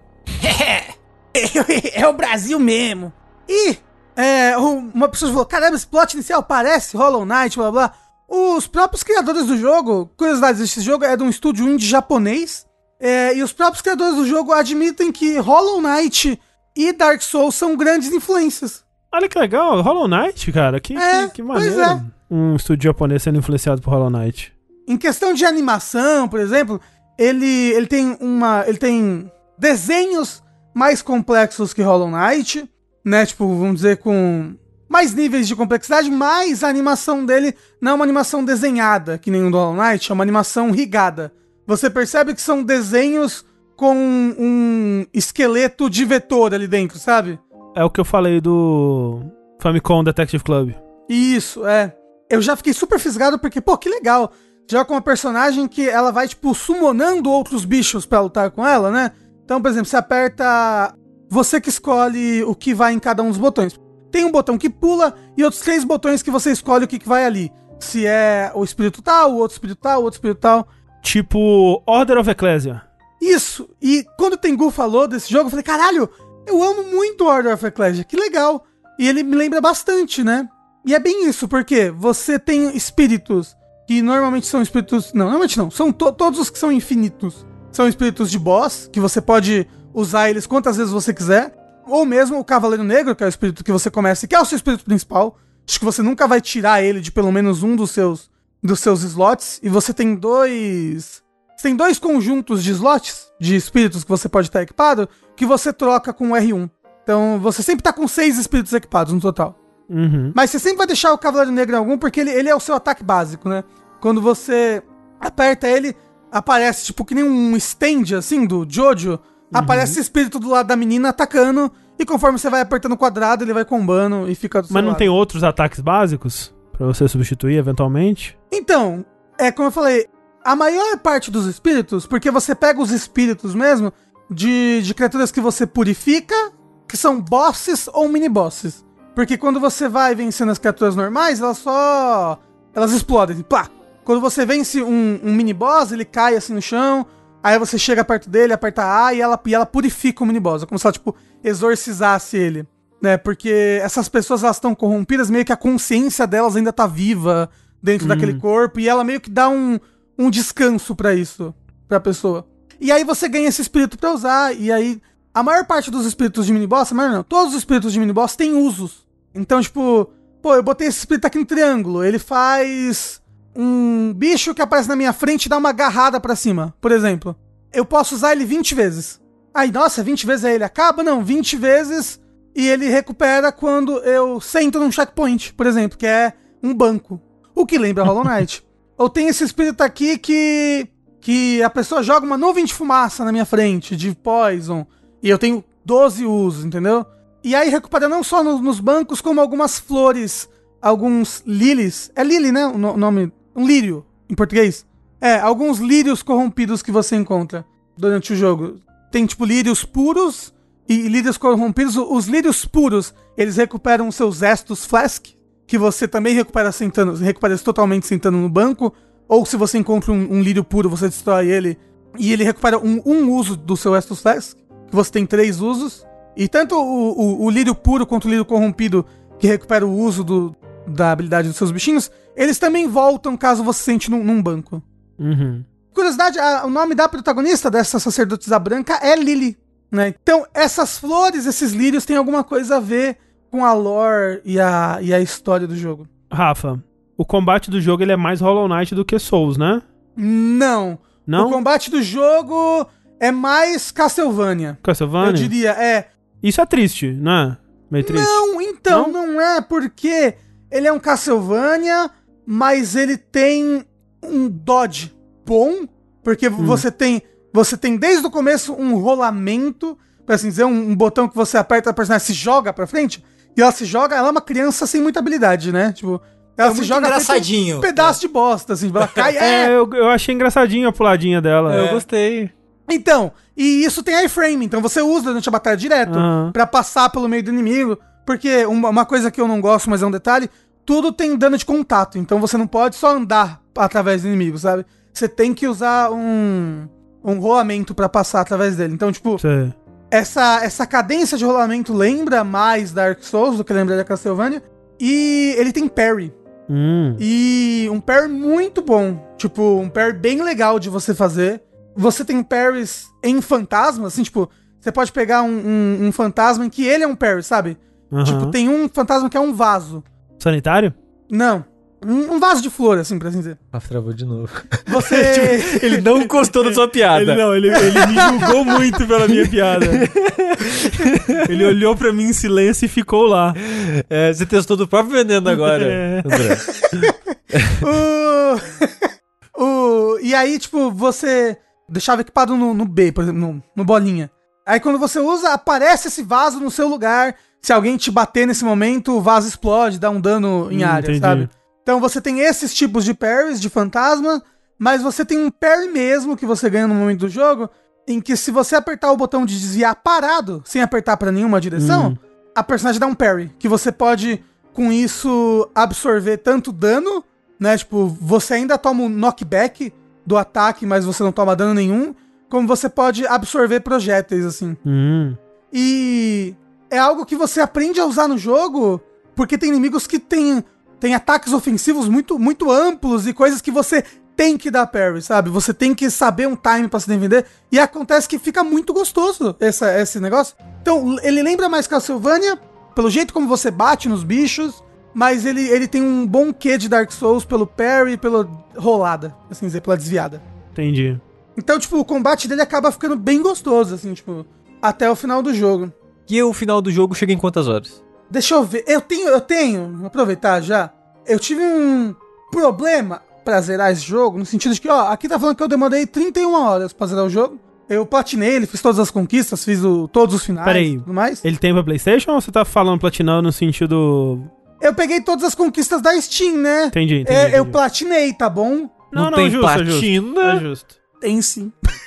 é o Brasil mesmo. E é, uma pessoa falou: caramba, esse plot inicial parece Hollow Knight, blá blá. Os próprios criadores do jogo, curiosidade, esse jogo é de um estúdio indie japonês. É, e os próprios criadores do jogo admitem que Hollow Knight e Dark Souls são grandes influências. Olha que legal, Hollow Knight, cara. Que, É, que, que pois maneiro. é. Um estúdio japonês sendo influenciado por Hollow Knight. Em questão de animação, por exemplo, ele, ele tem uma. Ele tem desenhos mais complexos que Hollow Knight, né? Tipo, vamos dizer, com mais níveis de complexidade, mas a animação dele não é uma animação desenhada, que nem o do Hollow Knight, é uma animação rigada. Você percebe que são desenhos com um esqueleto de vetor ali dentro, sabe? É o que eu falei do Famicom Detective Club. Isso, é. Eu já fiquei super fisgado porque, pô, que legal. Já com uma personagem que ela vai, tipo, summonando outros bichos pra lutar com ela, né? Então, por exemplo, você aperta. Você que escolhe o que vai em cada um dos botões. Tem um botão que pula e outros três botões que você escolhe o que, que vai ali. Se é o espírito tal, o outro espírito tal, o outro espírito tal. Tipo Order of Ecclesia. Isso! E quando o Tengu falou desse jogo, eu falei, caralho, eu amo muito Order of Ecclesia, que legal. E ele me lembra bastante, né? E é bem isso, porque você tem espíritos que normalmente são espíritos. Não, normalmente não. São to- todos os que são infinitos. São espíritos de boss, que você pode usar eles quantas vezes você quiser. Ou mesmo o Cavaleiro Negro, que é o espírito que você começa, que é o seu espírito principal. Acho que você nunca vai tirar ele de pelo menos um dos seus, dos seus slots. E você tem dois. Você tem dois conjuntos de slots de espíritos que você pode estar equipado que você troca com o R1. Então você sempre tá com seis espíritos equipados no total. Uhum. Mas você sempre vai deixar o Cavaleiro Negro em algum, porque ele, ele é o seu ataque básico, né? Quando você aperta ele, aparece tipo que nem um stand, assim, do Jojo. Aparece o espírito do lado da menina atacando. E conforme você vai apertando o quadrado, ele vai combando e fica do seu Mas não lado. tem outros ataques básicos pra você substituir eventualmente? Então, é como eu falei, a maior parte dos espíritos, porque você pega os espíritos mesmo de, de criaturas que você purifica, que são bosses ou mini-bosses. Porque quando você vai vencendo as criaturas normais, elas só. Elas explodem, plá! Quando você vence um, um mini-boss, ele cai assim no chão, aí você chega perto dele, aperta A e ela, e ela purifica o mini-boss. É como se ela, tipo, exorcizasse ele. Né? Porque essas pessoas elas estão corrompidas, meio que a consciência delas ainda tá viva dentro daquele corpo, e ela meio que dá um, um descanso pra isso, pra pessoa. E aí você ganha esse espírito pra usar, e aí a maior parte dos espíritos de mini-boss, mas não, todos os espíritos de mini-boss têm usos. Então, tipo, pô, eu botei esse espírito aqui no triângulo, ele faz um bicho que aparece na minha frente e dá uma agarrada pra cima, por exemplo. Eu posso usar ele 20 vezes. Aí, nossa, 20 vezes aí ele acaba? Não, 20 vezes e ele recupera quando eu sento num checkpoint, por exemplo, que é um banco. O que lembra Hollow Knight. Ou tem esse espírito aqui que que a pessoa joga uma nuvem de fumaça na minha frente, de poison, e eu tenho 12 usos, entendeu? E aí recupera não só no- nos bancos, como algumas flores, alguns lilies. É lily, né? O no- nome. Um lírio, em português. É, alguns lírios corrompidos que você encontra durante o jogo. Tem, tipo, lírios puros e lírios corrompidos. Os lírios puros, eles recuperam seus Estus Flask, que você também recupera sentando, recupera totalmente sentando no banco. Ou se você encontra um, um lírio puro, você destrói ele e ele recupera um, um uso do seu Estus Flask, que você tem três usos. E tanto o, o, o lírio puro quanto o lírio corrompido, que recupera o uso do, da habilidade dos seus bichinhos, eles também voltam caso você sente num, num banco. Uhum. Curiosidade, a- o nome da protagonista dessa sacerdotisa branca é Lily, né? Então, essas flores, esses lírios têm alguma coisa a ver com a lore e a, e a história do jogo. Rafa, o combate do jogo ele é mais Hollow Knight do que Souls, né? Não. Não? O combate do jogo é mais Castlevania. Eu Castlevania? diria, é. Isso é triste, não é? Meio triste. Não, então, Não? não? é porque ele é um Castlevania, mas ele tem um dodge bom, porque Hum. você tem você tem desde o começo um rolamento, pra assim dizer, um, um botão que você aperta, a personagem se joga pra frente, e ela se joga, ela é uma criança sem muita habilidade, né? Tipo, ela É se joga engraçadinho. um pedaço de bosta, assim, ela cai, É, é, eu, eu achei engraçadinho a puladinha dela. Eu É. gostei. Então, e isso tem iframe, então você usa durante a batalha direto Aham. pra passar pelo meio do inimigo, porque uma, uma coisa que eu não gosto, mas é um detalhe, tudo tem dano de contato, então você não pode só andar através do inimigo, sabe? Você tem que usar um um rolamento pra passar através dele. Então, tipo, Sei. essa essa cadência de rolamento lembra mais Dark Souls do que lembra da Castlevania, e ele tem parry. Hum. E um parry muito bom. Tipo, um parry bem legal de você fazer. Você tem parries em fantasma, assim, tipo, você pode pegar um, um- um fantasma em que ele é um parry, sabe? Aham. Tipo, tem um fantasma que é um vaso. Sanitário? Não. Um, vaso de flor, assim, pra assim dizer. Rafa travou de novo. Você. Ele não gostou da sua piada. Ele não, ele, ele me julgou muito pela minha piada. ele olhou pra mim em silêncio e ficou lá. É, você testou do próprio veneno agora, É. André. o... o... E aí, tipo, você deixava equipado no, no B, por exemplo, no, no bolinha. Aí quando você usa, aparece esse vaso no seu lugar. Se alguém te bater nesse momento, o vaso explode, dá um dano em Hum, área, entendi. sabe? Então você tem esses tipos de parries de fantasma, mas você tem um parry mesmo que você ganha no momento do jogo, em que se você apertar o botão de desviar parado, sem apertar pra nenhuma direção, Hum. a personagem dá um parry, que você pode com isso absorver tanto dano, né? Tipo, você ainda toma um knockback do ataque, mas você não toma dano nenhum, como você pode absorver projéteis assim. Hum. E é algo que você aprende a usar no jogo, porque tem inimigos que têm tem ataques ofensivos muito, muito amplos e coisas que você tem que dar parry, sabe? Você tem que saber um time pra se defender. E acontece que fica muito gostoso essa, esse negócio. Então, ele lembra mais Castlevania, pelo jeito como você bate nos bichos, mas ele, ele tem um bom quê de Dark Souls pelo parry e pela rolada, assim dizer, pela desviada. Entendi. Então, tipo, o combate dele acaba ficando bem gostoso, assim, tipo, até o final do jogo. E o final do jogo chega em quantas horas? Deixa eu ver. Eu tenho, eu tenho, vou aproveitar já. Eu tive um problema pra zerar esse jogo, no sentido de que, ó, aqui tá falando que eu demorei 31 horas pra zerar o jogo. Eu platinei ele, fiz todas as conquistas, fiz o- todos os finais Peraí. e tudo mais. Ele tem pra PlayStation ou você tá falando platinando no sentido. Eu peguei todas as conquistas da Steam, né? Entendi, entendi. É, eu entendi. platinei, tá bom? Não tem justo, é justo. platina. É justo. Tem sim.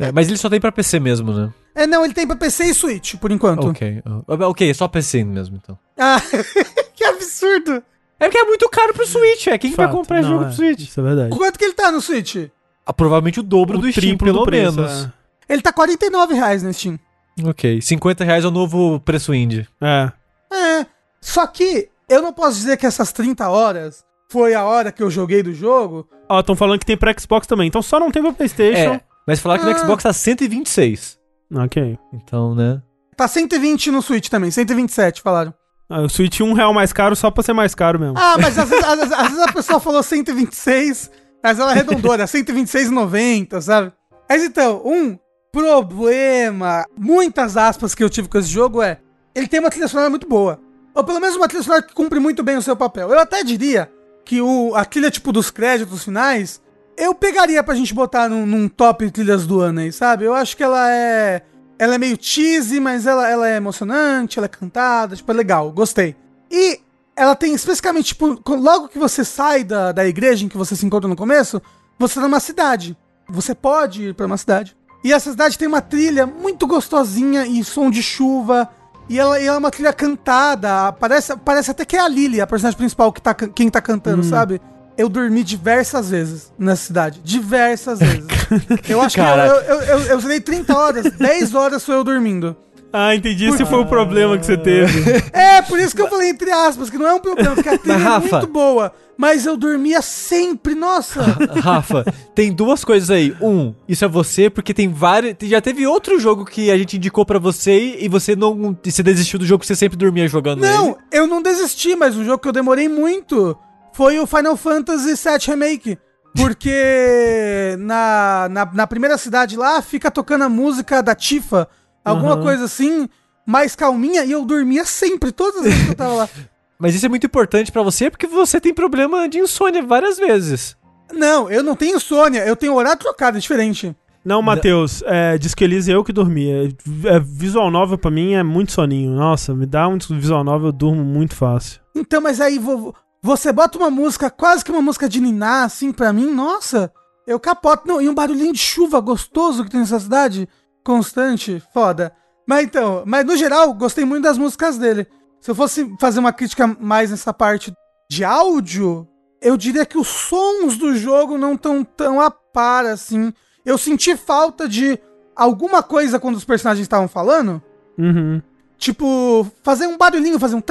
É, mas ele só tem pra PC mesmo, né? É, não, ele tem pra PC e Switch, por enquanto. Ok. ah, Ok, só PC mesmo, então. Ah, que absurdo. É porque é muito caro pro Switch, é. Quem vai Fato. comprar Não, jogo é, pro Switch? Isso é verdade. Quanto que ele tá no Switch? Ah, provavelmente o dobro O do Steam, triplo pelo do preço, menos. é. Ele tá 49 reais no Steam. Ok. 50 reais é o novo preço indie. É. É. Só que eu não posso dizer que essas 30 horas foi a hora que eu joguei do jogo. Ó, estão falando que tem pra Xbox também. Então só não tem pra PlayStation. É. Mas falar que no Ah. Xbox tá 126. Ok. Então, né? Tá 120 no Switch também, 127 falaram. Ah, o Switch um real mais caro só pra ser mais caro mesmo. Ah, mas às vezes, às vezes- às vezes a pessoa falou 126, mas ela arredondou, era 126,90, sabe? Mas então, um problema, muitas aspas que eu tive com esse jogo é, ele tem uma trilha sonora muito boa. Ou pelo menos uma trilha sonora que cumpre muito bem o seu papel. Eu até diria que o, a trilha tipo dos créditos finais, eu pegaria pra gente botar num, num top trilhas do ano aí, sabe? Eu acho que ela é... Ela é meio cheesy, mas ela, ela é emocionante, ela é cantada, tipo, é legal, gostei. E ela tem especificamente, tipo, logo que você sai da, da igreja em que você se encontra no começo, você tá numa cidade. Você pode ir pra uma cidade. E essa cidade tem uma trilha muito gostosinha e som de chuva. E ela, e ela é uma trilha cantada. Parece, parece até que é a Lily, a personagem principal, que tá, quem tá cantando, sabe? Eu dormi diversas vezes nessa cidade. Diversas vezes. Eu acho Cara. que eu, eu, eu, eu zerei 30 horas, 10 horas sou eu dormindo. Ah, entendi. Esse foi o problema que você teve. É, por isso que eu falei entre aspas, que não é um problema, porque a trilha é Rafa. muito boa. Mas eu dormia sempre, nossa. Rafa, tem duas coisas aí. Um, isso é você, porque tem vários. Já teve outro jogo que a gente indicou pra você e você não. Você desistiu do jogo que você sempre dormia jogando Não, ele. eu não desisti, mas um jogo que eu demorei muito foi o Final Fantasy VII Remake. Porque na, na, na primeira cidade lá fica tocando a música da Tifa, alguma Aham. coisa assim, mais calminha e eu dormia sempre, todas as vezes que eu tava lá. Mas isso é muito importante pra você porque você tem problema de insônia várias vezes. Não, eu não tenho Sônia, eu tenho horário trocado, é diferente. Não, Matheus, é, diz que Elise eu que dormia. É, visual novel pra mim é muito soninho. Nossa, me dá um visual novel, eu durmo muito fácil. Então, mas aí vo- você bota uma música, quase que uma música de Niná, assim, pra mim, nossa, eu capoto. Não, e um barulhinho de chuva gostoso que tem nessa cidade, constante, foda. Mas então, mas no geral, gostei muito das músicas dele. Se eu fosse fazer uma crítica mais nessa parte de áudio, eu diria que os sons do jogo não estão tão a par, assim. Eu senti falta de alguma coisa quando os personagens estavam falando. Uhum. Tipo, fazer um barulhinho, fazer um.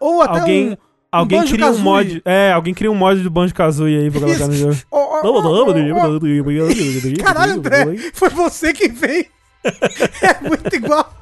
Ou até alguém, um. Alguém um cria um mod. É, alguém cria um mod do Banjo Kazooie aí pra colocar no jogo. Caralho, André, foi você que veio. É muito igual.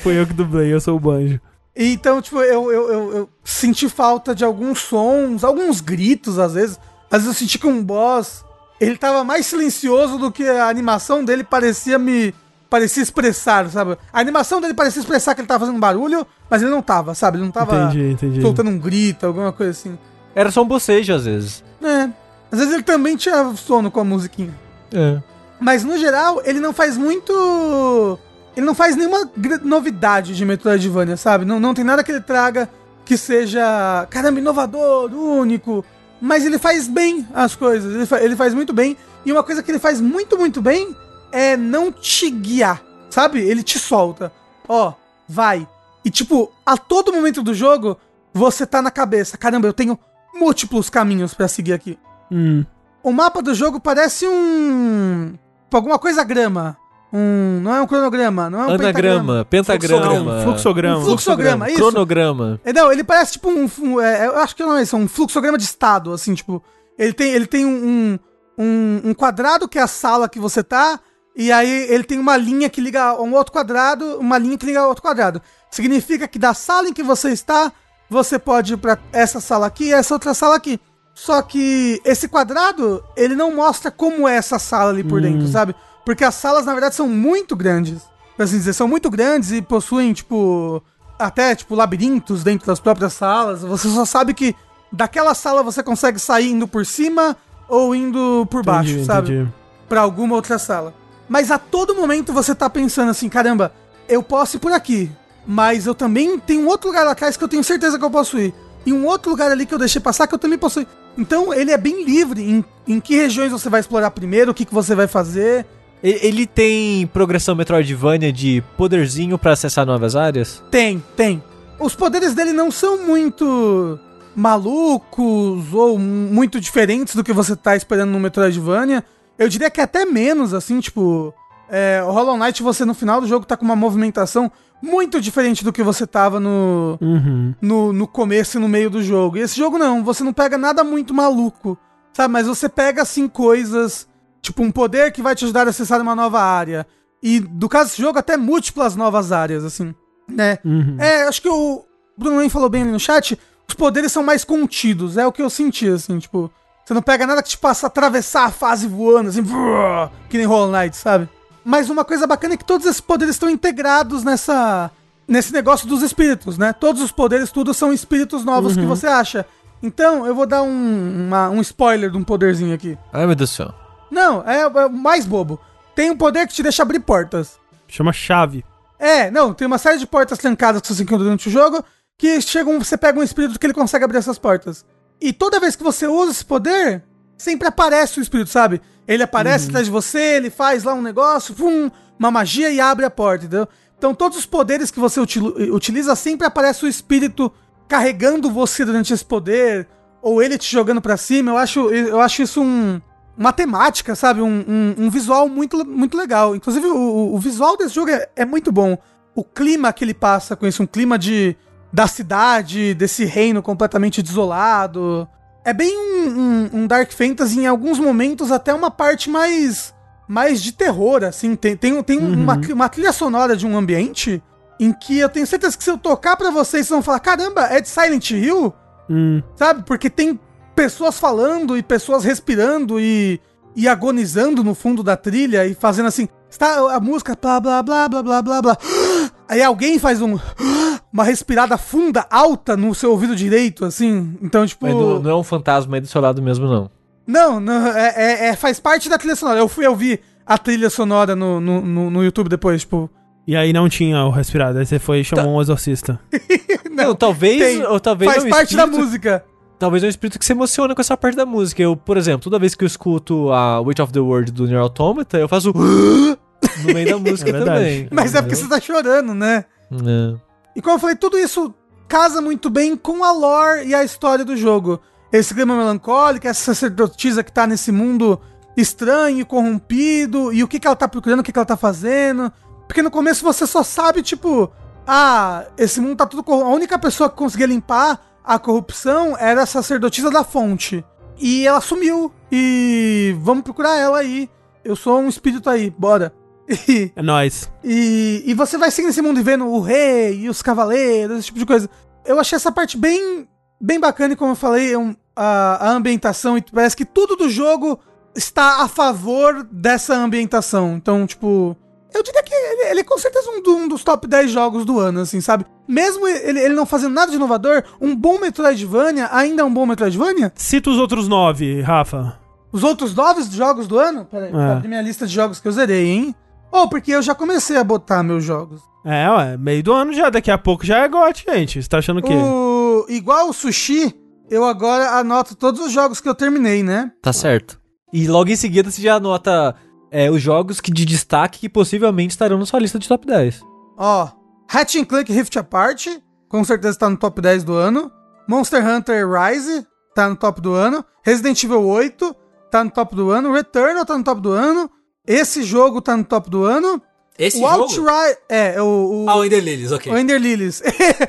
foi eu que dublei, eu sou o Banjo. Então, tipo, eu, eu, eu, eu, senti falta de alguns sons, alguns gritos, às vezes. Às vezes eu senti que um boss, ele tava mais silencioso do que a animação dele parecia me, Parecia expressar, sabe? A animação dele parecia expressar que ele tava fazendo barulho, mas ele não tava, sabe? Ele não tava Entendi, entendi. soltando um grito, alguma coisa assim. Era só um bocejo às vezes. É. Às vezes ele também tinha sono com a musiquinha. É. Mas no geral, ele não faz muito. Ele não faz nenhuma novidade de Metroidvania, sabe? Não, não tem nada que ele traga que seja, caramba, inovador, único. Mas ele faz bem as coisas. Ele, fa- ele faz muito bem. E uma coisa que ele faz muito, muito bem é não te guiar, sabe? Ele te solta. Ó, vai. E tipo, a todo momento do jogo, você tá na cabeça. Caramba, eu tenho múltiplos caminhos pra seguir aqui. Hum. O mapa do jogo parece um. tipo, Alguma coisa grama. Um. Não é um cronograma, não é um Anagrama, pentagrama, Não, fluxograma. Um fluxograma, isso. cronograma. É, Não, ele parece tipo um. um- é, eu acho que não é isso, é um fluxograma de estado, assim, tipo. Ele tem, ele tem um, um, um quadrado que é a sala que você tá, e aí ele tem uma linha que liga a um outro quadrado, uma linha que liga a outro quadrado. Significa que da sala em que você está, você pode ir pra essa sala aqui e essa outra sala aqui. Só que esse quadrado, ele não mostra como é essa sala ali por dentro, sabe? Porque as salas, na verdade, são muito grandes. Por assim dizer, são muito grandes e possuem, tipo, até, tipo, labirintos dentro das próprias salas. Você só sabe que daquela sala você consegue sair indo por cima ou indo por baixo, Entendi, sabe? entendi. Pra alguma outra sala. Mas a todo momento você tá pensando assim, caramba, eu posso ir por aqui, mas eu também tenho um outro lugar lá atrás que eu tenho certeza que eu posso ir. E um outro lugar ali que eu deixei passar que eu também posso ir. Então ele é bem livre em, em que regiões você vai explorar primeiro, o que, que você vai fazer. Ele tem progressão Metroidvania de poderzinho pra acessar novas áreas? Tem, tem. Os poderes dele não são muito malucos ou muito diferentes do que você tá esperando no Metroidvania. Eu diria que até menos, assim, tipo. é, Hollow Knight, você no final do jogo tá com uma movimentação muito diferente do que você tava no, Uhum. no, no começo e no meio do jogo. E esse jogo não, você não pega nada muito maluco, sabe? Mas você pega, assim, coisas, tipo um poder que vai te ajudar a acessar uma nova área. E, do caso desse jogo, até múltiplas novas áreas, assim, né? Uhum. É, acho que o Bruno nem falou bem ali no chat, os poderes são mais contidos, é o que eu senti, assim, tipo... Você não pega nada que te passa a atravessar a fase voando, assim, brrr, que nem Hollow Knight, sabe? Mas uma coisa bacana é que todos esses poderes estão integrados nessa nesse negócio dos espíritos, né? Todos os poderes, tudo são espíritos novos que você acha. Então, eu vou dar um, uma- um spoiler de um poderzinho aqui. Ai, meu Deus do céu. Não, é, é o mais bobo. Tem um poder que te deixa abrir portas. Chama chave. É, não, tem uma série de portas trancadas que você encontra durante o jogo, que chega um, você pega um espírito que ele consegue abrir essas portas. E toda vez que você usa esse poder, sempre aparece o espírito, sabe? Ele aparece atrás de você, ele faz lá um negócio, pum, uma magia e abre a porta, entendeu? Então todos os poderes que você util- utiliza, sempre aparece o espírito carregando você durante esse poder, ou ele te jogando pra cima. Eu acho, eu acho isso um, uma temática, sabe? Um, um- um visual muito, muito legal. Inclusive, o, o- o visual desse jogo é, é muito bom. O clima que ele passa com isso, um clima de da cidade, desse reino completamente desolado. É bem um, um- um Dark Fantasy, em alguns momentos, até uma parte mais mais de terror, assim. Tem, tem, tem uma, uma trilha sonora de um ambiente em que eu tenho certeza que se eu tocar pra vocês, vocês vão falar: caramba, é de Silent Hill? Hum. Sabe? Porque tem pessoas falando e pessoas respirando e, e agonizando no fundo da trilha e fazendo assim. Está a música, blá, blá, blá, blá, blá, blá, blá. Aí alguém faz um, uma respirada funda, alta no seu ouvido direito, assim. Então, tipo. Mas não, não é um fantasma aí do seu lado mesmo, não. Não, não é, é- é- faz parte da trilha sonora. Eu fui ouvir a trilha sonora no, no, no, no YouTube depois, tipo. E aí não tinha o respirado, aí você foi e chamou um exorcista. Não, talvez. tem. ou talvez faz é um parte da espírito- música. Talvez é um espírito que se emociona com essa parte da música. Eu, por exemplo, toda vez que eu escuto a Witch of the World do Nier Automata, eu faço no meio da música É verdade. também. Mas é porque você tá chorando, né? É. E como eu falei, tudo isso casa muito bem com a lore e a história do jogo. Esse clima melancólico, essa sacerdotisa que tá nesse mundo estranho, e corrompido, e o que, que ela tá procurando, o que, que ela tá fazendo. Porque no começo você só sabe, tipo, ah, esse mundo tá tudo corrompido. A única pessoa que conseguia limpar a corrupção era a sacerdotisa da fonte. E ela sumiu. E vamos procurar ela aí. Eu sou um espírito aí, bora. E, É nóis. e, e você vai seguindo esse mundo e vendo o rei e os cavaleiros, esse tipo de coisa. Eu achei essa parte bem, bem bacana e como eu falei, é um- a, a ambientação e parece que tudo do jogo está a favor dessa ambientação. Então, tipo, eu diria que ele, ele é com certeza um, um dos top 10 jogos do ano, assim, sabe? Mesmo ele, ele não fazendo nada de inovador, um bom Metroidvania ainda é um bom Metroidvania. Cita os outros nove, Rafa. Os outros nove jogos do ano? Peraí, É. abrir minha lista de jogos que eu zerei, hein? Oh, porque eu já comecei a botar meus jogos. É, ué, meio do ano já, daqui a pouco já é GOT, gente. Você tá achando o quê? O... Igual o sushi, eu agora anoto todos os jogos que eu terminei, né? Tá certo. E logo em seguida você já anota é, os jogos que de destaque que possivelmente estarão na sua lista de top 10. Ó, Hatch and Clank Rift Apart, com certeza tá no top 10 do ano. Monster Hunter Rise, tá no top do ano. Resident Evil 8, tá no top do ano. Returnal tá no top do ano. Esse jogo tá no top do ano. Esse o jogo? Outrider... É, o... o... Ah, o Ender Lilies, ok. o Ender Lilies.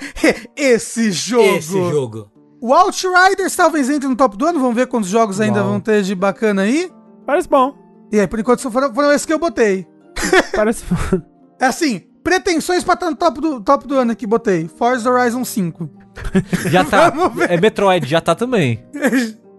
Esse jogo. Esse jogo. O Outriders talvez entre no top do ano. Vamos ver quantos jogos ainda Uau. vão ter de bacana aí. Parece bom. E aí, por enquanto, só foram, foram esses que eu botei. Parece É assim, pretensões pra estar no top do, top do ano aqui, botei. Forza Horizon 5. Já tá. Vamos ver. é Metroid, já tá também.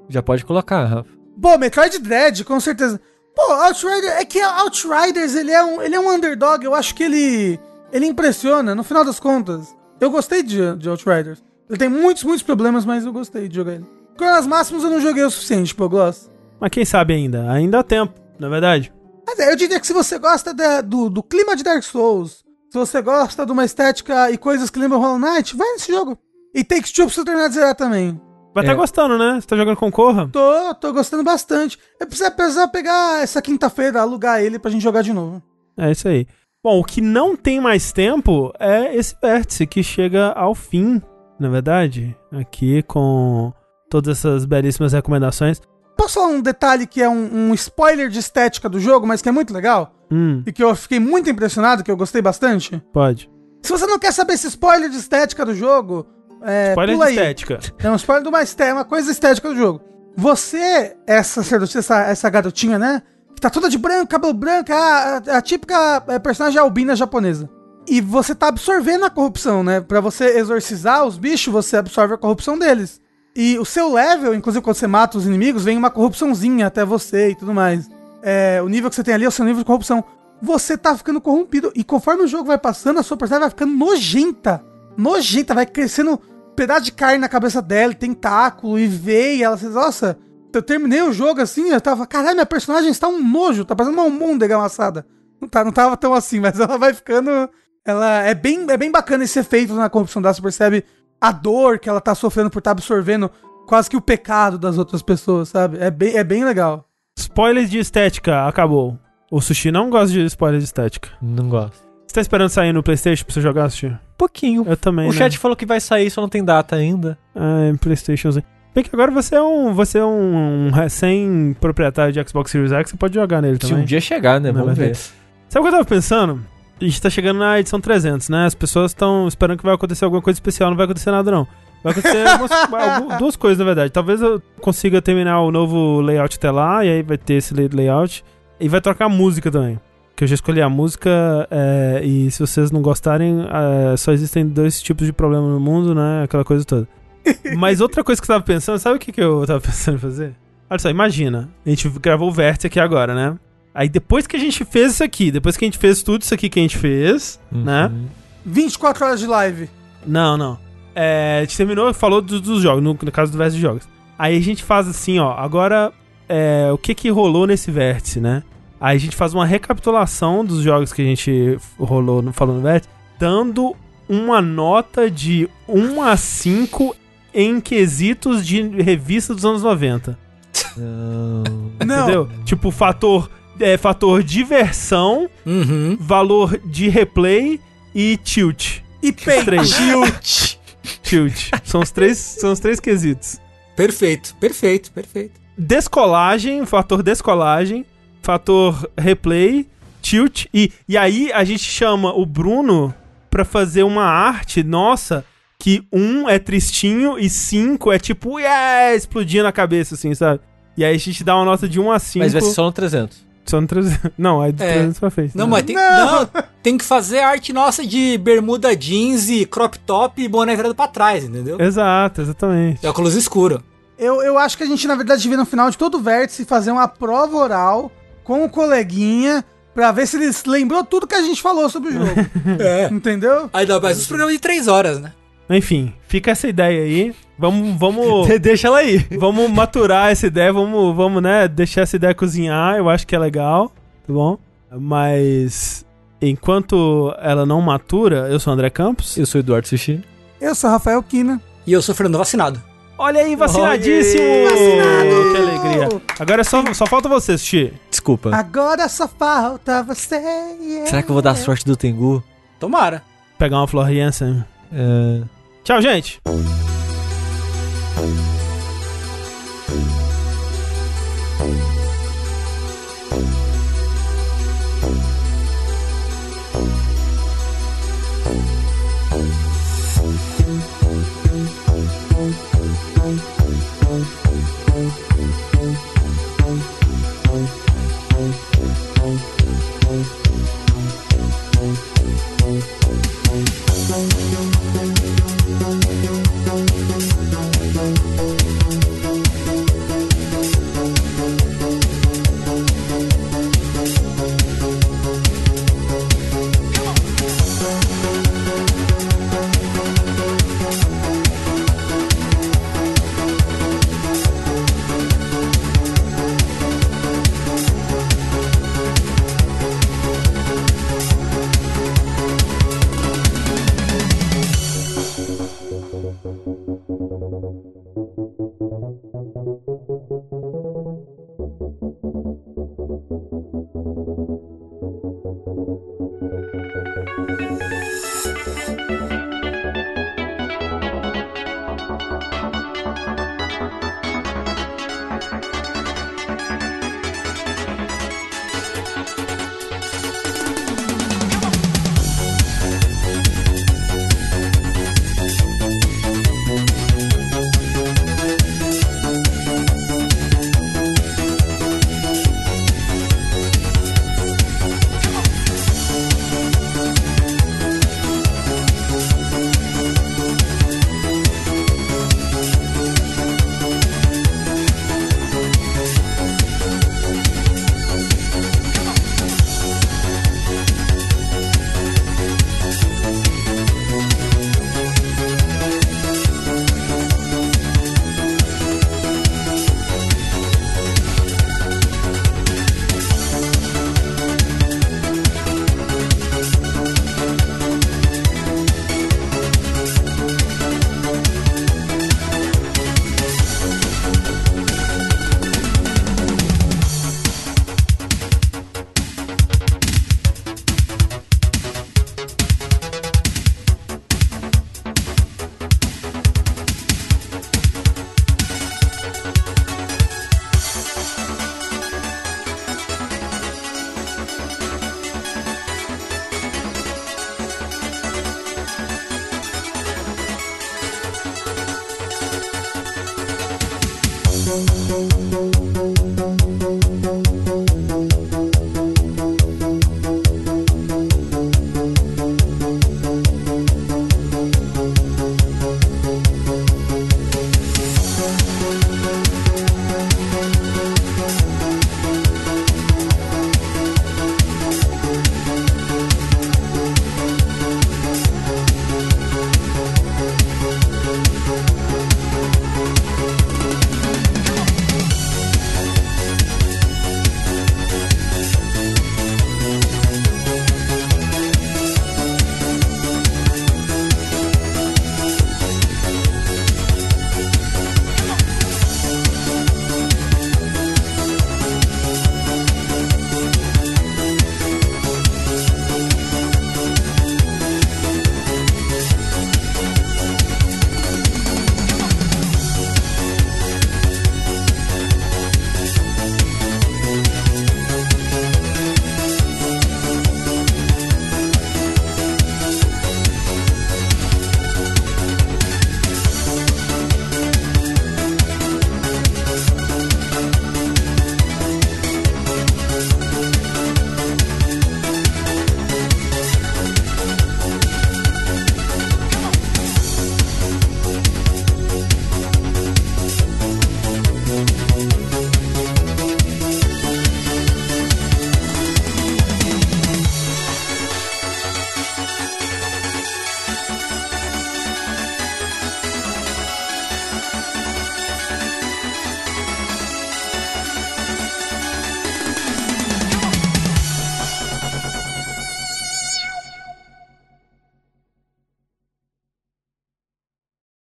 Já pode colocar, Rafa. Pô, Metroid Dread, com certeza. Pô, Outrider, é que Outriders, ele é um, ele é um underdog, eu acho que ele ele impressiona, no final das contas. Eu gostei de, de Outriders. Ele tem muitos, muitos problemas, mas eu gostei de jogar ele. Cronas Máximos eu não joguei o suficiente, pô, Gloss. Mas quem sabe ainda? Ainda há tempo, na é verdade. Mas é, eu diria que se você gosta da- do, do clima de Dark Souls, se você gosta de uma estética e coisas que lembram Hollow Knight, vai nesse jogo. E Takes Two pra você terminar de zerar também. Vai É. tá gostando, né? Você tá jogando com Corra? Tô, tô gostando bastante. Eu preciso precisar pegar essa quinta-feira, alugar ele pra gente jogar de novo. É isso aí. Bom, o que não tem mais tempo é esse vértice que chega ao fim, na verdade, aqui com todas essas belíssimas recomendações. Posso falar um detalhe que é um, um spoiler de estética do jogo, mas que é muito legal? Hum, E que eu fiquei muito impressionado, que eu gostei bastante? pode. Se você não quer saber esse spoiler de estética do jogo, é, Spoiler de estética. É um spoiler de uma estética, uma coisa estética do jogo. Você, essa sacerdotisa, essa, essa garotinha, né? Que tá toda de branco, cabelo branco, é a, a- a típica é, personagem albina japonesa. E você tá absorvendo a corrupção, né? Pra você exorcizar os bichos, você absorve a corrupção deles. E o seu level, inclusive quando você mata os inimigos, vem uma corrupçãozinha até você e tudo mais. É, o nível que você tem ali é o seu nível de corrupção. Você tá ficando corrompido. E conforme o jogo vai passando, a sua personagem vai ficando nojenta. Nojenta, vai crescendo pedaço de carne na cabeça dela, tentáculo e veia. Ela, nossa, eu terminei o jogo assim, eu tava, caralho, minha personagem está um nojo, tá parecendo uma almôndega amassada. Não, tá, não tava tão assim, mas ela vai ficando. Ela é bem, é bem bacana esse efeito na corrupção dela. Você percebe a dor que ela tá sofrendo por estar absorvendo quase que o pecado das outras pessoas, sabe? É bem, é bem legal. Spoiler de estética, acabou. O Sushi não gosta de spoiler de estética. Não gosto. Você tá esperando sair no Playstation pra você jogar, Sushi? Pouquinho. Eu também, O né? chat falou que vai sair, só não tem data ainda. Ah, em Playstationzinho. Bem que agora você é um, você é um, um recém-proprietário de Xbox Series X, você pode jogar nele Se também. um dia chegar, né? Não, Vamos ver. Sabe o que eu tava pensando? A gente tá chegando na edição 300, né? As pessoas estão esperando que vai acontecer alguma coisa especial, não vai acontecer nada não. Vai acontecer algumas- algu- duas coisas, na verdade. Talvez eu consiga terminar o novo layout até lá, e aí vai ter esse lay- layout. E vai trocar a música também. Que eu já escolhi a música, é, e se vocês não gostarem, é, só existem dois tipos de problema no mundo, né? Aquela coisa toda. Mas outra coisa que eu tava pensando, sabe o que, que eu tava pensando em fazer? Olha só, imagina, a gente gravou o vértice aqui agora, né? Aí depois que a gente fez isso aqui, depois que a gente fez tudo isso aqui que a gente fez, né? Uhum. 24 horas de live. Não, não. É, a gente terminou, falou do- dos jogos, no, no caso do vértice de jogos. Aí a gente faz assim, ó, agora é, o que que rolou nesse vértice, né? Aí a gente faz uma recapitulação dos jogos que a gente rolou, no, no vértice, dando uma nota de 1 a 5 em quesitos de revista dos anos 90. Não. Não. Entendeu? Tipo, fator, é, fator diversão, Uhum. valor de replay e tilt. E três. Tilt. São os três, são os três quesitos. Perfeito, perfeito, perfeito. Descolagem, fator descolagem, fator replay, tilt. E, e aí a gente chama o Bruno pra fazer uma arte nossa que um é tristinho e cinco é tipo, yeah, explodir na cabeça, assim, sabe? E aí a gente dá uma nota de 1 a 5. Mas vai ser só no 300. Só no 300. Não, é de É. 300 pra frente. Não, né? mas tem, Não. não, tem que fazer a arte nossa de bermuda jeans e crop top e boné virado pra trás, entendeu? Exato, exatamente. E óculos escuro. Eu, eu acho que a gente, na verdade, devia no final de todo o vértice fazer uma prova oral com o coleguinha pra ver se ele lembrou tudo que a gente falou sobre o jogo. É. Entendeu? Aí dá mais uns programas de três horas, né? Enfim, fica essa ideia aí. Vamos, vamos, Deixa ela aí. vamos maturar essa ideia, vamos, vamos, né, deixar essa ideia cozinhar, eu acho que é legal, tá bom? Mas enquanto ela não matura, eu sou o André Campos. Eu sou o Eduardo Sushi. Eu sou Rafael Kina. E eu sou Fernando Vacinado. Olha aí, vacinadíssimo! Vacinado! Que alegria. Agora só, só falta você, Xixi. Desculpa. Agora só falta você. Yeah. Será que eu vou dar a sorte do Tengu? Tomara. Pegar uma Floriança. É... Tchau, gente!